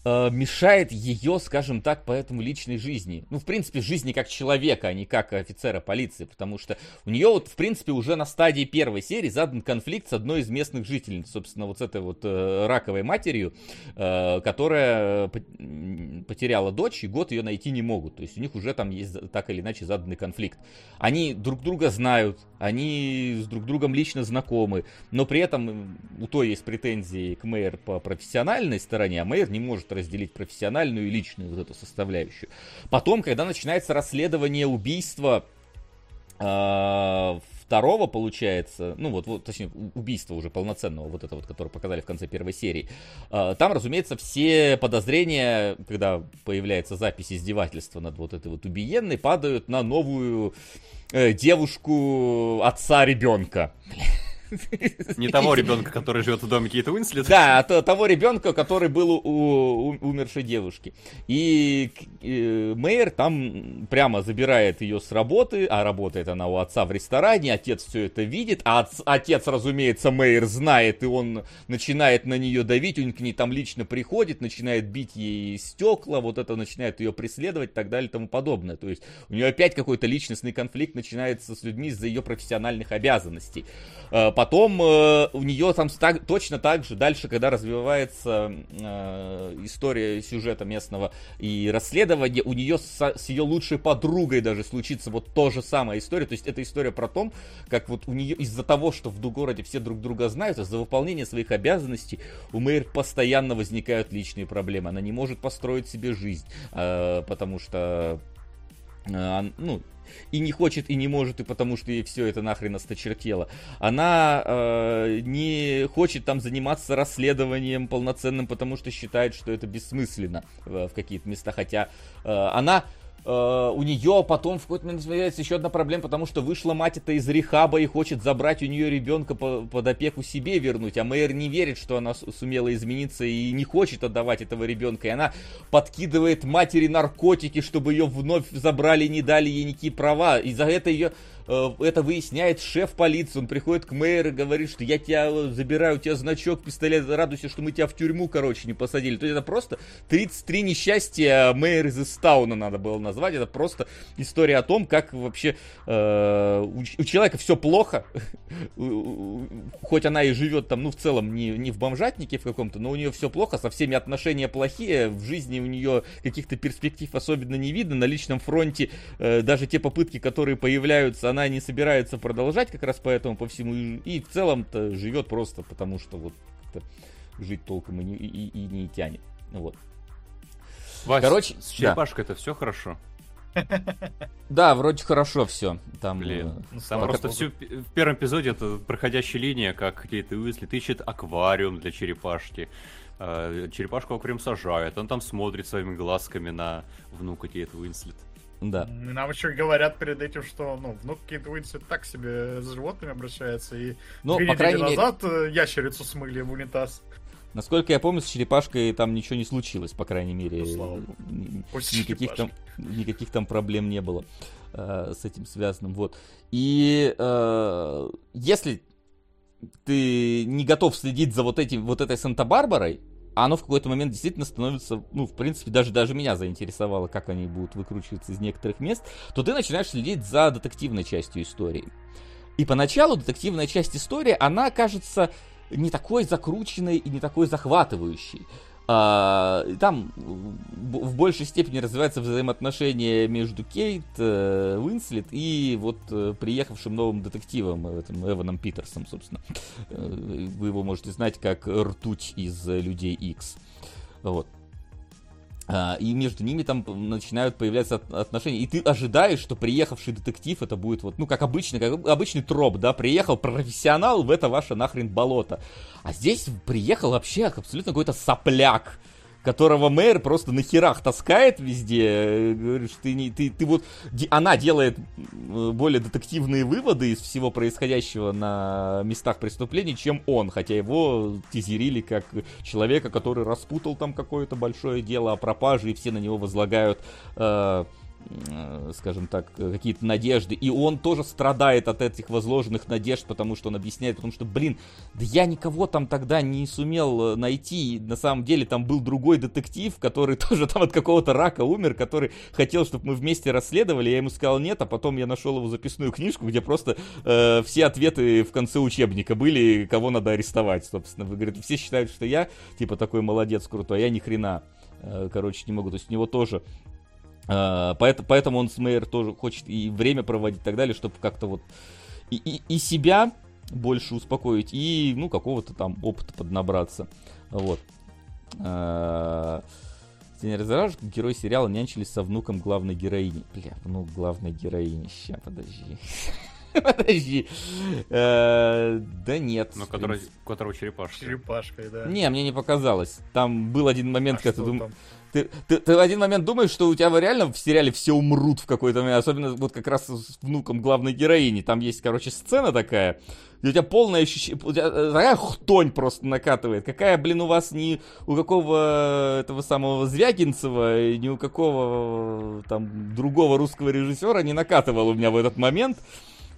э, мешает ее, скажем так, поэтому личной жизни. Ну, в принципе, жизни как человека, а не как офицера полиции, потому что у нее вот, в принципе, уже на стадии первой серии задан конфликт с одной из местных жительниц, собственно, вот с этой вот э, раковой матерью, э, которая м, потеряла дочь, и год ее найти не могут. То есть у них уже там есть так или иначе заданный конфликт. Они друг друга знают, они с друг другом лично знакомы, но при этом у той есть претензии к Мэйр по профессиональной стороне, а Мэйр не может разделить профессиональную и личную вот эту составляющую. Потом, когда начинается расследование убийства а, второго, получается, ну вот, вот, точнее, убийства уже полноценного, вот это вот, которое показали в конце первой серии, а, там, разумеется, все подозрения, когда появляется запись издевательства над вот этой вот убиенной, падают на новую э, девушку отца ребенка. [laughs] Не того ребенка, который живет в доме Кейт Уинслет. Да, от от того ребенка, который был у, у умершей девушки. И э, Мэйр там прямо забирает ее с работы, а работает она у отца в ресторане, отец все это видит, а отц- отец, разумеется, Мэйр знает, и он начинает на нее давить, он к ней там лично приходит, начинает бить ей стекла, вот это начинает ее преследовать и так далее и тому подобное. То есть у нее опять какой-то личностный конфликт начинается с людьми из-за ее профессиональных обязанностей. Э, Потом э, у нее там так- точно так же дальше, когда развивается э, история сюжета местного и расследования, у нее с, с ее лучшей подругой даже случится вот то же самая история. То есть это история про то, как вот у нее из-за того, что в городе все друг друга знают, из-за выполнения своих обязанностей у Мэйр постоянно возникают личные проблемы. Она не может построить себе жизнь, э, потому что э, ну, и не хочет, и не может, и потому что ей все это нахрен осточертело. Она э, не хочет там заниматься расследованием полноценным, потому что считает, что это бессмысленно э, в какие-то места. Хотя э, она у нее потом в какой-то момент появляется еще одна проблема, потому что вышла мать это из рехаба и хочет забрать у нее ребенка по- под опеку себе вернуть, а Мэйр не верит, что она сумела измениться и не хочет отдавать этого ребенка, и она подкидывает матери наркотики, чтобы ее вновь забрали, не дали ей никакие права, и за это ее э, это выясняет шеф полиции, он приходит к мэру и говорит, что я тебя э, забираю, у тебя значок, пистолет, радуйся, что мы тебя в тюрьму, короче, не посадили. То есть это просто 33 несчастья мэра из Истауна надо было назвать. Это просто история о том, как вообще э, у, у человека все плохо, [laughs] хоть она и живет там, ну, в целом, не, не в бомжатнике в каком-то, но у нее все плохо, со всеми отношения плохие, в жизни у нее каких-то перспектив особенно не видно, на личном фронте э, даже те попытки, которые появляются, она не собирается продолжать как раз поэтому по всему, и, и в целом-то живет просто потому, что вот жить толком и не, и, и не тянет. Вот. Вась, Короче, с черепашкой это все хорошо. [laughs] Да, вроде хорошо все. Там, Блин, э, Ну, там просто всю, в первом эпизоде это проходящая линия, как Кейт Уизли ищет аквариум для черепашки. Э, Черепашку аквариум сажают, он там смотрит своими глазками на внука Кейт Уинслет. Да. Нам еще говорят перед этим, что ну, внук Кейт Уинслет так себе с животными обращается, и Ну, две по недели крайней мере, назад э, ящерицу смыли в унитаз. насколько я помню, с черепашкой там ничего не случилось, по крайней мере. Ну, слава богу. Никаких там, никаких там проблем не было э, с этим связанным. Вот. И э, если ты не готов следить за вот, этим, вот этой Санта-Барбарой, оно в какой-то момент действительно становится, ну, в принципе, даже, даже меня заинтересовало, как они будут выкручиваться из некоторых мест, то ты начинаешь следить за детективной частью истории. И поначалу детективная часть истории, она кажется не такой закрученной и не такой захватывающей. А, там в большей степени развивается взаимоотношения между Кейт, э, Уинслет и вот э, приехавшим новым детективом, э, этим Эваном Питерсом, собственно. Вы его можете знать как ртуть из Людей X. Вот. А, и между ними там начинают появляться от- отношения. И ты ожидаешь, что приехавший детектив это будет вот, ну, как обычно, как обычный троп, да, приехал профессионал в это ваше нахрен болото. А здесь приехал вообще абсолютно какой-то сопляк, которого мэр просто на херах таскает везде. э, Говоришь, ты не, ты, ты вот, она делает э, более детективные выводы из всего происходящего на местах преступлений, чем он, хотя его тизерили как человека, который распутал там какое-то большое дело о пропаже, и все на него возлагают э, скажем так, э, какие-то надежды. И он тоже страдает от этих возложенных надежд, потому что он объясняет, потому что, блин, да я никого там тогда не сумел э, найти. На самом деле там был другой детектив, который [laughs] тоже там от какого-то рака умер, который хотел, чтобы мы вместе расследовали. Я ему сказал нет, а потом я нашел его записную книжку, где просто э, все ответы в конце учебника были, кого надо арестовать, собственно. Вы говорите, все считают, что я, типа, такой молодец, крутой, а я ни хрена. Э, Короче, не могу. То есть у него тоже а, поэт- Поэтому он с Мейер тоже хочет и время проводить и так далее, чтобы как-то вот и, и, и себя больше успокоить, и, ну, какого-то там опыта поднабраться. Вот. А, Сеня Разораж, герой сериала нянчились со внуком главной героини. Бля, внук главной героини. Ща, подожди. [laughs] Подожди. Э, Да нет. Ну, которого черепашка. Черепашкой, да. Не, мне не показалось. Там был один момент, А когда ты думаешь... Ты, ты, ты в один момент думаешь, что у тебя реально в сериале все умрут в какой-то момент, особенно вот как раз с внуком главной героини. Там есть, короче, сцена такая, где у тебя полное ощущение, у тебя э, такая хтонь просто накатывает. Какая, блин, у вас ни у какого этого самого Звягинцева, ни у какого э, там другого русского режиссера не накатывал у меня в этот момент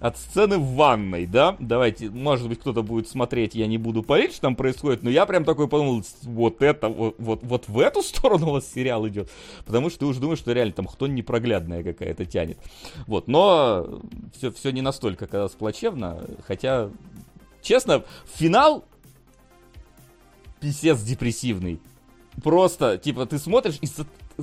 от сцены в ванной, да? Давайте, может быть, кто-то будет смотреть, я не буду парить, что там происходит, но я прям такой подумал, вот это, вот, вот, вот в эту [laughs] сторону у вас сериал идет. Потому что ты уже думаешь, что реально там хтонь непроглядная какая-то тянет. Вот, но все, все не настолько оказалось плачевно, хотя, честно, финал писец депрессивный. Просто, типа, ты смотришь и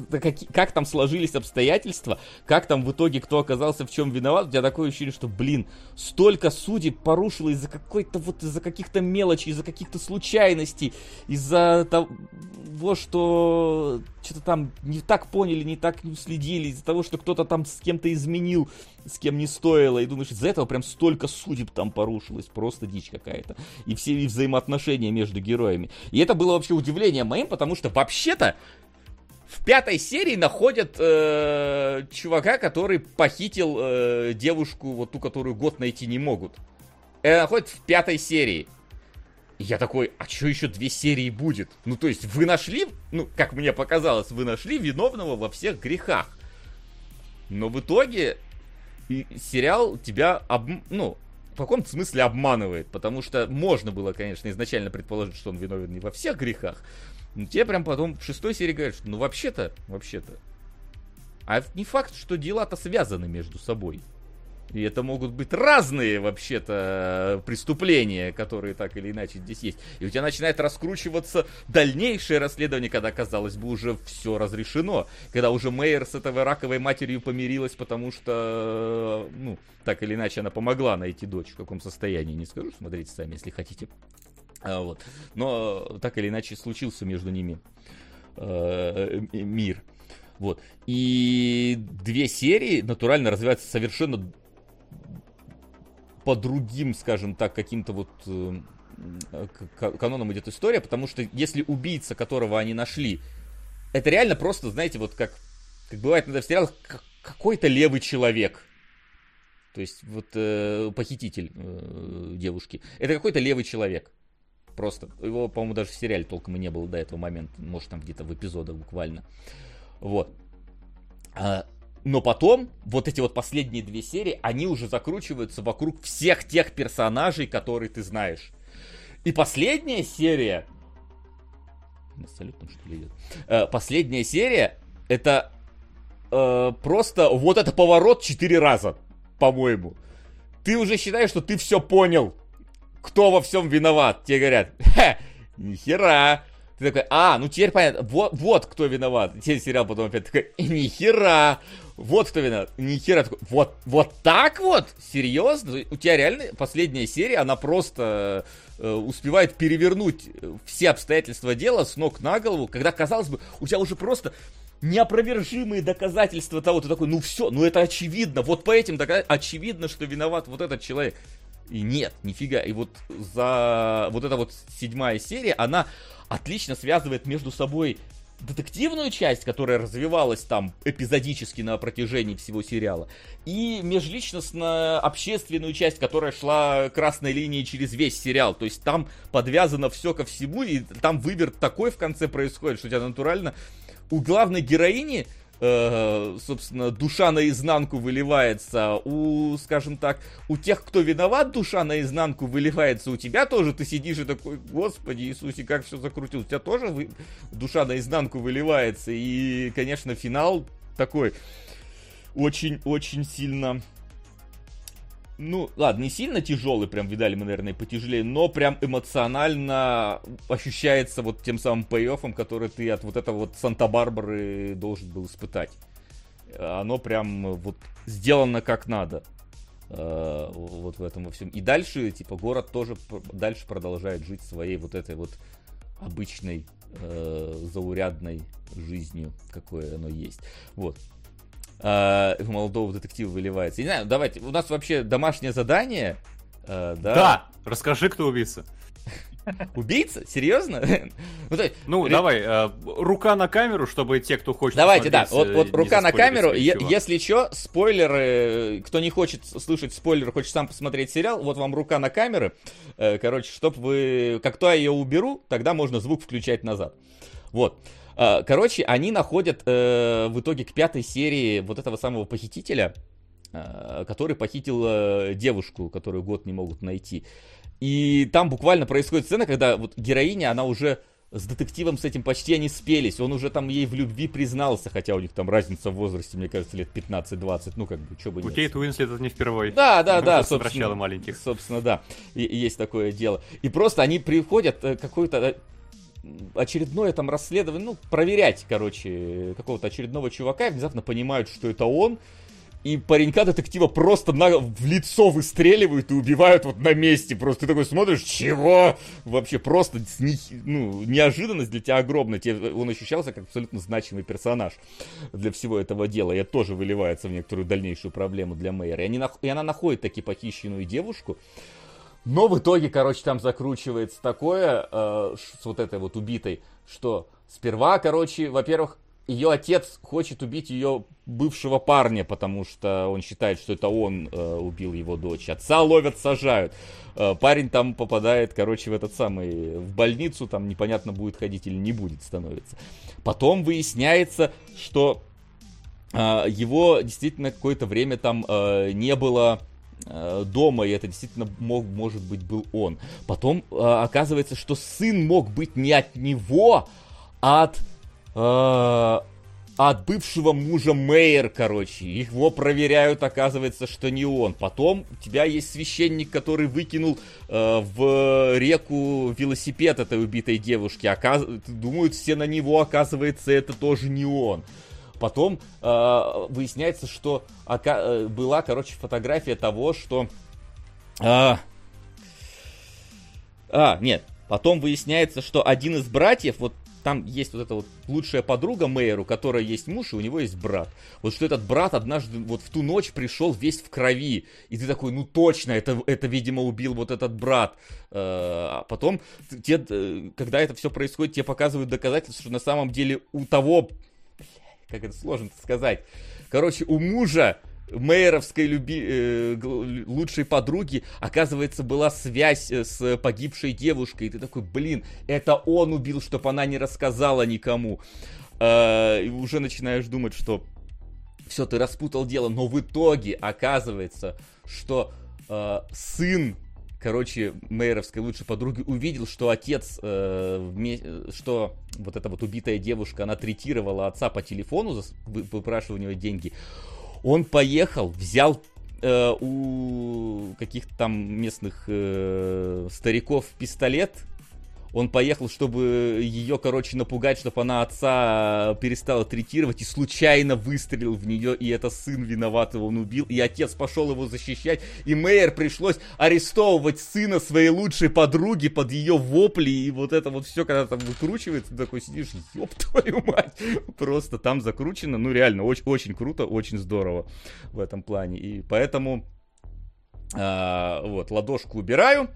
каки- как там сложились обстоятельства, как там в итоге кто оказался в чем виноват, у тебя такое ощущение, что, блин, столько судеб порушило из-за какой-то вот, из-за каких-то мелочей, из-за каких-то случайностей, из-за того, что что-то там не так поняли, не так не уследили, из-за того, что кто-то там с кем-то изменил, с кем не стоило, и думаешь, из-за этого прям столько судеб там порушилось, просто дичь какая-то. И все и взаимоотношения между героями. И это было вообще удивление моим, потому что вообще-то в пятой серии находят э, чувака, который похитил э, девушку, вот ту, которую год найти не могут. Это находят в пятой серии. Я такой, а что еще две серии будет? Ну, то есть, вы нашли, ну, как мне показалось, вы нашли виновного во всех грехах. Но в итоге сериал тебя, об, ну, в каком-то смысле обманывает, потому что можно было, конечно, изначально предположить, что он виновен не во всех грехах, но тебе прям потом в шестой серии говорят, что ну вообще-то, вообще-то, а не факт, что дела-то связаны между собой. И это могут быть разные, вообще-то, преступления, которые так или иначе здесь есть. И у тебя начинает раскручиваться дальнейшее расследование, когда, казалось бы, уже все разрешено. Когда уже Мейер с этой раковой матерью помирилась, потому что, ну, так или иначе она помогла найти дочь. В каком состоянии, не скажу, смотрите сами, если хотите. А, вот. Но так или иначе случился между ними э, мир. Вот. И две серии натурально развиваются совершенно по другим, скажем так, каким-то вот э, каноном идет история, потому что если убийца, которого они нашли, это реально просто, знаете, вот как, как бывает иногда в сериалах, какой-то левый человек. То есть вот э, похититель э, девушки. Это какой-то левый человек. Просто. Его, по-моему, даже в сериале толком и не было до этого момента. Может, там где-то в эпизодах буквально. Вот. А, но потом, вот эти вот последние две серии, они уже закручиваются вокруг всех тех персонажей, которые ты знаешь. И последняя серия... Салют там что ли идет? Э, последняя серия, это э, просто вот это поворот четыре раза, по-моему. Ты уже считаешь, что ты все понял, кто во всем виноват. Тебе говорят, ха, нихера. Ты такой, а, ну теперь понятно, вот, вот кто виноват. Теперь сериал потом опять такой, нихера. Вот кто виноват. Нихера такой, вот, вот так вот? Серьезно? У тебя реально последняя серия, она просто э, успевает перевернуть все обстоятельства дела с ног на голову, когда, казалось бы, у тебя уже просто неопровержимые доказательства того, ты такой, ну все, ну это очевидно, вот по этим доказательствам очевидно, что виноват вот этот человек. И нет, нифига. И вот за вот эта вот седьмая серия, она отлично связывает между собой детективную часть, которая развивалась там эпизодически на протяжении всего сериала, и межличностно общественную часть, которая шла красной линией через весь сериал. То есть там подвязано все ко всему, и там выверт такой в конце происходит, что у тебя натурально у главной героини э, собственно, душа наизнанку выливается, у, скажем так, у тех, кто виноват, душа наизнанку выливается, у тебя тоже. Ты сидишь и такой, господи Иисусе, как все закрутил, у тебя тоже вы... душа наизнанку выливается, и, конечно, финал такой очень-очень сильно ну, ладно, не сильно тяжелый, прям видали мы, наверное, потяжелее, но прям эмоционально ощущается вот тем самым пей который ты от вот этого вот Санта-Барбары должен был испытать. Оно прям вот сделано как надо. Э, вот в этом во всем. И дальше, типа, город тоже дальше продолжает жить своей вот этой вот обычной э, заурядной жизнью, какое оно есть. Вот э, молодого детектива выливается. Не знаю, давайте, у нас вообще домашнее задание. Э, да? да, расскажи, кто убийца. [laughs] Убийца? Серьезно? [laughs] ну, ну ре... давай, э, рука на камеру, чтобы те, кто хочет Давайте, да, вот, вот рука на камеру. Е- если что, спойлеры, кто не хочет слушать спойлеры, хочет сам посмотреть сериал, вот вам рука на камеру. Э, короче, чтобы вы... Как то я ее уберу, тогда можно звук включать назад. Вот. А, короче, они находят э, в итоге к пятой серии вот этого самого похитителя, э, который похитил э, девушку, которую год не могут найти. И там буквально происходит сцена, когда вот героиня, она уже с детективом с этим почти они спелись. Он уже там ей в любви признался, хотя у них там разница в возрасте, мне кажется, лет 15-20. Ну, как бы, что бы У Кейт Уинслет это не впервые. Да, да, да, собственно. маленьких. Собственно, да. И, есть такое дело. И просто они приходят, какой-то очередное там расследование, ну, проверять, короче, какого-то очередного чувака, и внезапно понимают, что это он, и паренька-детектива просто на, в лицо выстреливают и убивают вот на месте. Просто ты такой смотришь, чего? Вообще просто не, ну, неожиданность для тебя огромная. Тебе, он ощущался как абсолютно значимый персонаж для всего этого дела. И это тоже выливается в некоторую дальнейшую проблему для Мэйра. И, они, и она находит таки похищенную девушку. Но в итоге, короче, там закручивается такое э, с вот этой вот убитой, что сперва, короче, во-первых, ее отец хочет убить ее бывшего парня, потому что он считает, что это он э, убил его дочь. Отца ловят, сажают. Э, парень там попадает, короче, в этот самый в больницу, там непонятно будет ходить или не будет становиться. Потом выясняется, что э, его действительно какое-то время там э, не было дома, и это действительно мог, может быть, был он. Потом э, оказывается, что сын мог быть не от него, а от, э, от бывшего мужа Мейер, короче. Его проверяют, оказывается, что не он. Потом у тебя есть священник, который выкинул э, в реку велосипед этой убитой девушки. Оказ... Думают все на него, оказывается, это тоже не он. Потом э, выясняется, что ока- э, была, короче, фотография того, что... Э, а, нет. Потом выясняется, что один из братьев, вот там есть вот эта вот лучшая подруга Мэйру, которая есть муж, и у него есть брат. Вот что этот брат однажды вот в ту ночь пришел весь в крови. И ты такой, ну точно, это, это видимо, убил вот этот брат. Э, а потом, те, когда это все происходит, тебе показывают доказательства, что на самом деле у того... Как это сложно сказать. Короче, у мужа мэровской люби... э, лучшей подруги, оказывается, была связь э, с погибшей девушкой. И ты такой, блин, это он убил, чтобы она не рассказала никому. Э, и уже начинаешь думать, что все, ты распутал дело. Но в итоге оказывается, что э, сын короче, мэровской лучшей подруги увидел, что отец, э, вме... что вот эта вот убитая девушка, она третировала отца по телефону, за... выпрашивая у него деньги. Он поехал, взял э, у каких-то там местных э, стариков пистолет, он поехал, чтобы ее, короче, напугать, чтобы она отца перестала третировать, и случайно выстрелил в нее, и это сын виноват, его он убил, и отец пошел его защищать, и Мэйер пришлось арестовывать сына своей лучшей подруги под ее вопли, и вот это вот все, когда там выкручивается, ты такой сидишь, ёб твою мать, просто там закручено, ну реально, очень, очень круто, очень здорово в этом плане, и поэтому, а, вот, ладошку убираю,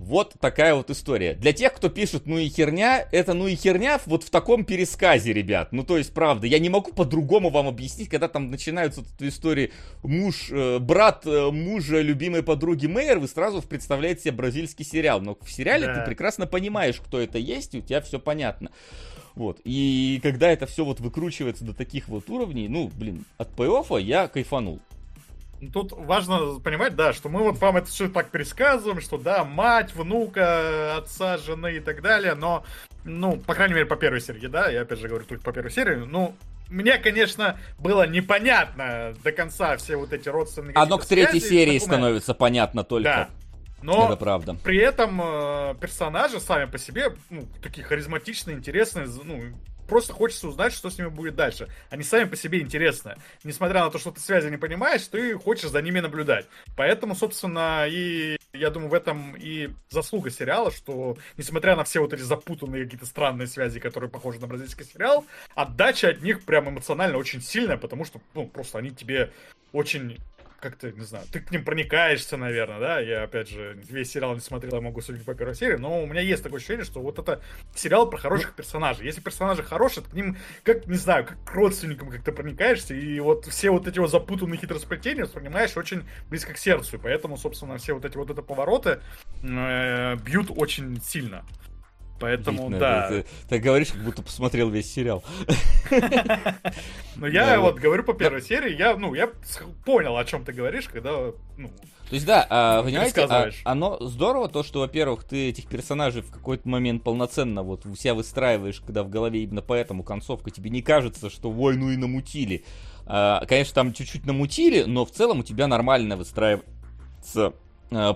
вот такая вот история. Для тех, кто пишет «ну и херня», это «ну и херня» вот в таком пересказе, ребят. Ну, то есть, правда, я не могу по-другому вам объяснить, когда там начинаются вот истории муж, э, брат э, мужа любимой подруги Мэйр, вы сразу представляете себе бразильский сериал. Но в сериале да. ты прекрасно понимаешь, кто это есть, и у тебя все понятно. Вот. И когда это все вот выкручивается до таких вот уровней, ну, блин, от пей я кайфанул. Тут важно понимать, да, что мы вот вам это все так пересказываем, что да, мать, внука, отца, жены и так далее, но, ну, по крайней мере, по первой серии, да, я опять же говорю только по первой серии, ну, мне, конечно, было непонятно до конца все вот эти родственные... Оно к третьей серии становится понятно только. Да. Но это правда. при этом э, персонажи сами по себе ну, такие харизматичные, интересные, ну, просто хочется узнать, что с ними будет дальше. Они сами по себе интересны. Несмотря на то, что ты связи не понимаешь, ты хочешь за ними наблюдать. Поэтому, собственно, и я думаю, в этом и заслуга сериала, что, несмотря на все вот эти запутанные какие-то странные связи, которые похожи на бразильский сериал, отдача от них прям эмоционально очень сильная, потому что, ну, просто они тебе очень как-то, не знаю, ты к ним проникаешься, наверное, да, я, опять же, весь сериал не смотрел, я могу судить по первой серии, но у меня есть такое ощущение, что вот это сериал про хороших персонажей. Если персонажи хорошие, то к ним, как, не знаю, как к родственникам как-то проникаешься, и вот все вот эти вот запутанные хитросплетения воспринимаешь очень близко к сердцу, и поэтому, собственно, все вот эти вот это повороты э, бьют очень сильно. Поэтому, Видно, да. Ты, ты говоришь, как будто посмотрел весь сериал. Ну, я вот говорю по первой серии, я, ну, я понял, о чем ты говоришь, когда, ну, то есть, да, а, понимаете, а, оно здорово, то, что, во-первых, ты этих персонажей в какой-то момент полноценно вот у себя выстраиваешь, когда в голове именно поэтому концовка тебе не кажется, что войну и намутили. А, конечно, там чуть-чуть намутили, но в целом у тебя нормально выстраивается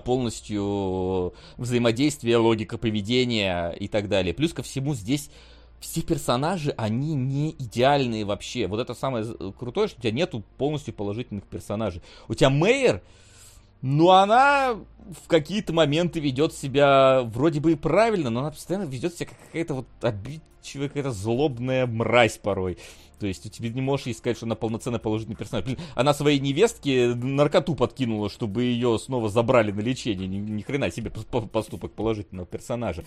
полностью взаимодействие, логика поведения и так далее. Плюс ко всему здесь все персонажи, они не идеальные вообще. Вот это самое крутое, что у тебя нету полностью положительных персонажей. У тебя Мэйр, ну она в какие-то моменты ведет себя вроде бы и правильно, но она постоянно ведет себя как какая-то вот обидчивая, какая-то злобная мразь порой. То есть тебе не можешь ей сказать, что она полноценный положительный персонаж. Блин, она своей невестке наркоту подкинула, чтобы ее снова забрали на лечение. Ни, ни хрена себе поступок положительного персонажа.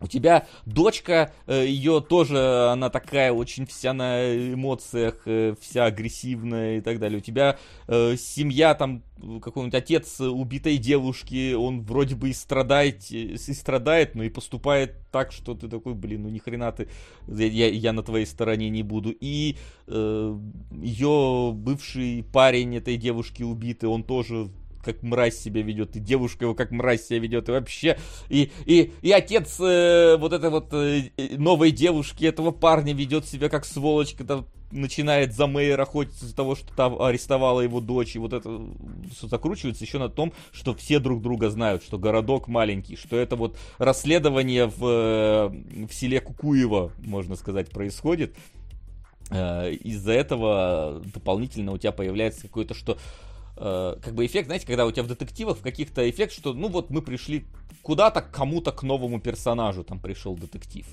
У тебя дочка, э, ее тоже, она такая очень вся на эмоциях, э, вся агрессивная и так далее. У тебя э, семья, там, какой-нибудь отец убитой девушки, он вроде бы и страдает, и страдает, но и поступает так, что ты такой, блин, ну ни хрена ты, я, я на твоей стороне не буду. И э, ее бывший парень этой девушки убитый, он тоже как мразь себя ведет, и девушка его как мразь себя ведет, и вообще, и, и, и отец э, вот этой вот э, новой девушки, этого парня ведет себя как сволочь, когда начинает за мэйра охотиться из-за того, что там арестовала его дочь, и вот это закручивается еще на том, что все друг друга знают, что городок маленький, что это вот расследование в, э, в селе Кукуево, можно сказать, происходит. Э, из-за этого дополнительно у тебя появляется какое-то, что Э, как бы эффект, знаете, когда у тебя в детективах каких-то эффект, что ну вот мы пришли куда-то к кому-то к новому персонажу, там пришел детектив.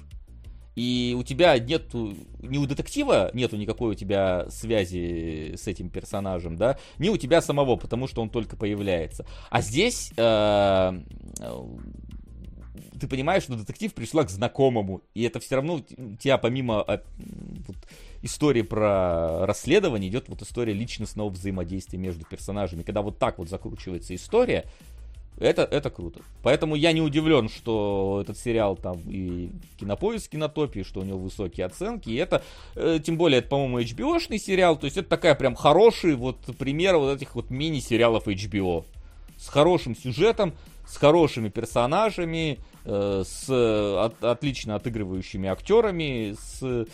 и у тебя нету, ни у детектива нету никакой у тебя связи с этим персонажем, да, ни у тебя самого, потому что он только появляется. А здесь э, ты понимаешь, что детектив пришла к знакомому, и это все равно тебя помимо вот, истории про расследование идет вот история личностного взаимодействия между персонажами. Когда вот так вот закручивается история, это, это круто. Поэтому я не удивлен, что этот сериал там и кинопоиск кинотопе, что у него высокие оценки. И это, э, тем более, это, по-моему, HBO-шный сериал. То есть это такая прям хороший вот пример вот этих вот мини-сериалов HBO. С хорошим сюжетом, с хорошими персонажами, э, с от, отлично отыгрывающими актерами, с э,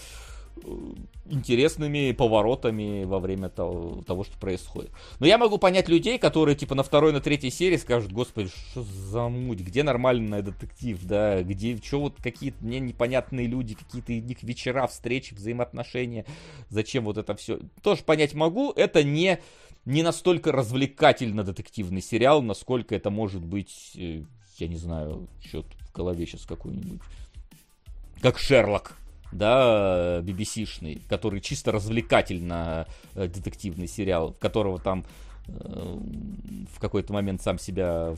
интересными поворотами во время того, того, что происходит. Но я могу понять людей, которые типа на второй, на третьей серии скажут, господи, что за муть, где нормальный детектив, да, где, что вот какие-то мне непонятные люди, какие-то у них вечера, встречи, взаимоотношения, зачем вот это все. Тоже понять могу, это не не настолько развлекательно детективный сериал, насколько это может быть, э, я не знаю, что в голове сейчас какой-нибудь, как Шерлок, да, BBC-шный, который чисто развлекательно э, детективный сериал, в которого там э, в какой-то момент сам себя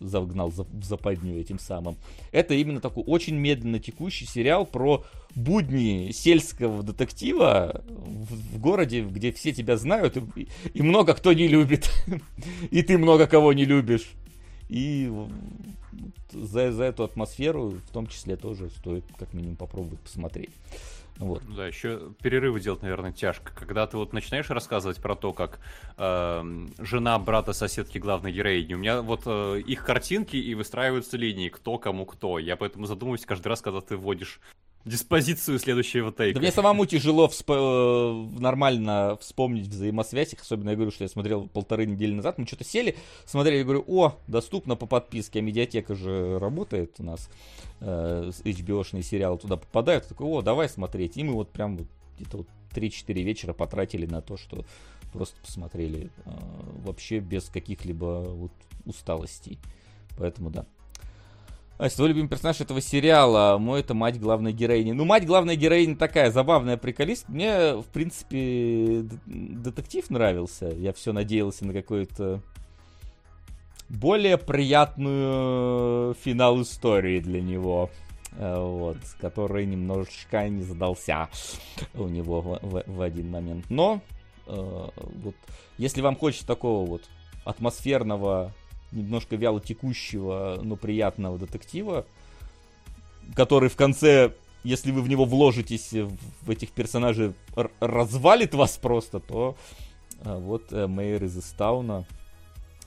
загнал в западню этим самым. Это именно такой очень медленно текущий сериал про будни сельского детектива в, в городе, где все тебя знают и, и много кто не любит. [laughs] и ты много кого не любишь. И за, за эту атмосферу в том числе тоже стоит как минимум попробовать посмотреть. Вот. Да, еще перерывы делать, наверное, тяжко. Когда ты вот начинаешь рассказывать про то, как э, жена брата соседки главной героини, у меня вот э, их картинки и выстраиваются линии, кто кому кто. Я поэтому задумываюсь каждый раз, когда ты вводишь диспозицию следующего тейка. Да мне самому тяжело всп... Э, нормально вспомнить взаимосвязь, особенно я говорю, что я смотрел полторы недели назад, мы что-то сели, смотрели, я говорю, о, доступно по подписке, а медиатека же работает у нас, э, HBO-шные сериалы туда попадают, такой, о, давай смотреть, и мы вот прям вот где-то вот 3-4 вечера потратили на то, что просто посмотрели э, вообще без каких-либо вот усталостей, поэтому да. А твой любимый персонаж этого сериала, мой это мать главной героини. Ну, мать главной героини такая забавная приколист. Мне, в принципе, детектив нравился. Я все надеялся на какой-то более приятную финал истории для него. Э, вот, который немножечко не задался у него в, в, в один момент. Но, э, вот, если вам хочется такого вот атмосферного немножко вяло текущего, но приятного детектива, который в конце, если вы в него вложитесь, в этих персонажей, развалит вас просто, то а, вот э, Мэйр из Истауна.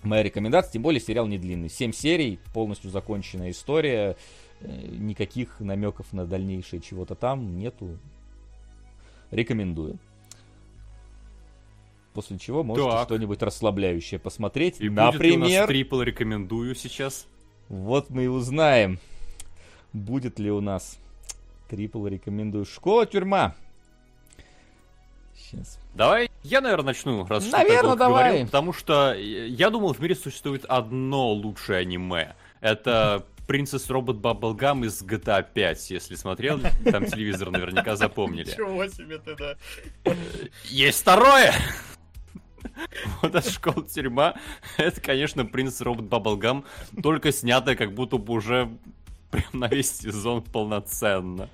Моя рекомендация, тем более сериал не длинный. 7 серий, полностью законченная история, э, никаких намеков на дальнейшее чего-то там нету. Рекомендую после чего можете так. что-нибудь расслабляющее посмотреть. И Например... Будет ли у нас трипл рекомендую сейчас? Вот мы и узнаем, будет ли у нас трипл рекомендую. Школа-тюрьма. Сейчас. Давай я, наверное, начну, раз Наверное, давай. Говорил, потому что я думал, в мире существует одно лучшее аниме. Это Принцесс Робот Бабблгам из GTA 5, если смотрел, там телевизор наверняка запомнили. [laughs] Ничего себе ты, да. Есть второе! [laughs] Вот эта школа-тюрьма, [laughs] это, конечно, принц робот Баблгам, только снятая как будто бы уже прям на весь сезон полноценно.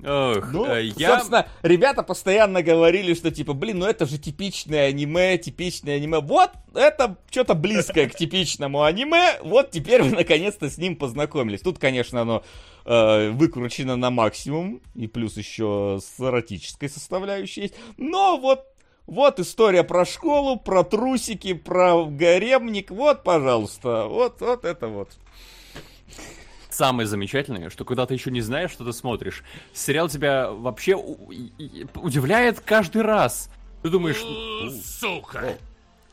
Ох, ну, э, я... собственно, ребята постоянно говорили, что типа, блин, ну это же типичное аниме, типичное аниме. Вот, это что-то близкое к типичному аниме. Вот теперь вы наконец-то с ним познакомились. Тут, конечно, оно э, выкручено на максимум, и плюс еще с эротической составляющей есть. Но вот вот история про школу, про трусики, про гаремник. Вот, пожалуйста, вот, вот это вот. Самое замечательное, что когда ты еще не знаешь, что ты смотришь, сериал тебя вообще удивляет каждый раз. Ты думаешь... Сука!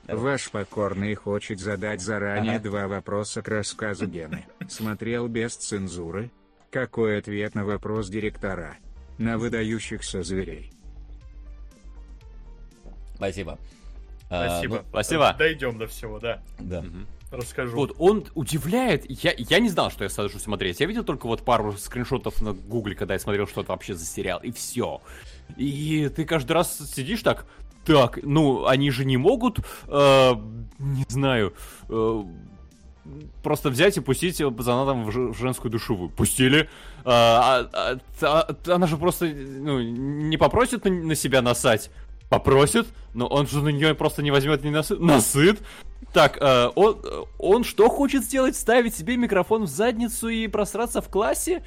Ваш покорный хочет задать заранее ага. два вопроса к рассказу Гены. Смотрел без цензуры? Какой ответ на вопрос директора? На выдающихся зверей. Спасибо. Спасибо. А, ну, Спасибо. Дойдем до всего, да. Да. Угу. расскажу. Вот он удивляет. Я, я не знал, что я сажусь смотреть. Я видел только вот пару скриншотов на гугле, когда я смотрел, что это вообще за сериал, и все. И ты каждый раз сидишь так, так, ну, они же не могут, э, не знаю, э, просто взять и пустить пацана там в, ж- в женскую душевую. Пустили. А, а- а- а- она же просто ну, не попросит на, на себя насать. Попросит, но он же на нее просто не возьмет не насыт. Насыт. Так, э, он, он что хочет сделать? Ставить себе микрофон в задницу и просраться в классе?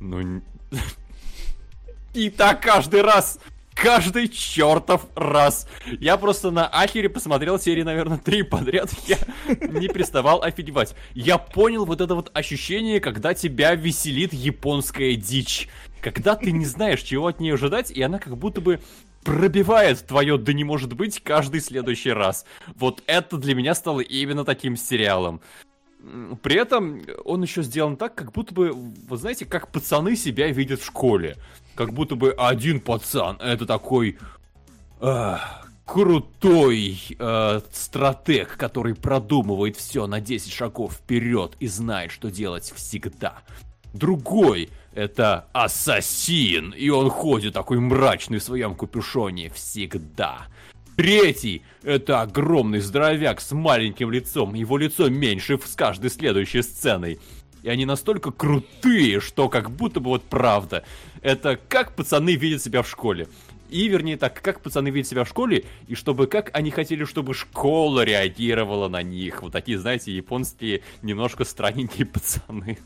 Ну... [laughs] И так каждый раз. Каждый чертов раз. Я просто на Ахере посмотрел серии, наверное, три подряд. [laughs] Я не переставал офигевать. Я понял вот это вот ощущение, когда тебя веселит японская дичь. Когда ты не знаешь, чего от нее ожидать, и она как будто бы пробивает твое «да не может быть» каждый следующий раз. Вот это для меня стало именно таким сериалом. При этом он еще сделан так, как будто бы, вы знаете, как пацаны себя видят в школе. Как будто бы один пацан, это такой э, крутой э, стратег, который продумывает все на 10 шагов вперед и знает, что делать всегда. Другой это ассасин, и он ходит такой мрачный в своем капюшоне всегда. Третий — это огромный здоровяк с маленьким лицом, его лицо меньше с каждой следующей сценой. И они настолько крутые, что как будто бы вот правда. Это как пацаны видят себя в школе. И, вернее, так, как пацаны видят себя в школе, и чтобы как они хотели, чтобы школа реагировала на них. Вот такие, знаете, японские немножко странненькие пацаны.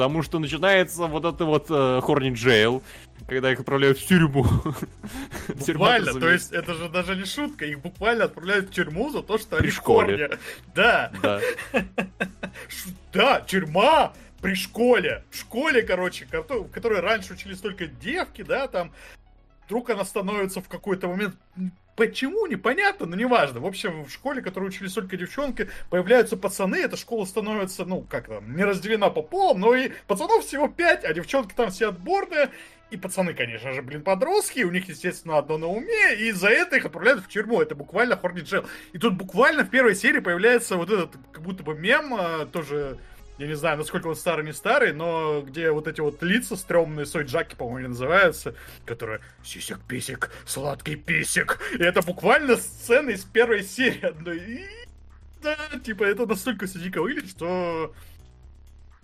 Потому что начинается вот это вот э, Хорни Джейл, когда их отправляют в тюрьму. Буквально, то есть это же даже не шутка, их буквально отправляют в тюрьму за то, что При они школе. корне. Да, Да. [laughs] Да, тюрьма при школе. В школе, короче, в которой раньше учились только девки, да, там вдруг она становится в какой-то момент Почему, непонятно, но неважно. В общем, в школе, в которой учились только девчонки, появляются пацаны, эта школа становится, ну, как там, не разделена по полам, но и пацанов всего пять, а девчонки там все отборные. И пацаны, конечно же, блин, подростки, у них, естественно, одно на уме, и за это их отправляют в тюрьму. Это буквально Хорни Джейл. И тут буквально в первой серии появляется вот этот, как будто бы мем, а, тоже, я не знаю, насколько он старый, не старый, но где вот эти вот лица стрёмные, сойджаки, по-моему, называются, которые «Сисек-писек, сладкий писек». И это буквально сцена из первой серии одной. И, да, типа, это настолько все дико выглядит, что...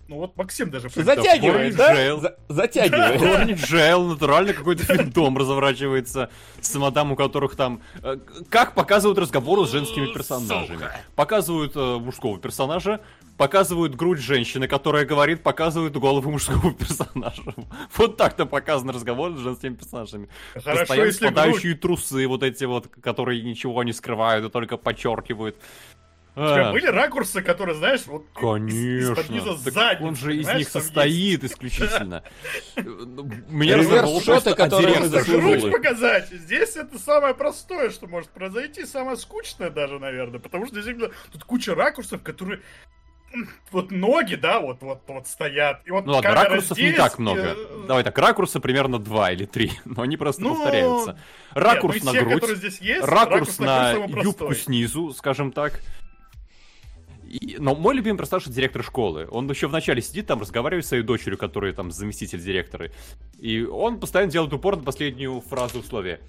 Ну вот Максим даже... Затягивает, да? Джейл. За- Затягивает. Хорни Джейл, натурально какой-то финтом разворачивается с мадам, у которых там... э, Как показывают разговоры с женскими персонажами. Показывают э, мужского персонажа, показывают грудь женщины, которая говорит, показывают голову мужского [laughs] персонажа. Вот так-то показан разговор с женскими персонажами. Хорошо, Постоянно если грудь. спадающие трусы, вот эти вот, которые ничего не скрывают и только подчеркивают. У тебя А. были ракурсы, которые, знаешь, вот из- Конечно. Так сзади, он же из них состоит исключительно. [laughs] Меня Реверс разорвало шоты, просто есть. заслужили. Грудь показать. Здесь это самое простое, что может произойти, самое скучное даже, наверное, потому что действительно тут куча ракурсов, которые [laughs] вот ноги, да, вот вот вот стоят. И вот Ну ладно, ракурсов не здесь, так много. э, Давай так, ракурсы примерно два или три, [laughs] но они просто Ну, повторяются. нет, Ракурс ну, из на тех, грудь, здесь есть, ракурс на на самый юбку снизу, скажем так. И- но мой любимый персонаж это директор школы. Он еще вначале сидит там, разговаривает с своей дочерью, которая там заместитель директора. И он постоянно делает упор на последнюю фразу условия.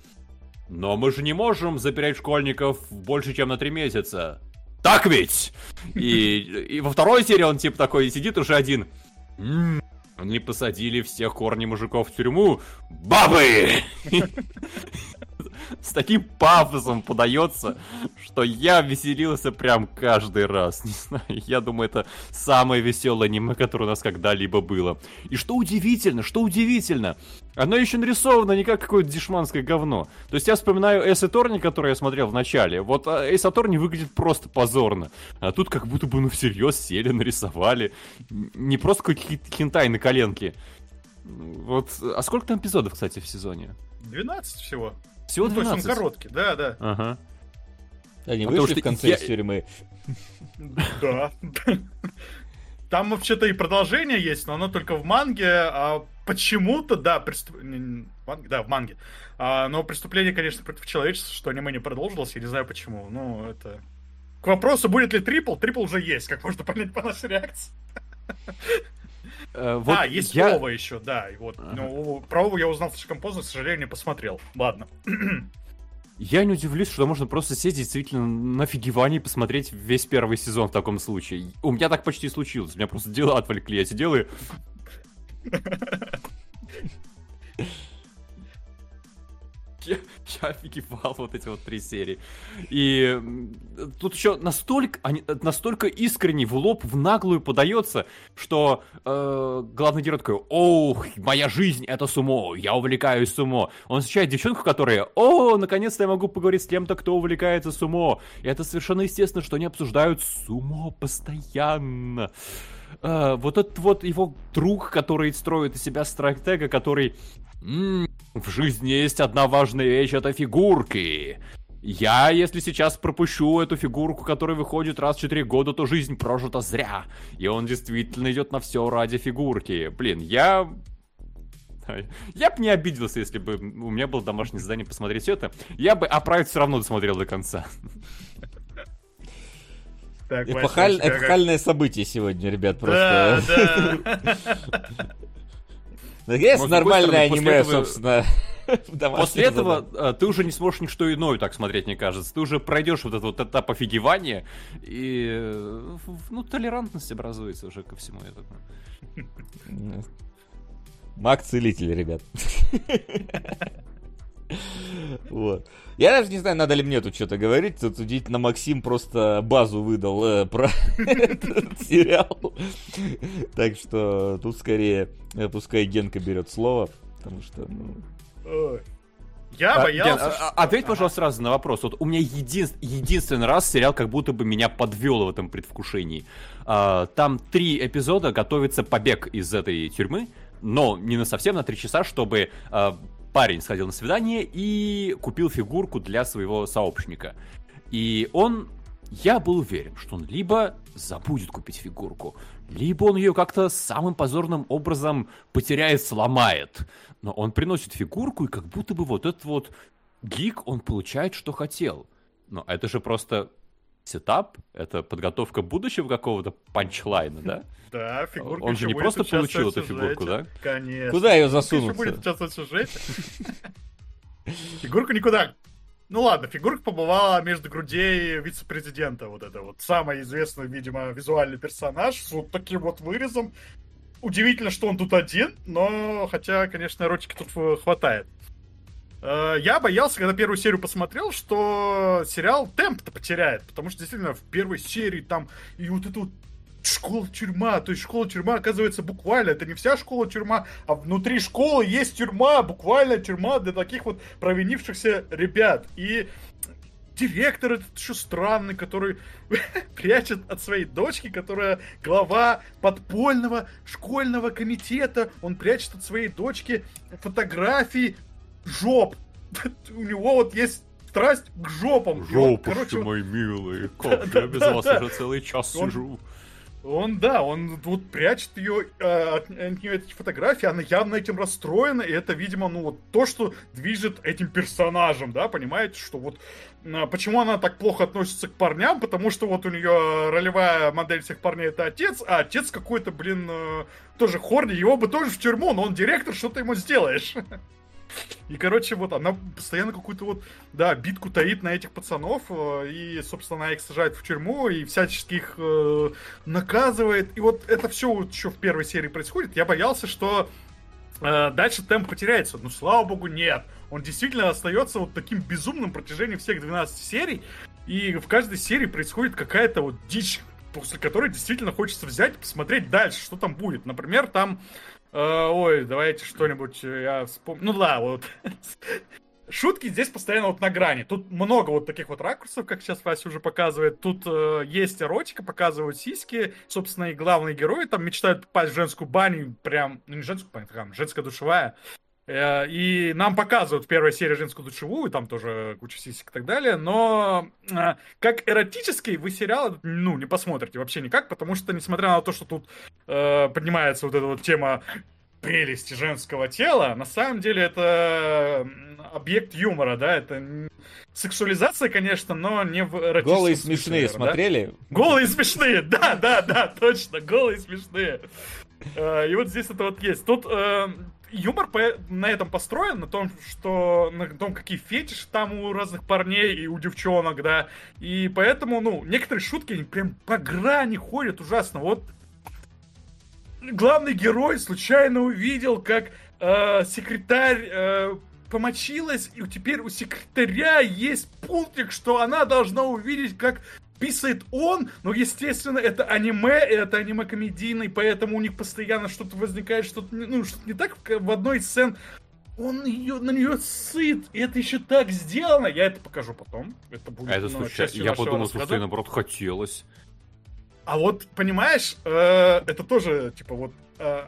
Но мы же не можем запирать школьников больше, чем на три месяца. Так ведь? И, и во второй серии он типа такой сидит уже один. «М, Они посадили всех корни мужиков в тюрьму. Бабы! С таким пафосом подается, что я веселился прям каждый раз. [laughs] Не знаю, я думаю, это самое веселое аниме, которое у нас когда-либо было. И что удивительно, что удивительно, оно еще нарисовано не как какое-то дешманское говно. То есть я вспоминаю Эйс Аторни, который я смотрел в начале. Вот а, Эйс Аторни выглядит просто позорно. А тут как будто бы ну всерьез сели, нарисовали. Не просто какие-то хентай на коленке. Вот, а сколько там эпизодов, кстати, в сезоне? 12 всего. Всего Ну, то есть 12. он короткий, да, да. Ага. Они Потому вышли что в конце я- из тюрьмы. Да. Там вообще-то и продолжение есть, но оно только в манге, а почему-то, да, преступ... да, в манге. А, но преступление, конечно, против человечества, что аниме не продолжилось, я не знаю почему. Ну, это... к вопросу, будет ли трипл, трипл уже есть, как можно понять по нашей реакции. Э, вот а, есть я- Ова еще, да. Вот. Ну, про Ову я узнал слишком поздно, к сожалению, не посмотрел. Ладно. [clears throat] Я не удивлюсь, что можно просто сесть действительно на фигиване и посмотреть весь первый сезон в таком случае. У меня так почти случилось. У меня просто дела отвлекли. Я сидел и... [laughs] Я, я офигевал вот эти вот три серии. И тут еще настолько, они, настолько искренне в лоб, в наглую подается, что э, главный герой такой, ох, моя жизнь это сумо, я увлекаюсь сумо. Он встречает девчонку, которая, о, наконец-то я могу поговорить с кем-то, кто увлекается сумо. И это совершенно естественно, что они обсуждают сумо постоянно. Э, вот этот вот его друг, который строит из себя стратега, который... «М, в жизни есть одна важная вещь, это фигурки. Я, если сейчас пропущу эту фигурку, которая выходит раз в 4 года, то жизнь прожита зря. И он действительно идет на все ради фигурки. Блин, я... Я бы не обиделся, если бы у меня было домашнее задание посмотреть все это. Я бы оправить все равно досмотрел до конца. Так, Эпохаль-? Эпохальное событие сегодня, ребят, Да, просто. да. Есть [laughs] С другой нормальное аниме, собственно. [laughs] После этого э, ты уже не сможешь ничто иное так смотреть, мне кажется. Ты уже пройдешь вот этот вот этап офигевания, и э, ну, толерантность образуется уже ко всему этому. Маг целитель, ребят. [laughs] Вот. Я даже не знаю, надо ли мне тут что-то говорить. Тут удивительно Максим просто базу выдал э, про этот сериал. Так что тут скорее э, пускай Генка берет слово, потому что, ну. Я А, боялся, Ген, а- что- а- ответь, пожалуйста, сразу на вопрос. Вот у меня един- единственный раз сериал как будто бы меня подвел в этом предвкушении. А, Там три эпизода готовится побег из этой тюрьмы, но не на совсем, на три часа, чтобы а, парень сходил на свидание и купил фигурку для своего сообщника. И он, я был уверен, что он либо забудет купить фигурку, либо он ее как-то самым позорным образом потеряет, сломает. Но он приносит фигурку, и как будто бы вот этот вот гик, он получает, что хотел. Но это же просто сетап, это подготовка будущего какого-то панчлайна, да? [laughs] Да, фигурка Он же не просто получил эту фигурку, да? Конечно. Куда еще засунуть-то? будет участвовать в сюжете. [laughs] Фигурка никуда. Ну ладно, фигурка побывала между грудей вице-президента. Вот это вот самый известный, видимо, визуальный персонаж с вот таким вот вырезом. Удивительно, что он тут один, но хотя, конечно, эротики тут э, хватает. Э, Я боялся, когда первую серию посмотрел, что сериал темп-то потеряет, потому что действительно в первой серии там и вот это вот школа-тюрьма, то есть школа-тюрьма оказывается буквально, это не вся школа-тюрьма, а внутри школы есть тюрьма, буквально тюрьма для таких вот провинившихся ребят. И директор этот еще странный, который [laughs] прячет от своей дочки, которая глава подпольного школьного комитета, он прячет от своей дочки фотографии жоп. [laughs] У него вот есть страсть к жопам. И он, короче, мой милый, [laughs] как же я без вас Да-да-да. уже целый час Он- сижу. Он, да, он вот прячет ее э, от, от нее эти фотографии, она явно этим расстроена, и это, видимо, ну вот то, что движет этим персонажем, да, понимаете, что вот э, почему она так плохо относится к парням, потому что вот у нее ролевая модель всех парней это отец, а отец какой-то, блин, э, тоже хорни, его бы тоже в тюрьму, но он директор, что ты ему сделаешь? [laughs] И, короче, вот она постоянно какую-то вот, да, битку таит на этих пацанов, э, и, собственно, она их сажает в тюрьму, и всячески их э, наказывает. И вот это все вот еще в первой серии происходит. Я боялся, что э, дальше темп потеряется. Ну, слава богу, нет. Он действительно остается вот таким безумным протяжении всех 12 серий. И в каждой серии происходит какая-то вот дичь, после которой действительно хочется взять и посмотреть дальше, что там будет. Например, там... э, ой, давайте что-нибудь э, я вспомню. Ну да, вот. [laughs] Шутки здесь постоянно вот на грани. Тут много вот таких вот ракурсов, как сейчас Вася уже показывает. Тут э, есть эротика, показывают сиськи. Собственно, и главные герои там мечтают попасть в женскую баню. Прям, ну не женскую баню, там женская душевая. Э, И нам показывают в первой серии женскую душевую, там тоже куча сисек и так далее, но э, как эротический вы сериал ну, не посмотрите вообще никак, потому что, несмотря на то, что тут э, поднимается вот эта вот тема прелести женского тела, на самом деле это объект юмора, да, это сексуализация, конечно, но не в эротическом Голые смешные да? смотрели? Голые смешные, [laughs] да, да, да, точно, голые смешные. Э, И вот здесь это вот есть. Тут юмор по- на этом построен, на том, что на том, какие фетиши там у разных парней и у девчонок, да. И поэтому, ну, некоторые шутки они прям по грани ходят ужасно. Вот главный герой случайно увидел, как э, секретарь э, помочилась, и теперь у секретаря есть пунктик, что она должна увидеть, как писает он, но, естественно, это аниме, это аниме комедийный, поэтому у них постоянно что-то возникает, что-то, ну, что-то не так в одной из сцен. Он ее, на нее сыт, и это еще так сделано. Я это покажу потом. Это будет А это ну, Я подумал, рассказа. что наоборот хотелось. А вот, понимаешь, э, это тоже, типа, вот... э,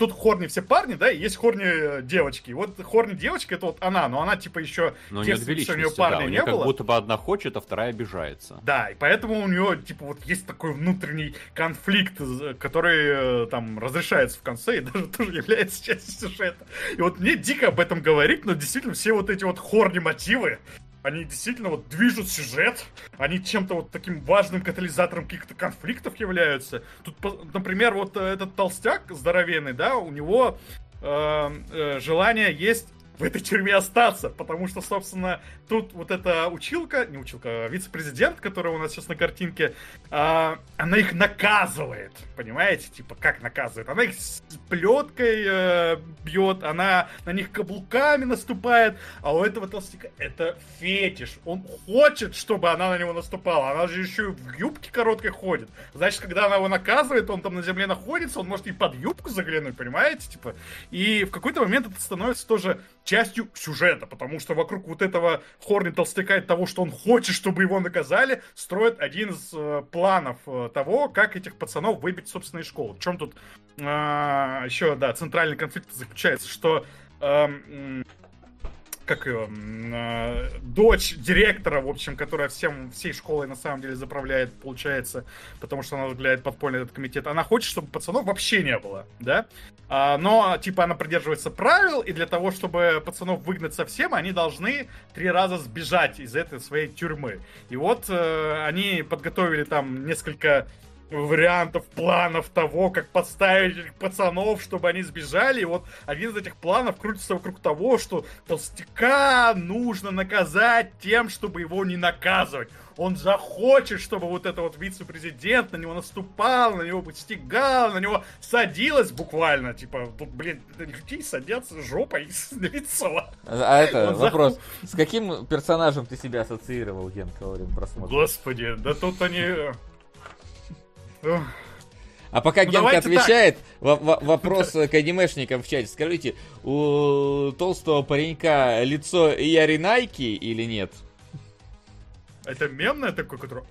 Тут хорни все парни, да, и есть хорни э, девочки. Вот хорни девочка, это вот она, но она, типа, еще... Но не девственница, у нее величности, да. парня У не нее как было. будто бы одна хочет, а вторая обижается. Да, и поэтому у нее, типа, вот есть такой внутренний конфликт, э, который э, там разрешается в конце и [laughs] даже тоже является частью сюжета. И вот мне дико об этом говорить, но действительно все вот эти вот хорни мотивы, они действительно вот движут сюжет, они чем-то вот таким важным катализатором каких-то конфликтов являются. Тут, например, вот э, этот толстяк здоровенный, да, у него э, э, желание есть в этой тюрьме остаться, потому что, собственно, тут вот эта училка, не училка, а вице-президент, который у нас сейчас на картинке, а, она их наказывает, понимаете? Типа, как наказывает? Она их с плеткой э, бьет, она на них каблуками наступает, а у этого толстяка это фетиш. Он хочет, чтобы она на него наступала. Она же еще и в юбке короткой ходит. Значит, когда она его наказывает, он там на земле находится, он может и под юбку заглянуть, понимаете? Типа, и в какой-то момент это становится тоже частью сюжета, потому что вокруг вот этого Хорни толстяка и того, что он хочет, чтобы его наказали, строит один из э, планов э, того, как этих пацанов выбить, собственно, из школы. В чем тут а, еще, да, центральный конфликт заключается, что м, как ее, э, дочь директора, в общем, которая всем, всей школой на самом деле заправляет, получается, потому что она возглавляет подпольный этот комитет, она хочет, чтобы пацанов вообще не было, да? А, но, типа, она придерживается правил, и для того, чтобы пацанов выгнать совсем, они должны три раза сбежать из этой своей тюрьмы. И вот э, они подготовили там несколько вариантов, планов того, как подставить этих пацанов, чтобы они сбежали. И вот один из этих планов крутится вокруг того, что толстяка нужно наказать тем, чтобы его не наказывать. Он захочет, чтобы вот это вот вице-президент на него наступал, на него подстигал, на него садилась буквально. Типа, тут, блин, людей садятся жопой на [laughs] лицо. А это Он вопрос. С каким персонажем ты себя ассоциировал, Ген, во время просмотра? Господи, да тут они... А пока Ну, Генка отвечает, во- во- вопрос к анимешникам в чате. Скажите, у толстого паренька лицо Яринайки или нет? Это мемное такое, которое...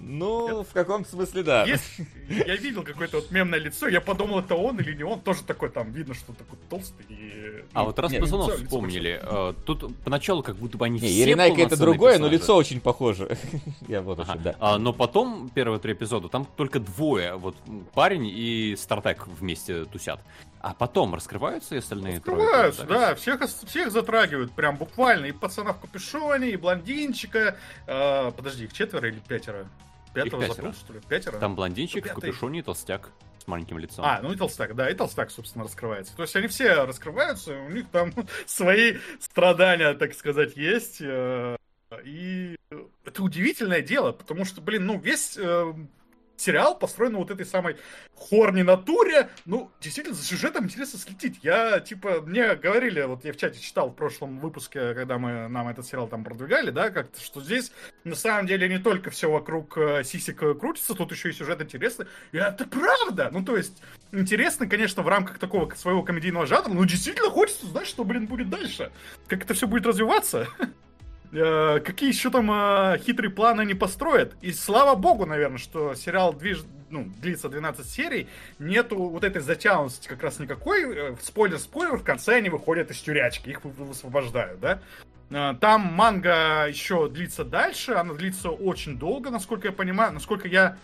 Ну, в каком-то смысле да. Есть, я видел какое-то вот мемное лицо, я подумал, это он или не он, тоже такой там, видно, что такой толстый и... А ну, вот раз пацанов вспомнили, э, тут поначалу как будто бы они Не, все Яринайка это другое, но персонажи. лицо очень похоже. [laughs] Я вот Ага. да. А, но потом, первые три эпизода, там только двое, вот парень и Стартек вместе тусят. А потом раскрываются и остальные трое Открываются, тоже, да, всех, всех затрагивают, прям буквально, и пацана в капюшоне, и блондинчика, э, подожди, их четверо или пятеро? Пятого пятеро. забыл, что ли? Пятеро? Там блондинчик в Пятый. капюшоне и толстяк с маленьким лицом. А, ну и толстяк, да, и толстяк, собственно, раскрывается. То есть они все раскрываются, у них там [laughs] свои страдания, так сказать, есть. э, И это удивительное дело, потому что, блин, ну весь э, сериал построен на вот этой самой хорни натуре. Ну, действительно, за сюжетом интересно следить. Я, типа, мне говорили, вот я в чате читал в прошлом выпуске, когда мы нам этот сериал там продвигали, да, как-то, что здесь на самом деле не только все вокруг э, сисек э, крутится, тут еще и сюжет интересный. И это правда! Ну, то есть, интересно, конечно, в рамках такого своего комедийного жанра, но действительно хочется знать, что, блин, будет дальше. Как это все будет развиваться. [laughs] Э, Какие еще там э, хитрые планы они построят. И слава богу, наверное, что сериал движ... ну, длится 12 серий, нету вот этой затянутости как раз никакой. Спойлер-спойлер, в конце они выходят из тюрячки, их вы- высвобождают, да? Э, Там манга еще длится дальше, она длится очень долго, насколько я понимаю, насколько я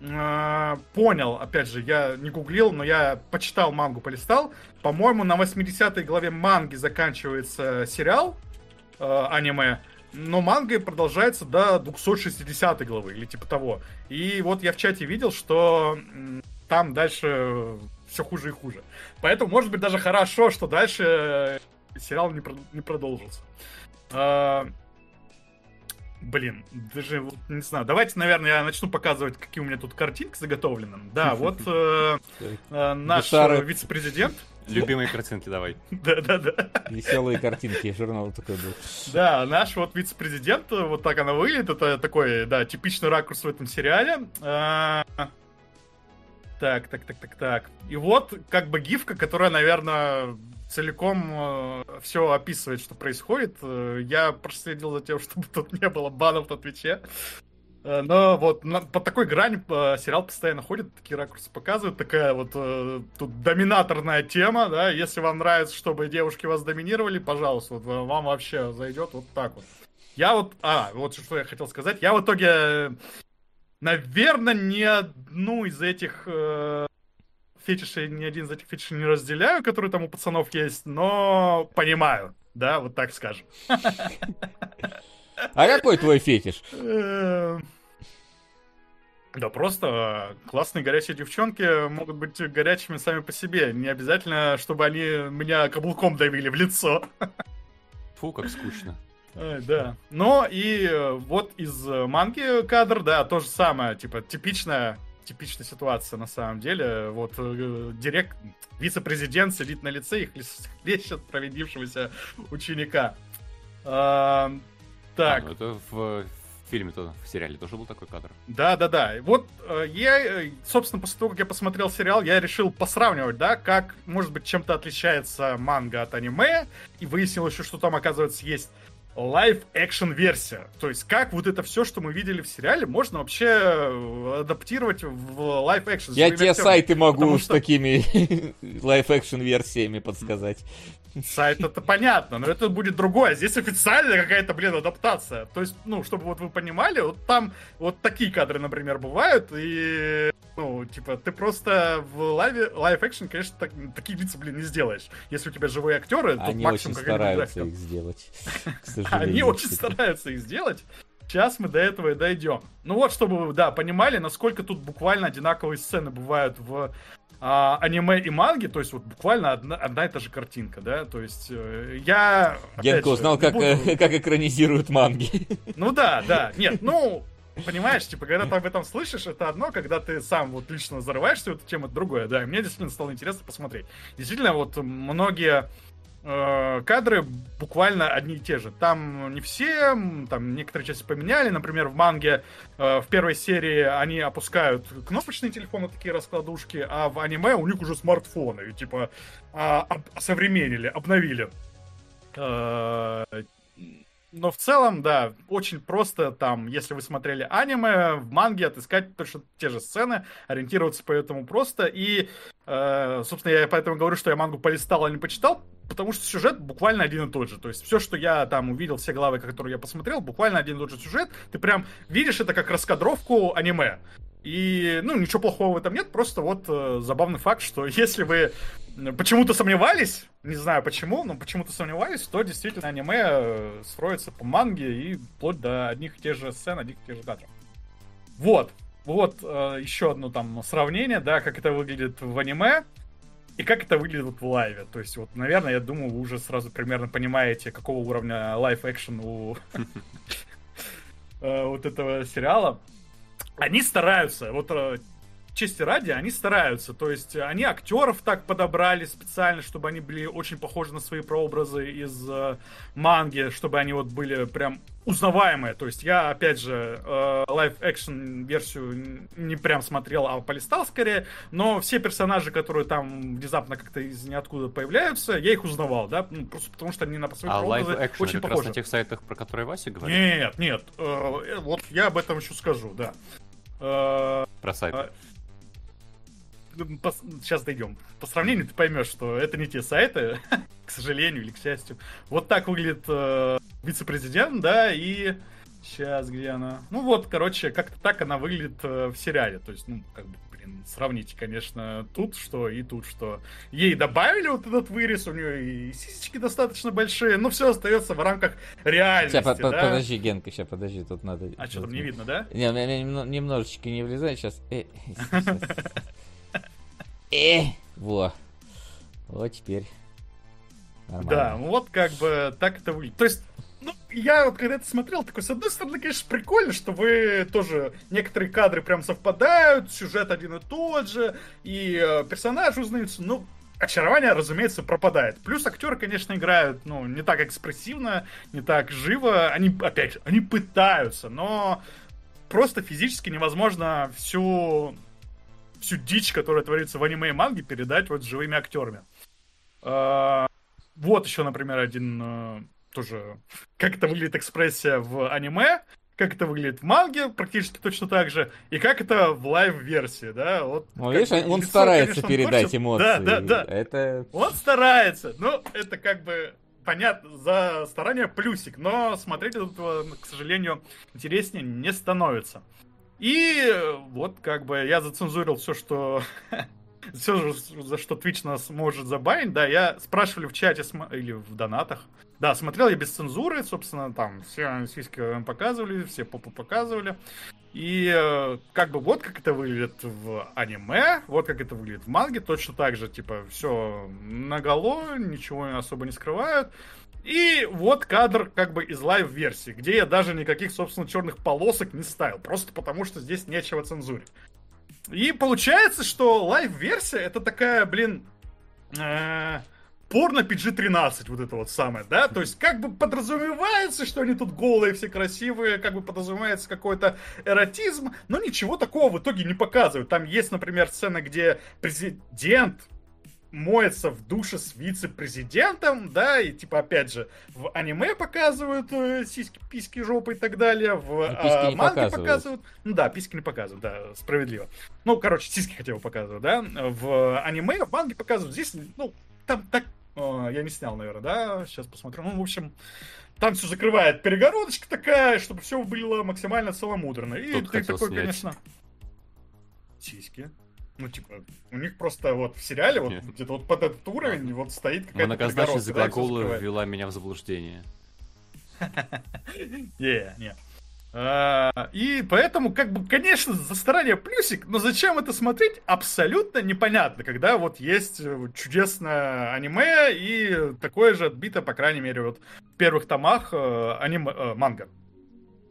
э, понял, опять же, я не гуглил, но я почитал мангу, полистал. По-моему, на 80-й главе манги заканчивается сериал э, аниме, но манга продолжается до 260 главы или типа того. И вот я в чате видел, что там дальше все хуже и хуже. Поэтому, может быть, даже хорошо, что дальше э, сериал не, про- не продолжился. А, Блин, даже вот не знаю. Давайте, наверное, я начну показывать, какие у меня тут картинки заготовлены. Да, вот э, [laughs] э, наш э, вице-президент. Любимые картинки давай. [laughs] Да-да-да. Веселые картинки, журнал такой был. Да, наш вот вице-президент, э, вот так она выглядит, это такой, да, типичный ракурс в этом сериале. А, Так, так, так, так, так. И вот как бы гифка, которая, наверное, целиком все описывает, что происходит. Э, Я проследил за тем, [laughs] чтобы тут не было банов на Твиче. Э, Но вот на- по такой грани э, сериал постоянно ходит, такие ракурсы показывают, такая вот э, тут доминаторная тема, да, если вам нравится, чтобы девушки вас доминировали, пожалуйста, вот, э, вам вообще зайдет вот так вот. Я вот, а, вот что я хотел сказать, я в итоге, наверное, ни одну из этих э, фетишей, ни один из этих фетишей не разделяю, которые там у пацанов есть, но понимаю, да, вот так скажем. [laughs] А какой твой фетиш? Э, Да просто э, классные горячие девчонки могут быть горячими сами по себе. Не обязательно, чтобы они меня каблуком давили в лицо. Фу, как скучно. Да. Но и э, вот из манги кадр, да, то же самое. Типа типичная типичная ситуация на самом деле. Вот э, директ, вице-президент сидит на лице и хлещет провинившегося ученика. Так. А, ну это в фильме-то, в сериале тоже был такой кадр. Да, да, да. Вот э, я, э, собственно, после того, как я посмотрел сериал, я решил посравнивать, да, как, может быть, чем-то отличается манга от аниме, и выяснил еще, что там, оказывается, есть live-action версия. То есть, как вот это все, что мы видели в сериале, можно вообще э, адаптировать в live-action. Я тебе сайты могу с такими [laughs] live-action версиями подсказать. Сайт это понятно, но это будет другое. Здесь официальная какая-то, блин, адаптация. То есть, ну, чтобы вот вы понимали, вот там вот такие кадры, например, бывают, и, ну, типа, ты просто в лайве, live-action, конечно, так- такие лица, блин, не сделаешь. Если у тебя живые актеры, то Они максимум очень стараются их сделать. К [laughs] сожалению. Они очень стараются их сделать. Сейчас мы до этого и дойдем. Ну вот, чтобы вы, да, понимали, насколько тут буквально одинаковые сцены бывают в а, аниме и манге, то есть вот буквально одна, одна и та же картинка, да, то есть э, я... Генка узнал, как, буду- э, [laughs] как экранизируют манги. [laughs] Ну да, да, нет, ну, понимаешь, типа, когда ты об этом слышишь, это одно, когда ты сам вот лично зарываешься в эту тему, это другое, да, и мне действительно стало интересно посмотреть. Действительно, вот многие кадры буквально одни и те же. Там не все, там некоторые части поменяли. Например, в манге э, в первой серии они опускают кнопочные телефоны, такие раскладушки, а в аниме у них уже смартфоны. И, типа, а, об- осовременили, обновили. Э, но в целом, да, очень просто там, если вы смотрели аниме, в манге отыскать точно те же сцены, ориентироваться по этому просто. И, э, собственно, я поэтому говорю, что я мангу полистал, а не почитал, потому что сюжет буквально один и тот же. То есть все, что я там увидел, все главы, которые я посмотрел, буквально один и тот же сюжет. Ты прям видишь это как раскадровку аниме. И, ну, ничего плохого в этом нет, просто вот э, забавный факт, что [laughs] если вы почему-то сомневались, не знаю почему, но почему-то сомневались, то действительно аниме э, строится по манге и вплоть до одних и тех же сцен, одних и тех же кадров. Вот, вот э, еще одно там сравнение, да, как это выглядит в аниме и как это выглядит вот в лайве. То есть, вот, наверное, я думаю, вы уже сразу примерно понимаете, какого уровня live-action у [laughs] э, вот этого сериала. Они стараются, вот э, чести ради, они стараются. То есть э, они актеров так подобрали специально, чтобы они были очень похожи на свои прообразы из э, манги, чтобы они вот были прям узнаваемые. То есть я, опять же, live-action версию н- не прям смотрел, а полистал скорее. Но все персонажи, которые там внезапно как-то из ниоткуда появляются, я их узнавал, да, ну, просто потому что они на свои А прообразы live-action очень это похожи. на тех сайтах, про которые Вася говорит? Нет, нет, э, вот я об этом еще скажу, да. Э, Про сайт. а, Сейчас дойдем. По сравнению ты поймешь, что это не те сайты, [laughs] к сожалению или к счастью. Вот так выглядит э, вице-президент, да, и Сейчас, где она? Ну вот, короче, как-то так она выглядит э, в сериале. То есть, ну, как бы, блин, сравните, конечно, тут что и тут что. Ей добавили вот этот вырез, у нее и сисечки достаточно большие, но все остается в рамках реальности, Сейчас, да? подожди, Генка, сейчас, подожди, тут надо... А что, там не видно, да? Не, у меня немно- немножечко не влезает сейчас. Э, сейчас. [laughs] Э, во. Вот теперь. Да, Нормально. вот как бы так это выглядит. То есть, ну, я вот когда это смотрел, такой, с одной стороны, конечно, прикольно, что вы тоже, некоторые кадры прям совпадают, сюжет один и тот же, и э, персонажи узнаются, ну, очарование, разумеется, пропадает. Плюс актеры, конечно, играют, ну, не так экспрессивно, не так живо, они, опять же, они пытаются, но просто физически невозможно всю всю дичь, которая творится в аниме и манге, передать вот живыми актерами. А, Вот еще, например, один э, тоже, [laughs] как это выглядит экспрессия в аниме, как это выглядит в манге, практически точно так же, и как это в live-версии, да, вот. Ну, как видишь, он лицо, старается конечно, он передать корчит. эмоции. Да, да, да. Это... Он старается, но это как бы понятно, за старание плюсик, но смотреть от этого, к сожалению, интереснее не становится. И вот как бы я зацензурил все, что [laughs] все, за что Twitch нас может забанить, да, я спрашивали в чате или в донатах. Да, смотрел я без цензуры, собственно, там все сиськи показывали, все попы показывали. И э, как бы вот как это выглядит в аниме, вот как это выглядит в манге, точно так же, типа, все наголо, ничего особо не скрывают. И вот кадр как бы из live-версии, где я даже никаких, собственно, черных полосок не ставил, просто потому что здесь нечего цензурить. И получается, что live-версия это такая, блин, э, порно PG-13, вот это вот самое, да? То есть как бы подразумевается, что они тут голые, все красивые, как бы подразумевается какой-то эротизм, но ничего такого в итоге не показывают. Там есть, например, сцена, где президент моется в душе с вице-президентом, да, и типа, опять же, в аниме показывают э, сиськи, письки, жопы и так далее, в э, не манге показывают. показывают. Ну да, письки не показывают, да, справедливо. Ну, короче, сиськи хотя бы показывают, да. В аниме, в манге показывают. Здесь, ну, там так... э, я не снял, наверное, да? Сейчас посмотрю. Ну, в общем, там все закрывает перегородочка такая, чтобы все было максимально целомудренно. И Тут ты такой, снять. конечно... Сиськи. Ну, типа, у них просто вот в сериале, вот где-то вот под этот уровень, вот стоит какая-то Многозначность да, глагола закрывает. ввела меня в заблуждение. [laughs] Не, не. А, И поэтому, как бы, конечно, за старание плюсик, но зачем это смотреть, абсолютно непонятно, когда вот есть э, чудесное аниме и такое же отбито, по крайней мере, вот в первых томах э, аниме, э, манга.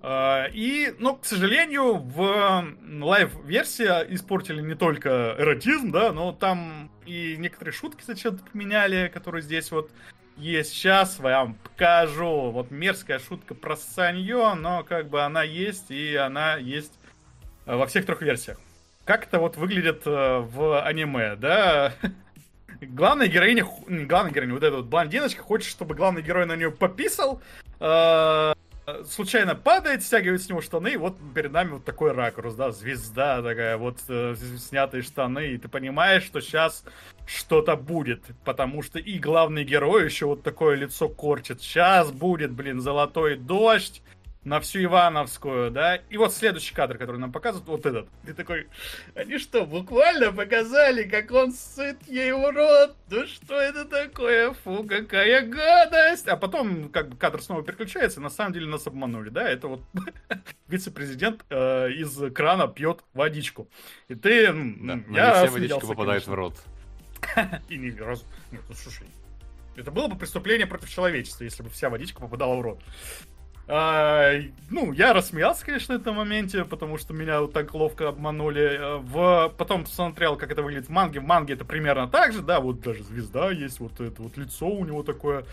А, И, ну, к сожалению, в live-версии испортили не только эротизм, да, но там и некоторые шутки зачем-то поменяли, которые здесь вот есть. Сейчас вам покажу. Вот мерзкая шутка про Саньё, но как бы она есть, и она есть во всех трех версиях. Как это вот выглядит э, в аниме, да? [laughs] Главная героиня, не главная героиня, вот эта вот блондиночка хочет, чтобы главный герой на нее пописал, э, случайно падает, стягивает с него штаны, и вот перед нами вот такой ракурс, да, звезда такая, вот э, снятые штаны, и ты понимаешь, что сейчас что-то будет, потому что и главный герой еще вот такое лицо корчит. Сейчас будет, блин, золотой дождь на всю Ивановскую, да, и вот следующий кадр, который нам показывают, вот этот. Ты такой, они что, буквально показали, как он сыт ей в рот? Ну что это такое? Фу, какая гадость! А потом, как бы, кадр снова переключается, на самом деле нас обманули, да, это вот [laughs] вице-президент э, из крана пьет водичку. И ты, Да, я вся водичка попадает конечно. в рот. [laughs] И ни разу. Нет, ну слушай. Это было бы преступление против человечества, если бы вся водичка попадала в рот. А, ну, я рассмеялся, конечно, в этом моменте, потому что меня вот так ловко обманули. А, В... Потом посмотрел, как это выглядит в манге. В манге это примерно так же, да, вот даже звезда есть, вот это вот лицо у него такое.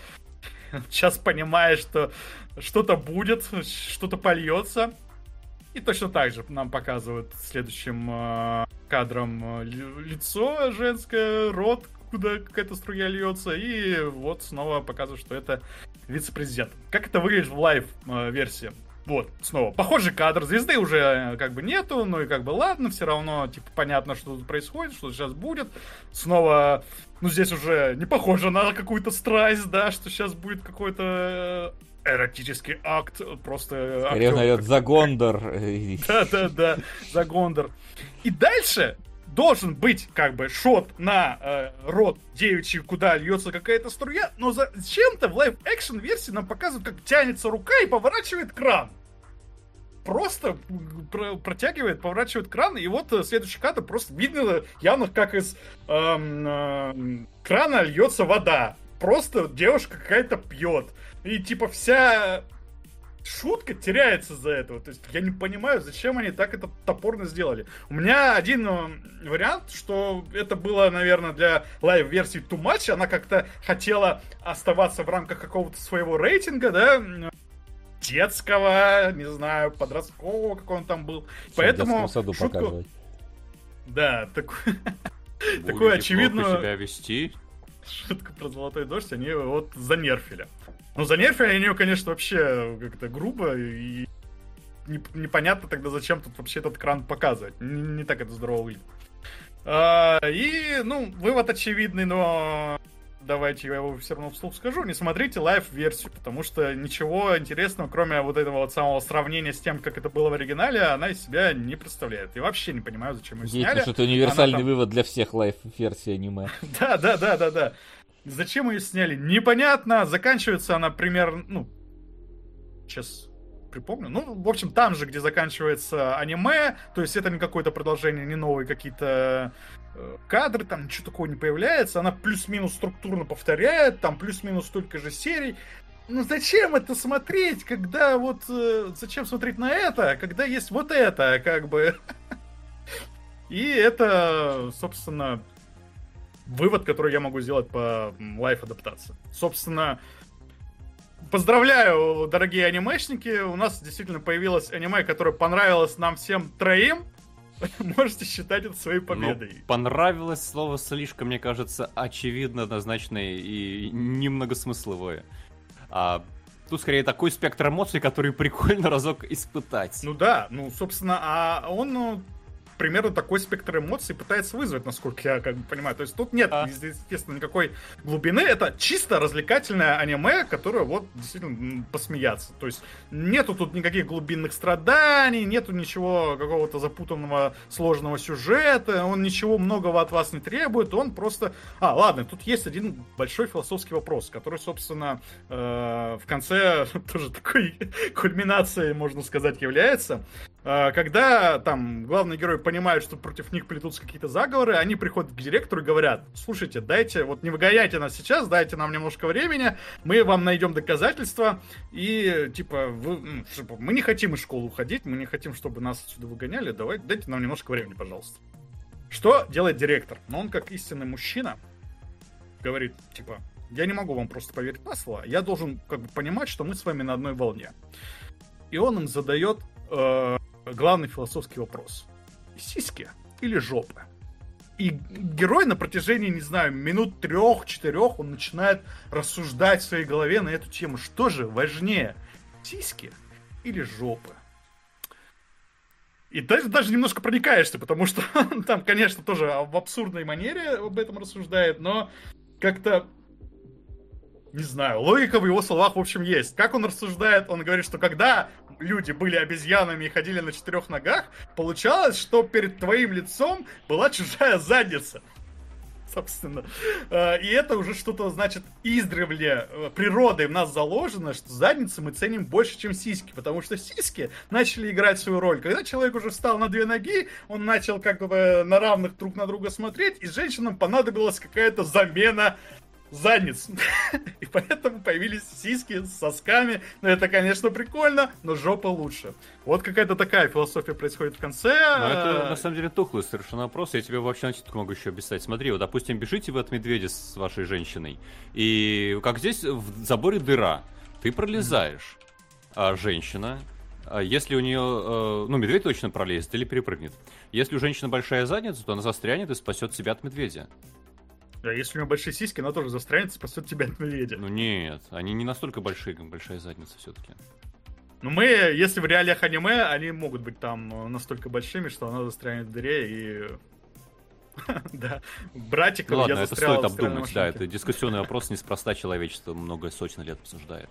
[laughs] Сейчас понимаешь, что что-то будет, что-то польется. И точно так же нам показывают следующим э, кадром ли- лицо женское, рот, куда какая-то струя льется, и вот снова показывают, что это вице-президент. Как это выглядит в live-версии? Вот, снова, похожий кадр, звезды уже э, как бы нету, ну и как бы ладно, все равно, типа, понятно, что тут происходит, что сейчас будет. Снова, ну здесь уже не похоже на какую-то страсть, да, что сейчас будет какой-то э, эротический акт, просто... Скорее он орет за Гондор. Да-да-да, за Гондор. И дальше должен быть как бы shot на э, рот девичий, куда льется какая-то струя, но зачем-то в live-action версии нам показывают, как тянется рука и поворачивает кран. Просто про- протягивает, поворачивает кран, и вот э, следующий кадр просто видно явно, как из эм, э, крана льется вода. Просто девушка какая-то пьет. И типа вся шутка теряется за этого. То есть я не понимаю, зачем они так это топорно сделали. У меня один э, вариант, что это было, наверное, для live-версии too much. Она как-то хотела оставаться в рамках какого-то своего рейтинга, да, детского, не знаю, подросткового, как он там был. Поэтому саду шутку... показывать. Да, [laughs] такую, Будете такую очевидную себя вести. шутку про золотой дождь они вот занерфили. Ну, занерфили они ее, конечно, вообще как-то грубо и не- непонятно тогда, зачем тут вообще этот кран показывать. Не, не так это здорово выглядит. А, и, ну, вывод очевидный, но давайте я его все равно вслух скажу. Не смотрите live-версию, потому что ничего интересного, кроме вот этого вот самого сравнения с тем, как это было в оригинале, она из себя не представляет. И вообще не понимаю, зачем ее сняли. что это универсальный Она там- вывод для всех лайф-версий аниме. [laughs] да, да, да, да, да. Зачем ее сняли? Непонятно. Заканчивается она примерно, ну, сейчас припомню. Ну, в общем, там же, где заканчивается аниме, то есть это не какое-то продолжение, не новые какие-то э, кадры, там ничего такого не появляется. Она плюс-минус структурно повторяет, там плюс-минус столько же серий. Ну зачем это смотреть, когда вот... э, зачем смотреть на это, когда есть вот это, как бы... [laughs] И это, собственно, вывод, который я могу сделать по лайф-адаптации. Собственно, поздравляю, дорогие анимешники. У нас действительно появилось аниме, которое понравилось нам всем троим. [laughs] Можете считать это своей Ну, победой. понравилось слово слишком, мне кажется, очевидно, однозначное и немногосмысловое. А тут скорее такой спектр эмоций, который прикольно [laughs] разок испытать. Ну да, ну, собственно, а он ну, примерно такой спектр эмоций пытается вызвать, насколько я как бы понимаю. То есть тут нет, А. естественно, никакой глубины. Это чисто развлекательное аниме, которое вот действительно посмеяться. То есть нету тут никаких глубинных страданий, нету ничего какого-то запутанного, сложного сюжета, он ничего многого от вас не требует, он просто... А, ладно, тут есть один большой философский вопрос, который, собственно, э, в конце [laughs] тоже такой кульминацией, можно сказать, является. Э, Когда там главный герой понимает, что против них плетутся какие-то заговоры, они приходят к директору и говорят, слушайте, дайте, вот не выгоняйте нас сейчас, дайте нам немножко времени, мы вам найдем доказательства, и типа, вы, мы не хотим из школы уходить, мы не хотим, чтобы нас отсюда выгоняли, давайте, дайте нам немножко времени, пожалуйста. Что делает директор? Ну, он как истинный мужчина говорит, типа, я не могу вам просто поверить на слово, я должен как бы понимать, что мы с вами на одной волне. И он им задает э, главный философский вопрос. Сиськи или жопа? И герой на протяжении, не знаю, минут трех-четырех он начинает рассуждать в своей голове на эту тему. Что же важнее, сиськи или жопы? И даже, даже немножко проникаешься, потому что [laughs] он там, конечно, тоже в абсурдной манере об этом рассуждает, но как-то не знаю, логика в его словах, в общем, есть. Как он рассуждает? Он говорит, что когда люди были обезьянами и ходили на четырех ногах, получалось, что перед твоим лицом была чужая задница. Собственно. Э, И это уже что-то, значит, издревле э, природой в нас заложено, что задницы мы ценим больше, чем сиськи. Потому что сиськи начали играть свою роль. Когда человек уже встал на две ноги, он начал как бы на равных друг на друга смотреть, и женщинам понадобилась какая-то замена задниц. [laughs] И поэтому появились сиськи с сосками. Ну, это, конечно, прикольно, но жопа лучше. Вот какая-то такая философия происходит в конце. Но Ну, это на самом деле тухлый совершенно вопрос. Я тебе вообще на могу еще объяснять. Смотри, вот, допустим, бежите вы от медведя с вашей женщиной. И как здесь в заборе дыра. Ты пролезаешь. А женщина, а если у нее, э, ну, медведь точно пролезет или перепрыгнет. Если у женщины большая задница, то она застрянет и спасет себя от медведя. А если у него большие сиськи, она тоже застрянет, спасет тебя от медведя. Ну нет, они не настолько большие, как большая задница все-таки. Но мы, если в реалиях аниме, они могут быть там э, настолько большими, что она застрянет в дыре и... [laughs] Да, братик, Ну ладно, это стоит обдумать, да, это дискуссионный вопрос, неспроста человечество много сотен лет обсуждает.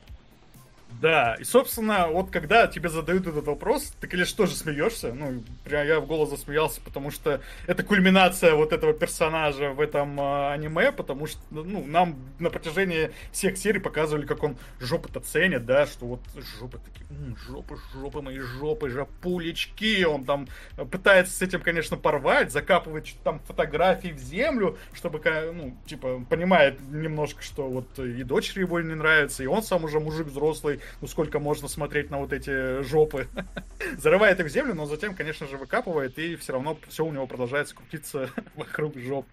Да, и, собственно, вот когда тебе задают этот вопрос, ты, конечно, тоже смеешься. Ну, прям я в голос засмеялся, потому что это кульминация вот этого персонажа в этом э, аниме, потому что, ну, нам на протяжении всех серий показывали, как он жопы-то ценит, да, что вот жопы такие, м, жопы, жопы мои жопы, жопулечки. Он там пытается с этим, конечно, порвать, закапывает что-то там фотографии в землю, чтобы, ну, типа, понимает немножко, что вот и дочери его не нравится, и он сам уже мужик взрослый, ну сколько можно смотреть на вот эти жопы. [laughs] Зарывает их в землю, но затем, конечно же, выкапывает, и все равно все у него продолжается крутиться [laughs] вокруг жоп.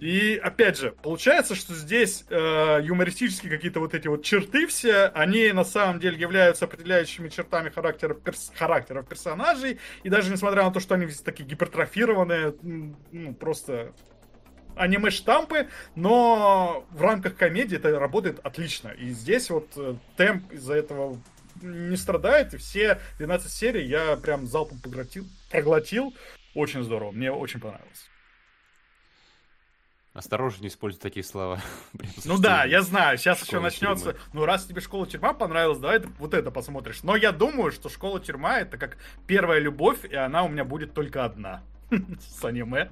И опять же, получается, что здесь э, юмористические какие-то вот эти вот черты все, они на самом деле являются определяющими чертами характеров, перс- характеров персонажей. И даже несмотря на то, что они такие гипертрофированные, ну, просто аниме-штампы, но в рамках комедии это работает отлично. И здесь вот э, темп из-за этого не страдает, и все 12 серий я прям залпом поглотил, проглотил. Очень здорово, мне очень понравилось. Осторожно, не используй такие слова. [laughs] Ну да, я знаю, сейчас еще Школа начнется. тюрьмы. Ну, раз тебе школа-тюрьма понравилась, давай вот это посмотришь. Но я думаю, что школа-тюрьма это как первая любовь, и она у меня будет только одна [laughs] с аниме.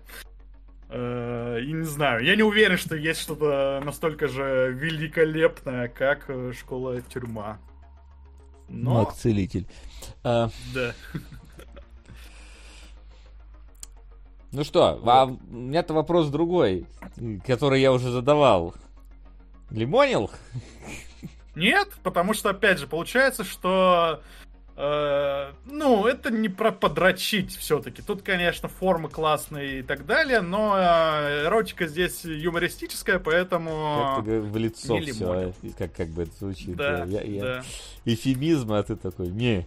Э, И не знаю, я не уверен, что есть что-то настолько же великолепное, как э, школа-тюрьма. Но, Маг-целитель. А, да. ну что, а у меня-то вопрос другой, который я уже задавал. Лимонил? Нет, потому что, опять же, получается, что... э, ну, это не про подрочить все-таки. Тут, конечно, формы классные и так далее, но э, эротика здесь юмористическая, поэтому... Как-то г- в лицо не все, как, как бы это звучит. Да, Я- я- да. Эфемизм, а ты такой, не.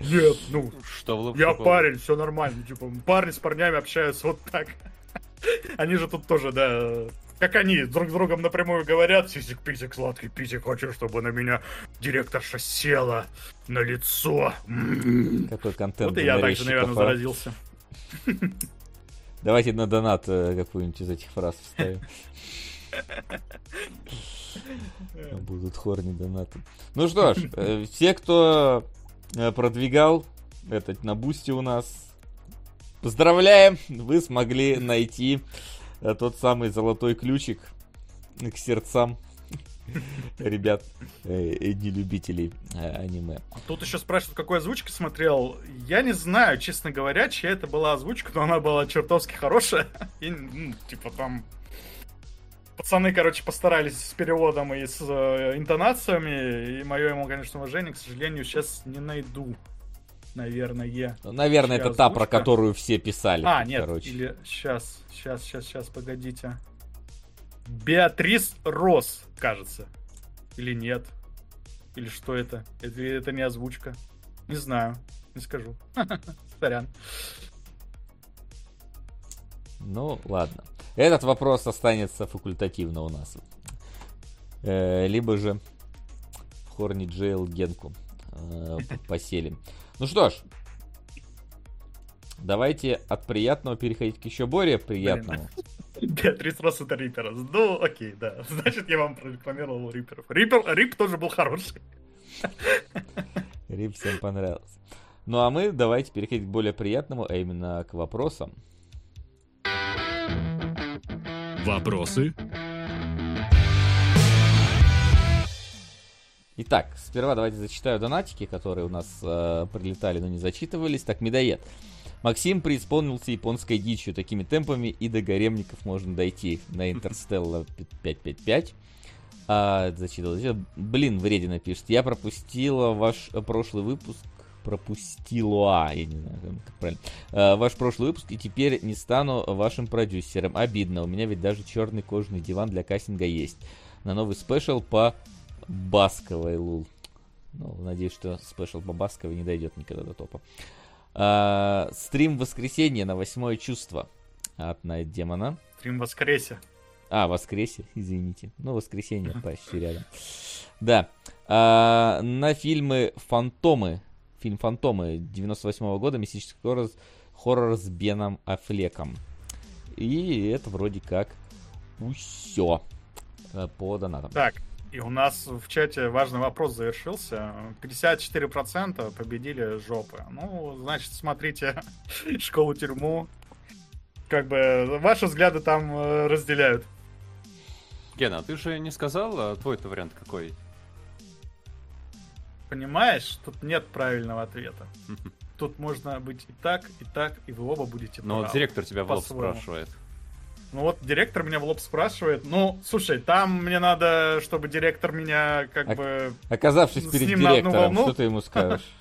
Нет, ну, Что в лоб я парень, все нормально. Типа, парни с парнями общаются вот так. Они же тут тоже, да, как они друг с другом напрямую говорят, сисик, писик, сладкий писик, хочу, чтобы на меня директорша села на лицо. М. Какой контент Вот и я также, наверное, заразился. [laughs] Давайте на донат э, какую-нибудь из этих фраз вставим. [laughs] Будут хорни донаты. Ну что ж, э, все, кто э, продвигал этот на бусте у нас, поздравляем, вы смогли найти тот самый золотой ключик к сердцам ребят, э, э, не любителей э, аниме. Тут еще спрашивают, какой озвучки смотрел. Я не знаю, честно говоря, чья это была озвучка, но она была чертовски хорошая. [laughs] И, ну, типа там... Пацаны, короче, постарались с переводом и с э, интонациями. И мое ему, конечно, уважение, к сожалению, сейчас не найду. Наверное. Наверное, это та, про которую все писали. А, нет, короче. или сейчас, сейчас, сейчас, сейчас, погодите. Беатрис Рос, кажется. Или нет? Или что это? Это, это не озвучка. Не знаю, не скажу. [laughs] Сорян. Ну, ладно. Этот вопрос останется факультативно у нас. Э, либо же в Хорни Джейл Генку э, поселим. Ну что ж, давайте от приятного переходить к еще более приятному. [laughs] Беатрис Рос это Риппер. Ну, окей, да. [laughs] Значит, я вам прорекламировал Рипперов. Риппер, Рип тоже был хороший. [laughs] Рип всем понравился. Ну а мы давайте переходить к более приятному, а именно к вопросам. Вопросы? Итак, сперва давайте зачитаю донатики, которые у нас э, прилетали, но не зачитывались. Так, медоед. Максим преисполнился японской дичью. Такими темпами и до гаремников можно дойти на Интерстелла 555. А, зачитывал. Блин, вредина пишет. Я пропустила ваш э, прошлый выпуск. Пропустила, я не знаю, как правильно. Э, ваш прошлый выпуск, и теперь не стану вашим продюсером. Обидно, у меня ведь даже черный кожаный диван для кастинга есть. На новый спешл по Басковой lul. Ну, надеюсь, что спешл по Басковой не дойдет никогда до топа. А, стрим воскресенье на восьмое чувство от Night Демона. Стрим воскресе. А, воскресе, извините. Ну, воскресенье почти рядом. Да. А, на фильмы «Фантомы». Фильм «Фантомы» 98 года, мистический хоррор, хоррор с Беном Аффлеком. И это вроде как все по донатам. Так, И у нас в чате важный вопрос завершился. 54% победили жопы. Ну, значит, смотрите [laughs] школу-тюрьму. Как бы ваши взгляды там э, разделяют. Гена, а ты же не сказал, а твой-то вариант какой? Понимаешь, тут нет правильного ответа. [laughs] Тут можно быть и так, и так, и вы оба будете Но вот правы. директор тебя в лоб спрашивает. Ну вот директор меня в лоб спрашивает. Ну, слушай, там мне надо, чтобы директор меня как А- бы... Оказавшись перед директором, что ты ему скажешь? [laughs]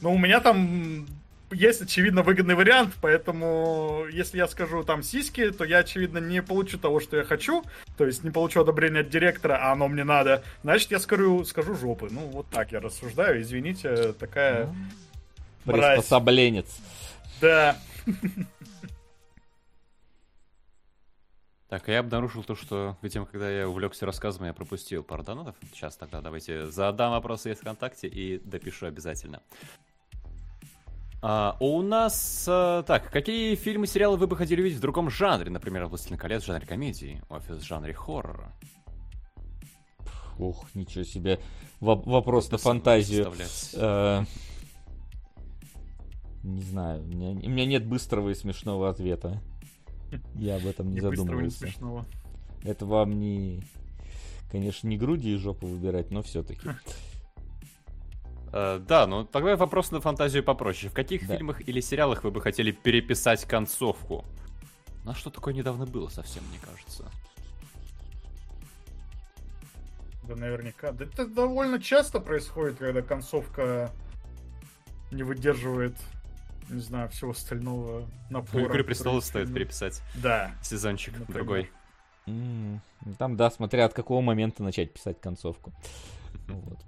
Ну, у меня там есть, очевидно, выгодный вариант, поэтому если я скажу там сиськи, то я, очевидно, не получу того, что я хочу, то есть не получу одобрения от директора, а оно мне надо. Значит, я скажу, скажу жопы. Ну, вот так я рассуждаю, извините, такая... мразь. Приспособленец. Да. [laughs] Так, а я обнаружил то, что, видимо, когда я увлекся рассказом, я пропустил пару донатов. Сейчас тогда давайте задам вопросы есть ВКонтакте и допишу обязательно. А, у нас... а, так, какие фильмы, сериалы вы бы хотели видеть в другом жанре? Например, «Властелин колец» в жанре комедии, «Офис» в жанре хоррора. Ух, ничего себе. Во- вопрос на фантазию. Э, Не знаю, у меня, у меня нет быстрого и смешного ответа. Я об этом не задумывался. смешного. Это вам не, конечно, не груди и жопу выбирать, но все-таки. Э, да, ну тогда вопрос на фантазию попроще. В каких Да. фильмах или сериалах вы бы хотели переписать концовку? У нас что такое недавно было совсем, мне кажется. Да наверняка. Да это довольно часто происходит, когда концовка не выдерживает, не знаю, всего остального Ну, напора. «Игры который престолов» стоит переписать Да. сезончик Например. другой. М, Там, да, смотря от какого момента начать писать концовку. [laughs] Вот.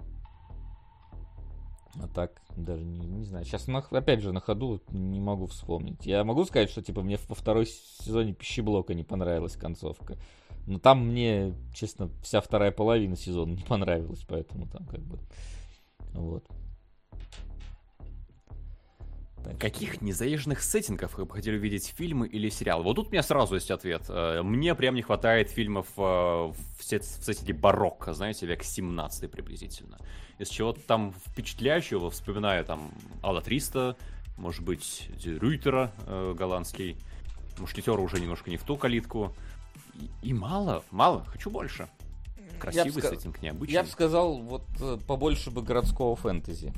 А так, даже не, не знаю. Сейчас, опять же, на ходу не могу вспомнить. Я могу сказать, что, типа, мне во второй сезоне пищеблока не понравилась концовка. Но там мне, честно, вся вторая половина сезона [laughs] не понравилась, поэтому там как бы... Вот. Каких незаезженных сеттингах вы бы хотели увидеть фильмы или сериалы? Вот тут у меня сразу есть ответ. Э, Мне прям не хватает фильмов э, в, сет- в сеттинге барокко, знаете, век 17 приблизительно. Из чего-то там впечатляющего вспоминаю там Алла 300, может быть, Рюйтера э, голландский, Мушкетера уже немножко не в ту калитку. И, и мало, мало, хочу больше. Красивый ска- сеттинг, необычный. Я бы сказал, вот побольше бы городского фэнтези.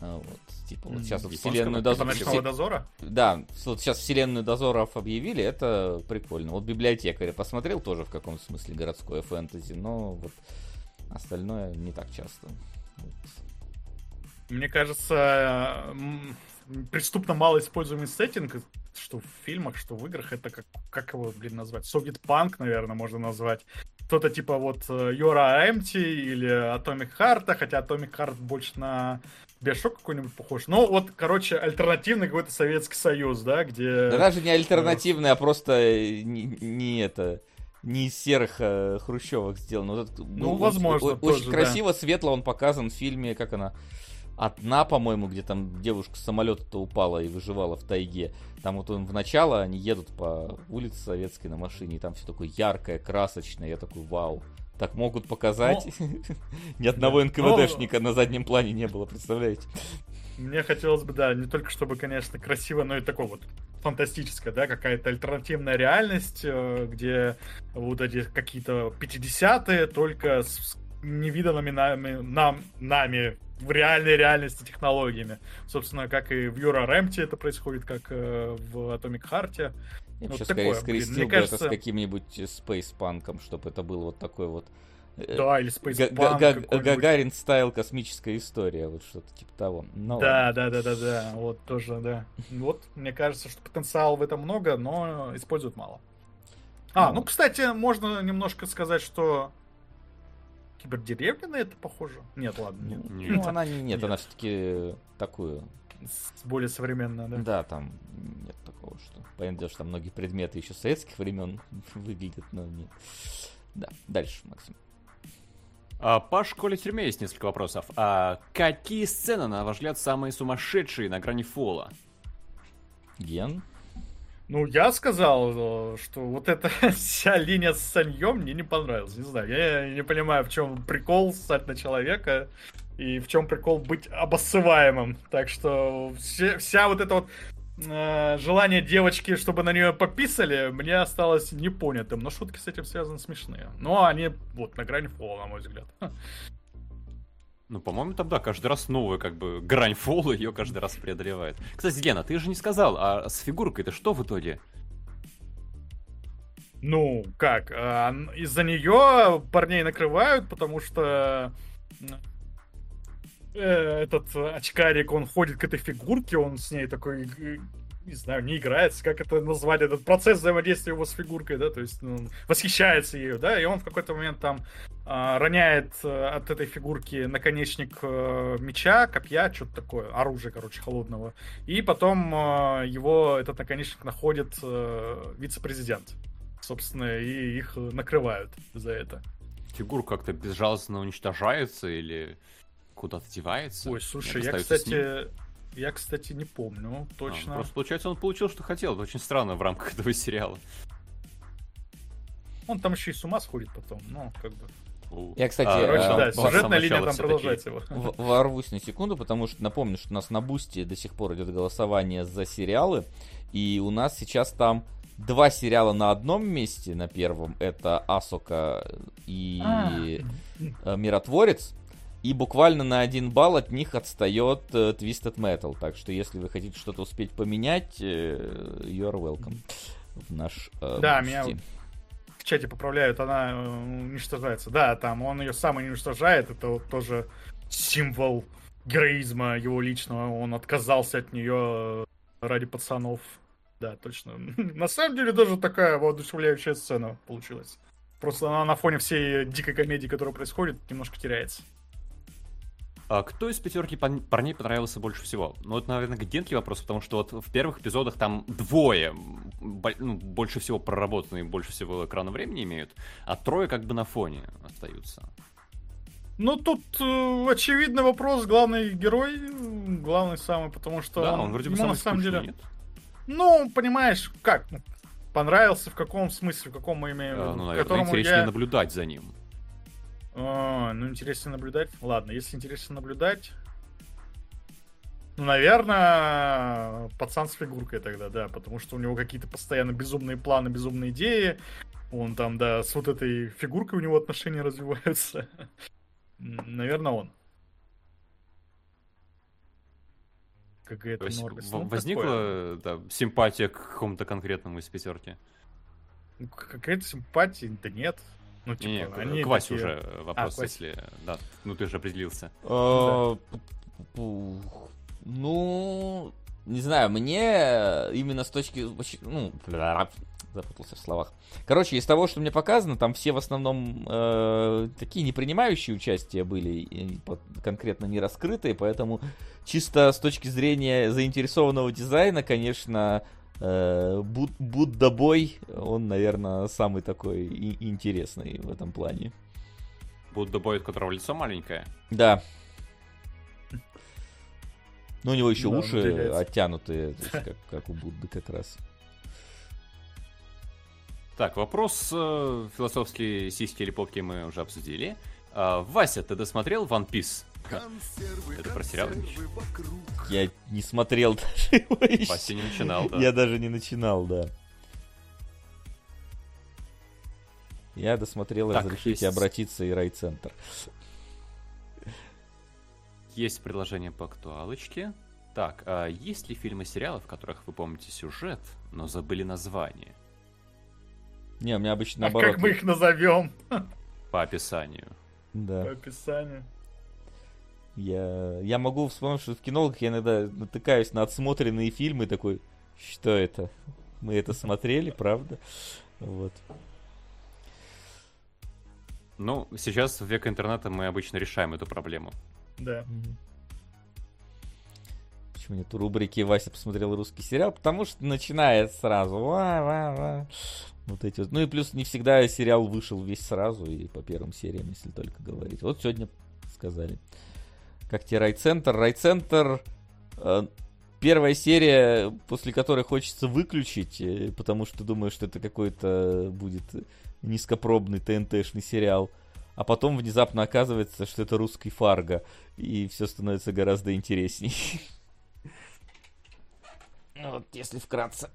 А, Вот, типа, вот сейчас вот вселенную дозора. дозора? Да, вот сейчас вселенную дозоров объявили, это прикольно. Вот библиотекаря посмотрел тоже в каком смысле городское фэнтези, но вот остальное не так часто. Вот. Мне кажется, преступно мало используемый сеттинг, что в фильмах, что в играх, это как, как его, блин, назвать? Совет Панк, наверное, можно назвать. Кто-то типа вот э, Йора Эмти или Atomic Heart, хотя Atomic Heart больше на Биошок какой-нибудь похож. Ну, вот, короче, альтернативный какой-то Советский Союз, да, где... Да даже не альтернативный, а просто э, не, не это не из серых э, хрущевок сделано. Вот это, Ну, он- возможно, о- очень тоже, красиво, светло он показан в фильме, как она одна, по-моему, где там девушка с самолета-то упала и выживала в тайге. Там вот он в начало, они едут по улице советской на машине, и там все такое яркое, красочное. Я такой, вау. Так могут показать. [laughs] Ни одного Ну, НКВДшника на заднем плане не было, представляете? Мне хотелось бы, да, не только чтобы, конечно, красиво, но и такое вот фантастическое, да, какая-то альтернативная реальность, э, где вот эти какие-то 50-е, только с невиданными нами, нам, нами в реальной реальности технологиями. Собственно, как и в Юра Рэмте это происходит, как э, в Atomic Heart. Я бы Вот сейчас такое, скорее блин, скрестил мне бы это кажется- с каким-нибудь спейспанком, чтобы это был вот такой вот э, Да, или Га- Га- какой-нибудь. Гагарин стайл космическая история, вот что-то типа того. Ну, Да, ладно. да, да, да, да, вот тоже, да. [laughs] Вот, мне кажется, что потенциала в этом много, но используют мало. А, Ну. ну, кстати, можно немножко сказать, что кибердеревня на это похоже. Нет, ладно, нет. Ну, Нет. она не, нет, Нет. она все-таки такую. С- Более современно, да. Да. там нет такого, что. Понятное дело, что там многие предметы еще советских времен [laughs] выглядят, но нет. Да, дальше, Максим. А, по школе тюрьме есть несколько вопросов. А какие сцены, на ваш взгляд, самые сумасшедшие на грани фола? Ген. Ну, я сказал, э, что вот эта [laughs] вся линия с Саньем мне не понравилась. Не знаю, я не понимаю, в чем прикол ссать на человека и в чем прикол быть обоссываемым. Так что все, вся вот эта вот э, желание девочки, чтобы на нее пописали, мне осталось непонятым. Но шутки с этим связаны смешные. Но они вот на грани фола, на мой взгляд. Ну, по-моему, там, да, каждый раз новая, как бы, грань фола ее каждый раз преодолевает. Кстати, Гена, ты же не сказал, а с фигуркой-то что в итоге? Ну, как, а, из-за нее парней накрывают, потому что этот очкарик, он ходит к этой фигурке, он с ней такой э, не знаю, не играется, как это назвать, этот процесс взаимодействия его с фигуркой, да, то есть ну, восхищается ею, да, и он в какой-то момент там э, роняет э, от этой фигурки наконечник э, меча, копья, что-то такое, оружие, короче, холодного, и потом э, его этот наконечник находит э, вице-президент, собственно, и их накрывают за это. Фигура как-то безжалостно уничтожается или куда-то девается? Ой, слушай, я, кстати, я, кстати, не помню точно. А, просто, получается, он получил, что хотел. Это очень странно в рамках [laughs] этого сериала. Он там еще и с ума сходит потом, ну, как бы... Я, кстати, а, короче, да, сюжетная линия там продолжается его. Ворвусь на секунду, потому что напомню, что у нас на Бусти до сих пор идет голосование за сериалы, и у нас сейчас там два сериала на одном месте, на первом, это Асока и а. Миротворец, и буквально на один балл от них отстает э, Twisted Metal. Так что если вы хотите что-то успеть поменять, э, you are welcome в наш э, Да, меня в чате поправляют, она э, уничтожается. Да, там он ее сам уничтожает. Это вот тоже символ героизма его личного. Он отказался от нее ради пацанов. Да, точно. [laughs] На самом деле даже такая воодушевляющая сцена получилась. Просто она на фоне всей дикой комедии, которая происходит, немножко теряется. А кто из пятерки парней понравился больше всего? Ну, это, наверное, Генки вопрос, потому что вот в первых эпизодах там двое ну, больше всего проработанные, больше всего экрана времени имеют, а трое как бы на фоне остаются. Ну, тут э, очевидный вопрос, главный герой, главный самый, потому что... Да, он вроде бы самый на самом деле... Нет? Ну, понимаешь, как, понравился в каком смысле, в каком мы имеем... А, ну, наверное, интереснее я... наблюдать за ним. А, ну, интересно наблюдать. Ладно, если интересно наблюдать... Ну, наверное, пацан с фигуркой тогда, да, потому что у него какие-то постоянно безумные планы, безумные идеи. Он там, да, с вот этой фигуркой у него отношения развиваются. [laughs] Наверное, он. Как это Норбис. Ну, возникла да, симпатия к какому-то конкретному из пятерки? Ну, какая-то симпатия, да нет. Ну, типа, не, они к Васе такие... уже вопрос, а, если... Да, ну ты же определился. А, ну, не знаю, мне именно с точки... Ну, запутался в словах. Короче, из того, что мне показано, там все в основном э, такие не принимающие участие были, конкретно не раскрытые, поэтому чисто с точки зрения заинтересованного дизайна, конечно, Э, Будда Бой, он, наверное, самый такой интересный в этом плане. Будда Бой, у которого лицо маленькое? Да. Ну, у него еще да, уши выделяется. оттянутые, то есть, как, как у Будды как раз. Так, вопрос э, философские сиськи или попки мы уже обсудили. Э, Вася, ты досмотрел One Piece? Это про сериал Я не смотрел [laughs] даже его еще. Вася не начинал, да. Я даже не начинал, да. Я досмотрел так, «Разрешите есть... обратиться» и «Райцентр». Есть предложение по актуалочке. Так, а есть ли фильмы и сериалы, в которых вы помните сюжет, но забыли название? Не, у меня обычно наоборот. А как мы их назовем? По описанию. Да. По описанию. Я, я могу вспомнить, что в кинологах я иногда натыкаюсь на отсмотренные фильмы такой, что это? Мы это смотрели, правда? Вот. Ну, сейчас в век интернета мы обычно решаем эту проблему. Да. Почему нет рубрики Вася посмотрел русский сериал? Потому что начинает сразу. Ва, ва, ва. Вот эти вот. Ну и плюс не всегда сериал вышел весь сразу и по первым сериям, если только говорить. Вот сегодня сказали как тебе райцентр? Райцентр... Э, первая серия, после которой хочется выключить, э, потому что думаю, что это какой-то будет низкопробный ТНТшный сериал. А потом внезапно оказывается, что это русский Фарго, и все становится гораздо интересней. Вот, если вкратце.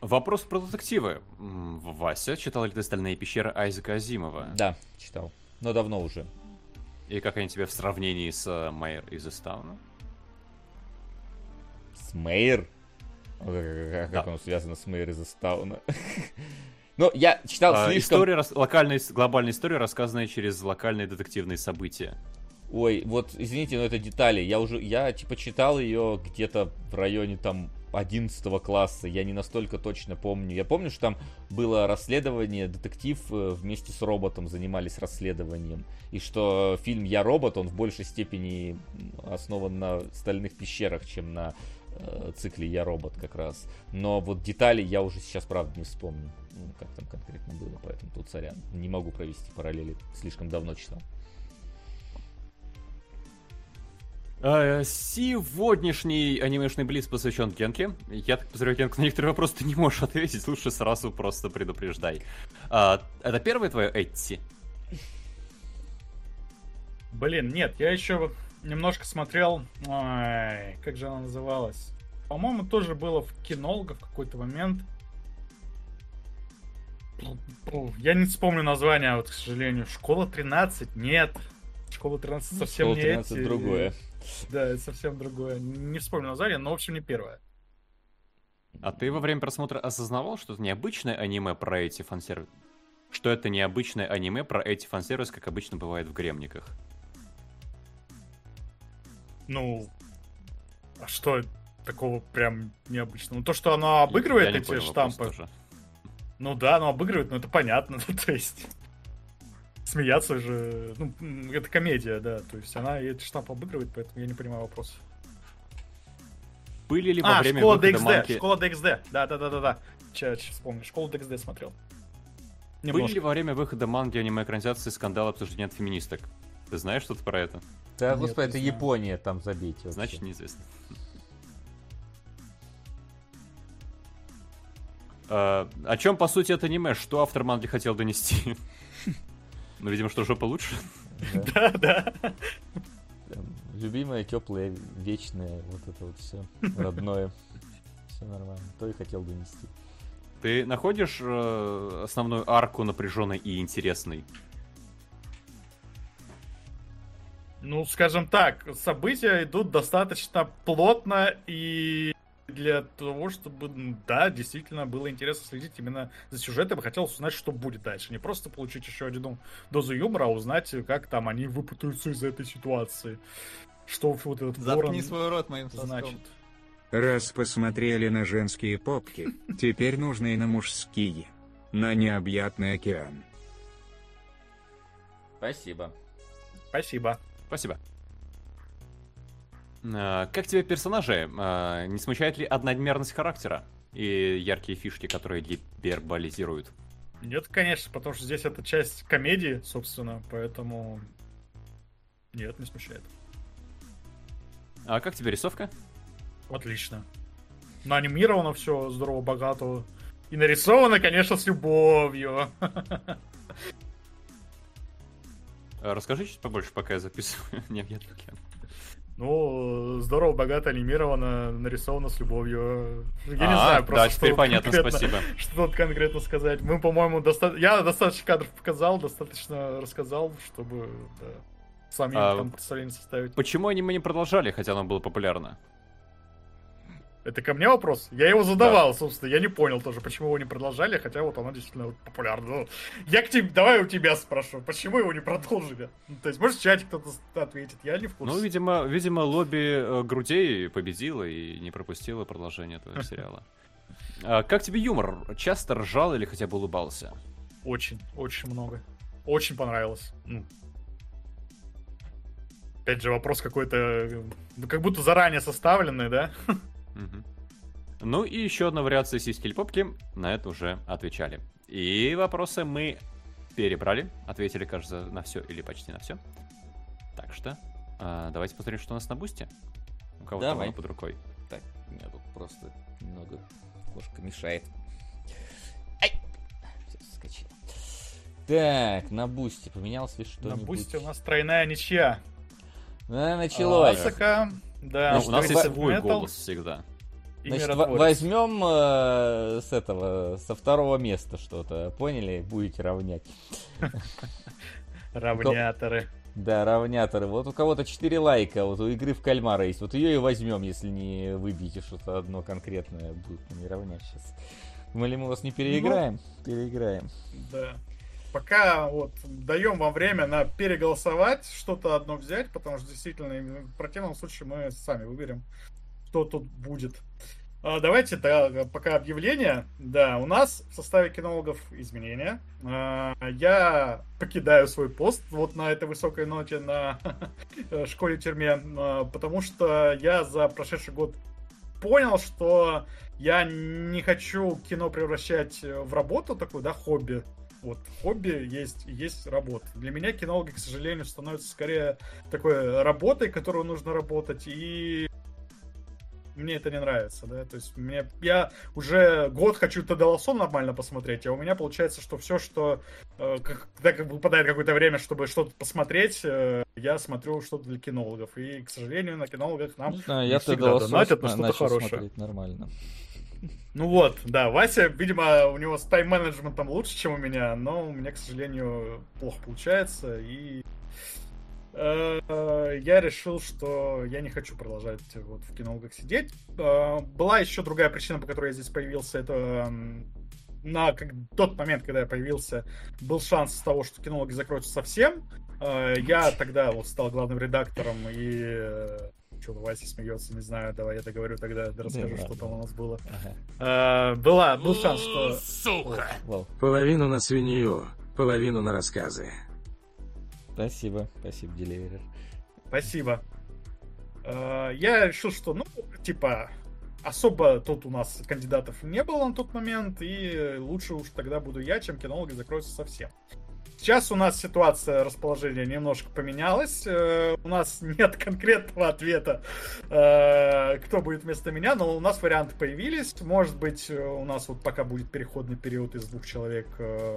Вопрос про детективы. Вася, читал ли ты «Стальные пещеры» Айзека Азимова? Да, читал. Но давно уже. И как они тебе в сравнении с э, Майер из Истауна? С Мейер? О, Как, Да. оно связано с Мейер из Истауна? [laughs] Ну, я читал А, слишком... История, локальная, глобальная история, рассказанная через локальные детективные события. Ой, вот, извините, но это детали. Я уже, я, типа, читал ее где-то в районе, там, 11 класса. Я не настолько точно помню. Я помню, что там было расследование, детектив э, вместе с роботом занимались расследованием. И что фильм «Я робот», он в большей степени основан на стальных пещерах, чем на э, цикле «Я робот» как раз. Но вот детали я уже сейчас, правда, не вспомню, ну, как там конкретно было. Поэтому тут сорян. Не могу провести параллели. Слишком давно читал. Сегодняшний анимешный блиц посвящен Генке. Я так подозреваю, Генка, на некоторые вопросы ты не можешь ответить, лучше сразу просто предупреждай. А, это первое твое Этти? Блин, нет, я еще немножко смотрел... Ой, как же она называлась? По-моему, тоже было в кинолога в какой-то момент. Я не вспомню название, вот, к сожалению. Школа 13? Нет. Школа 13 совсем Школа не 13 эти. другое. Да, это совсем другое. Не вспомню название, но, в общем, не первое. А ты во время просмотра осознавал, что это необычное аниме про эти фансервис? Что это необычное аниме про эти фансервис, как обычно бывает в Гремниках? Ну, а что такого прям необычного? Ну, то, что оно обыгрывает Я не эти понял штампы. Ну да, оно обыгрывает, но это понятно. [laughs] ну, то есть, смеяться же... Ну, это комедия, да. То есть, она эти штампы обыгрывает, поэтому я не понимаю вопрос. Были ли во А, время школа выхода DXD, манги... школа DXD. Да-да-да-да-да. Сейчас вспомню. Школу DXD смотрел. Были Немножко. ли во время выхода манги аниме экранизации скандал обсуждения от феминисток? Ты знаешь что-то про это? Да, Нет, господи, это знаю. Япония, там забейте. вообще. Значит, неизвестно. [laughs] А, О чем, по сути, это аниме? Что автор манги хотел донести? [laughs] Ну, видимо, что жопа лучше. Да. [laughs] Да-да. Там Любимое, теплое, вечное, вот это вот все, родное. Все нормально. То и хотел донести. Ты находишь э, основную арку напряженной и интересной? Ну, скажем так, события идут достаточно плотно и для того, чтобы, да, действительно было интересно следить именно за сюжетом, и хотелось узнать, что будет дальше. Не просто получить еще одну дозу юмора, а узнать, как там они выпутаются из этой ситуации. Что вот этот ворон Заткни свой рот моим соском. значит. Раз посмотрели на женские попки, [laughs] теперь нужно и на мужские. На необъятный океан. Спасибо. Спасибо. Спасибо. А, Как тебе персонажи? А, Не смущает ли одномерность характера и яркие фишки, которые гиперболизируют? Нет, конечно, потому что здесь это часть комедии, собственно, поэтому... Нет, не смущает. А как тебе рисовка? Отлично. Наанимировано все здорово, богато. И нарисовано, конечно, с любовью. А, [laughs] Расскажи чуть побольше, пока я записываю [laughs] необъятный океан. Ну, здорово, богато анимировано, нарисовано с любовью. Я не А, знаю просто, да, что теперь понятно, спасибо. Что тут конкретно сказать. Мы, по-моему, доста... я достаточно кадров показал, достаточно рассказал, чтобы да, самим А, там представление составить. Почему аниме не продолжали, хотя оно было популярно? Это ко мне вопрос? Я его задавал, собственно. Я не понял тоже, почему его не продолжали, хотя вот оно действительно вот популярно. Ну, я к тебе, давай у тебя спрошу, почему его не продолжили? Ну, то есть, может, в чате кто-то ответит, я не в курсе. Ну, видимо, видимо, лобби э, грудей победило и не пропустило продолжение этого [laughs] сериала. А, как тебе юмор? Часто ржал или хотя бы улыбался? Очень, очень много. Очень понравилось. Ну, Опять же, вопрос какой-то, э, как будто заранее составленный, да? [laughs] Мгм. Ну и еще одна вариация сиськи или попки. На это уже отвечали. И вопросы мы перебрали. Ответили, кажется, на все или почти на все. Так что а, давайте посмотрим, что у нас на бусте. У кого Давай. под рукой. Так, у меня тут просто немного кошка мешает. Ай! Всё, соскочил. Так, на бусте поменялось ли На что-нибудь? бусте у нас тройная ничья. Да, началось. Асака, да, Ну, у нас есть свой голос всегда. и Значит, возьмем э, с этого, со второго места что-то, поняли? Будете равнять. Равняторы. Да, равняторы. Вот у кого-то 4 лайка, вот у игры в кальмара есть. Вот ее и возьмем, если не выбьете что-то одно конкретное. Будет не равнять сейчас. Мы ли мы вас не переиграем? Переиграем. Да. Пока вот даем вам время на переголосовать, что-то одно взять, потому что действительно в противном случае мы сами выберем, что тут будет. А, Давайте да, пока объявление. Да, у нас в составе кинологов изменения. А, Я покидаю свой пост вот на этой высокой ноте на [laughs] школе-тюрьме, а, потому что я за прошедший год понял, что я не хочу кино превращать в работу такую, да, хобби. Вот хобби есть, есть работа. Для меня кинологи, к сожалению, становятся скорее такой работой, которую нужно работать, и мне это не нравится, да, то есть мне, я уже год хочу Теда Лассо нормально посмотреть, а у меня получается, что все, что, э, когда как выпадает какое-то время, чтобы что-то посмотреть, э, я смотрю что-то для кинологов, и, к сожалению, на кинологах нам Не не я всегда донатят на что-то хорошее. смотреть нормально. Ну вот, да, Вася, видимо, у него с тайм-менеджментом лучше, чем у меня, но у меня, к сожалению, плохо получается, и э, я решил, что я не хочу продолжать вот в кинологах сидеть. Э, Была еще другая причина, по которой я здесь появился, это на как- тот момент, когда я появился, был шанс того, что кинологи закроются совсем. Э, Я тогда вот стал главным редактором и что Вася смеется, не знаю, давай я договорю тогда, расскажу, Да, что там у нас было. Ага. Э, была, был шанс, что... Сука! Вау. Половину на свинью, половину на рассказы. Спасибо, спасибо, Деливерер. Спасибо. Э, Я решил, что, ну, типа, особо тут у нас кандидатов не было на тот момент, и лучше уж тогда буду я, чем кинологи закроются совсем. Сейчас у нас ситуация расположения немножко поменялась. Э, У нас нет конкретного ответа, э, кто будет вместо меня, но у нас варианты появились. Может быть, э, у нас вот пока будет переходный период из двух человек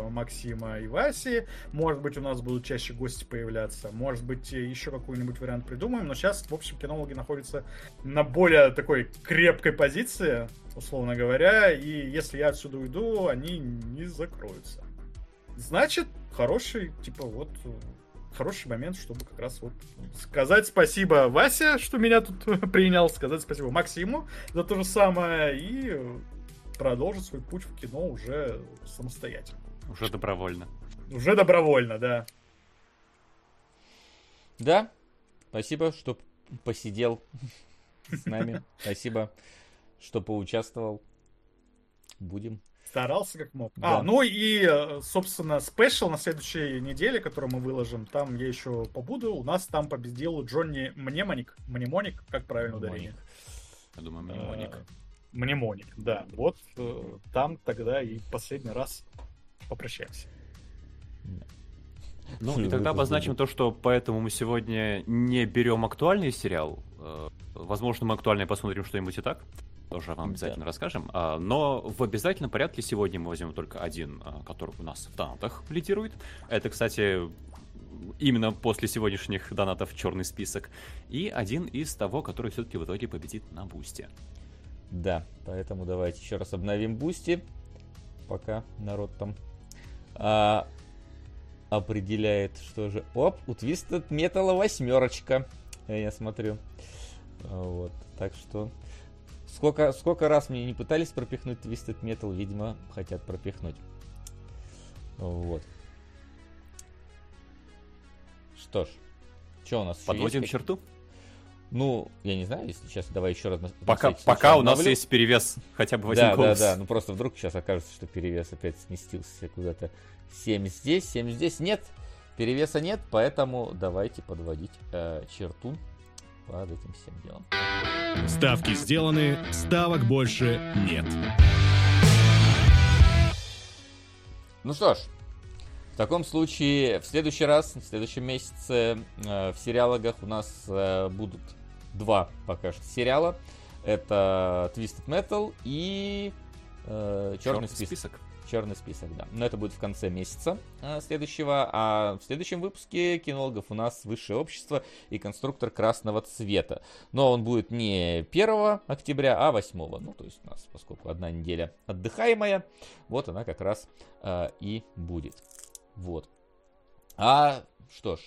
Максима и Васи. Может быть, у нас будут чаще гости появляться. Может быть, еще какой-нибудь вариант придумаем. Но сейчас, в общем, кинологи находятся на более такой крепкой позиции, условно говоря. И если я отсюда уйду, они не закроются. Значит, хороший, типа, вот хороший момент, чтобы как раз вот сказать спасибо Васе, что меня тут [laughs] принял, сказать спасибо Максиму за то же самое и продолжить свой путь в кино уже самостоятельно. Уже добровольно. Уже добровольно, да. Да, спасибо, что посидел с нами. [laughs] Спасибо, что поучаствовал. Будем. Старался как мог. Да. А, ну и, э, собственно, спешл на следующей неделе, который мы выложим, там я еще побуду. У нас там победил Джонни Мнемоник. Мнемоник, как правильно ударение? Я думаю, мнемоник. Мнемоник, да. Вот э, там тогда и последний раз попрощаемся. Ну, и Выпуск тогда будет. обозначим то, что поэтому мы сегодня не берем актуальный сериал. Возможно, мы актуальный посмотрим что-нибудь и так. Тоже вам Да. обязательно расскажем. А, Но в обязательном порядке сегодня мы возьмем только один, а, который у нас в донатах лидирует. Это, кстати, именно после сегодняшних донатов черный список. И один из того, который все-таки в итоге победит на Бусти. Да, поэтому давайте еще раз обновим бусти, пока народ там а, определяет, что же. Оп, у Twisted Metal восьмерочка, я смотрю. Вот, так что сколько, сколько раз мне не пытались пропихнуть Twisted Metal, видимо, хотят пропихнуть. Вот. Что ж, что у нас еще Подводим есть? черту. Ну, я не знаю, если сейчас давай еще раз на- на Пока, всякий пока у нас обновлю. есть перевес хотя бы в один Да, голос. да, да. Ну просто вдруг сейчас окажется, что перевес опять сместился куда-то. 7 здесь, 7 здесь. Нет, перевеса нет, поэтому давайте подводить э, черту под этим всем делом. Ставки сделаны, ставок больше нет. Ну что ж, в таком случае в следующий раз, в следующем месяце э, в сериалогах у нас э, будут два пока что сериала. Это Twisted Metal и э, Черный, список. список. Черный список, да. Но это будет в конце месяца э, следующего. А в следующем выпуске кинологов у нас Высшее общество и конструктор красного цвета. Но он будет не 1 октября, а 8. Ну, то есть у нас, поскольку одна неделя отдыхаемая, вот она как раз э, и будет. Вот. А что ж,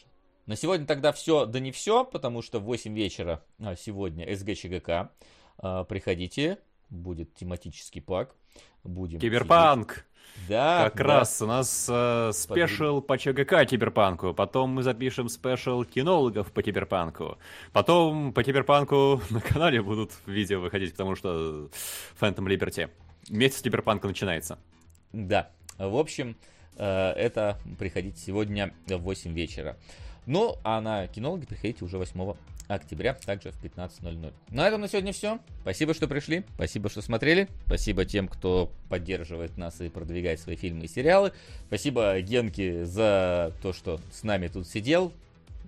на сегодня тогда все, да не все, потому что в 8 вечера а, сегодня СГ ЧГК. А, приходите, будет тематический пак. Будем Киберпанк! сидеть. Да, Как да. раз у нас э, спешл по ЧГК Киберпанку, потом мы запишем спешл кинологов по Киберпанку, потом по Киберпанку [laughs] на канале будут видео выходить, потому что Phantom Liberty. Месяц Киберпанка начинается. Да, в общем, э, это приходите сегодня в 8 вечера. Ну, а на кинологи приходите уже 8 октября, также в 15.00. На этом на сегодня все. Спасибо, что пришли. Спасибо, что смотрели. Спасибо тем, кто поддерживает нас и продвигает свои фильмы и сериалы. Спасибо Генке за то, что с нами тут сидел.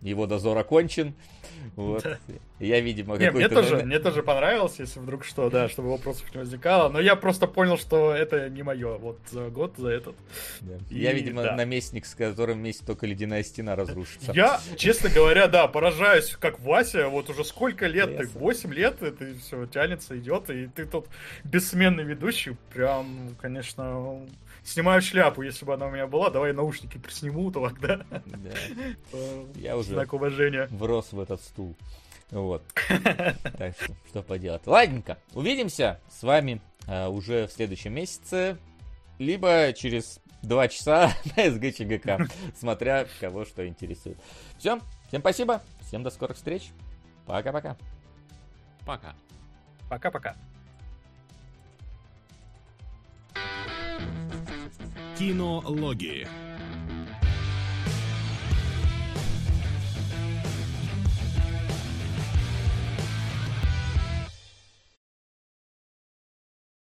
Его дозор окончен. Вот. Я, видимо, Не, мне тоже, наверное, мне тоже понравилось, если вдруг что, да, чтобы вопросов не возникало. Но я просто понял, что это не мое. Вот за год, за этот. да. И Я, видимо, да. наместник, с которым вместе только ледяная стена разрушится. Я, честно говоря, да, поражаюсь, как Вася, вот уже сколько лет, ты, Ясно. 8 лет, это все тянется, идет, и ты тут бессменный ведущий, прям, конечно, снимаю шляпу, если бы она у меня была, давай наушники присниму тогда, Да. Э, [laughs] Я уже знак уважения. врос в этот стул. Вот. [laughs] Так что, что поделать. Ладненько, увидимся с вами а, уже в следующем месяце, либо через два часа [laughs] на СГЧГК, смотря кого что интересует. Все, всем спасибо, всем до скорых встреч. Пока-пока. Пока. Пока-пока. Кинологии.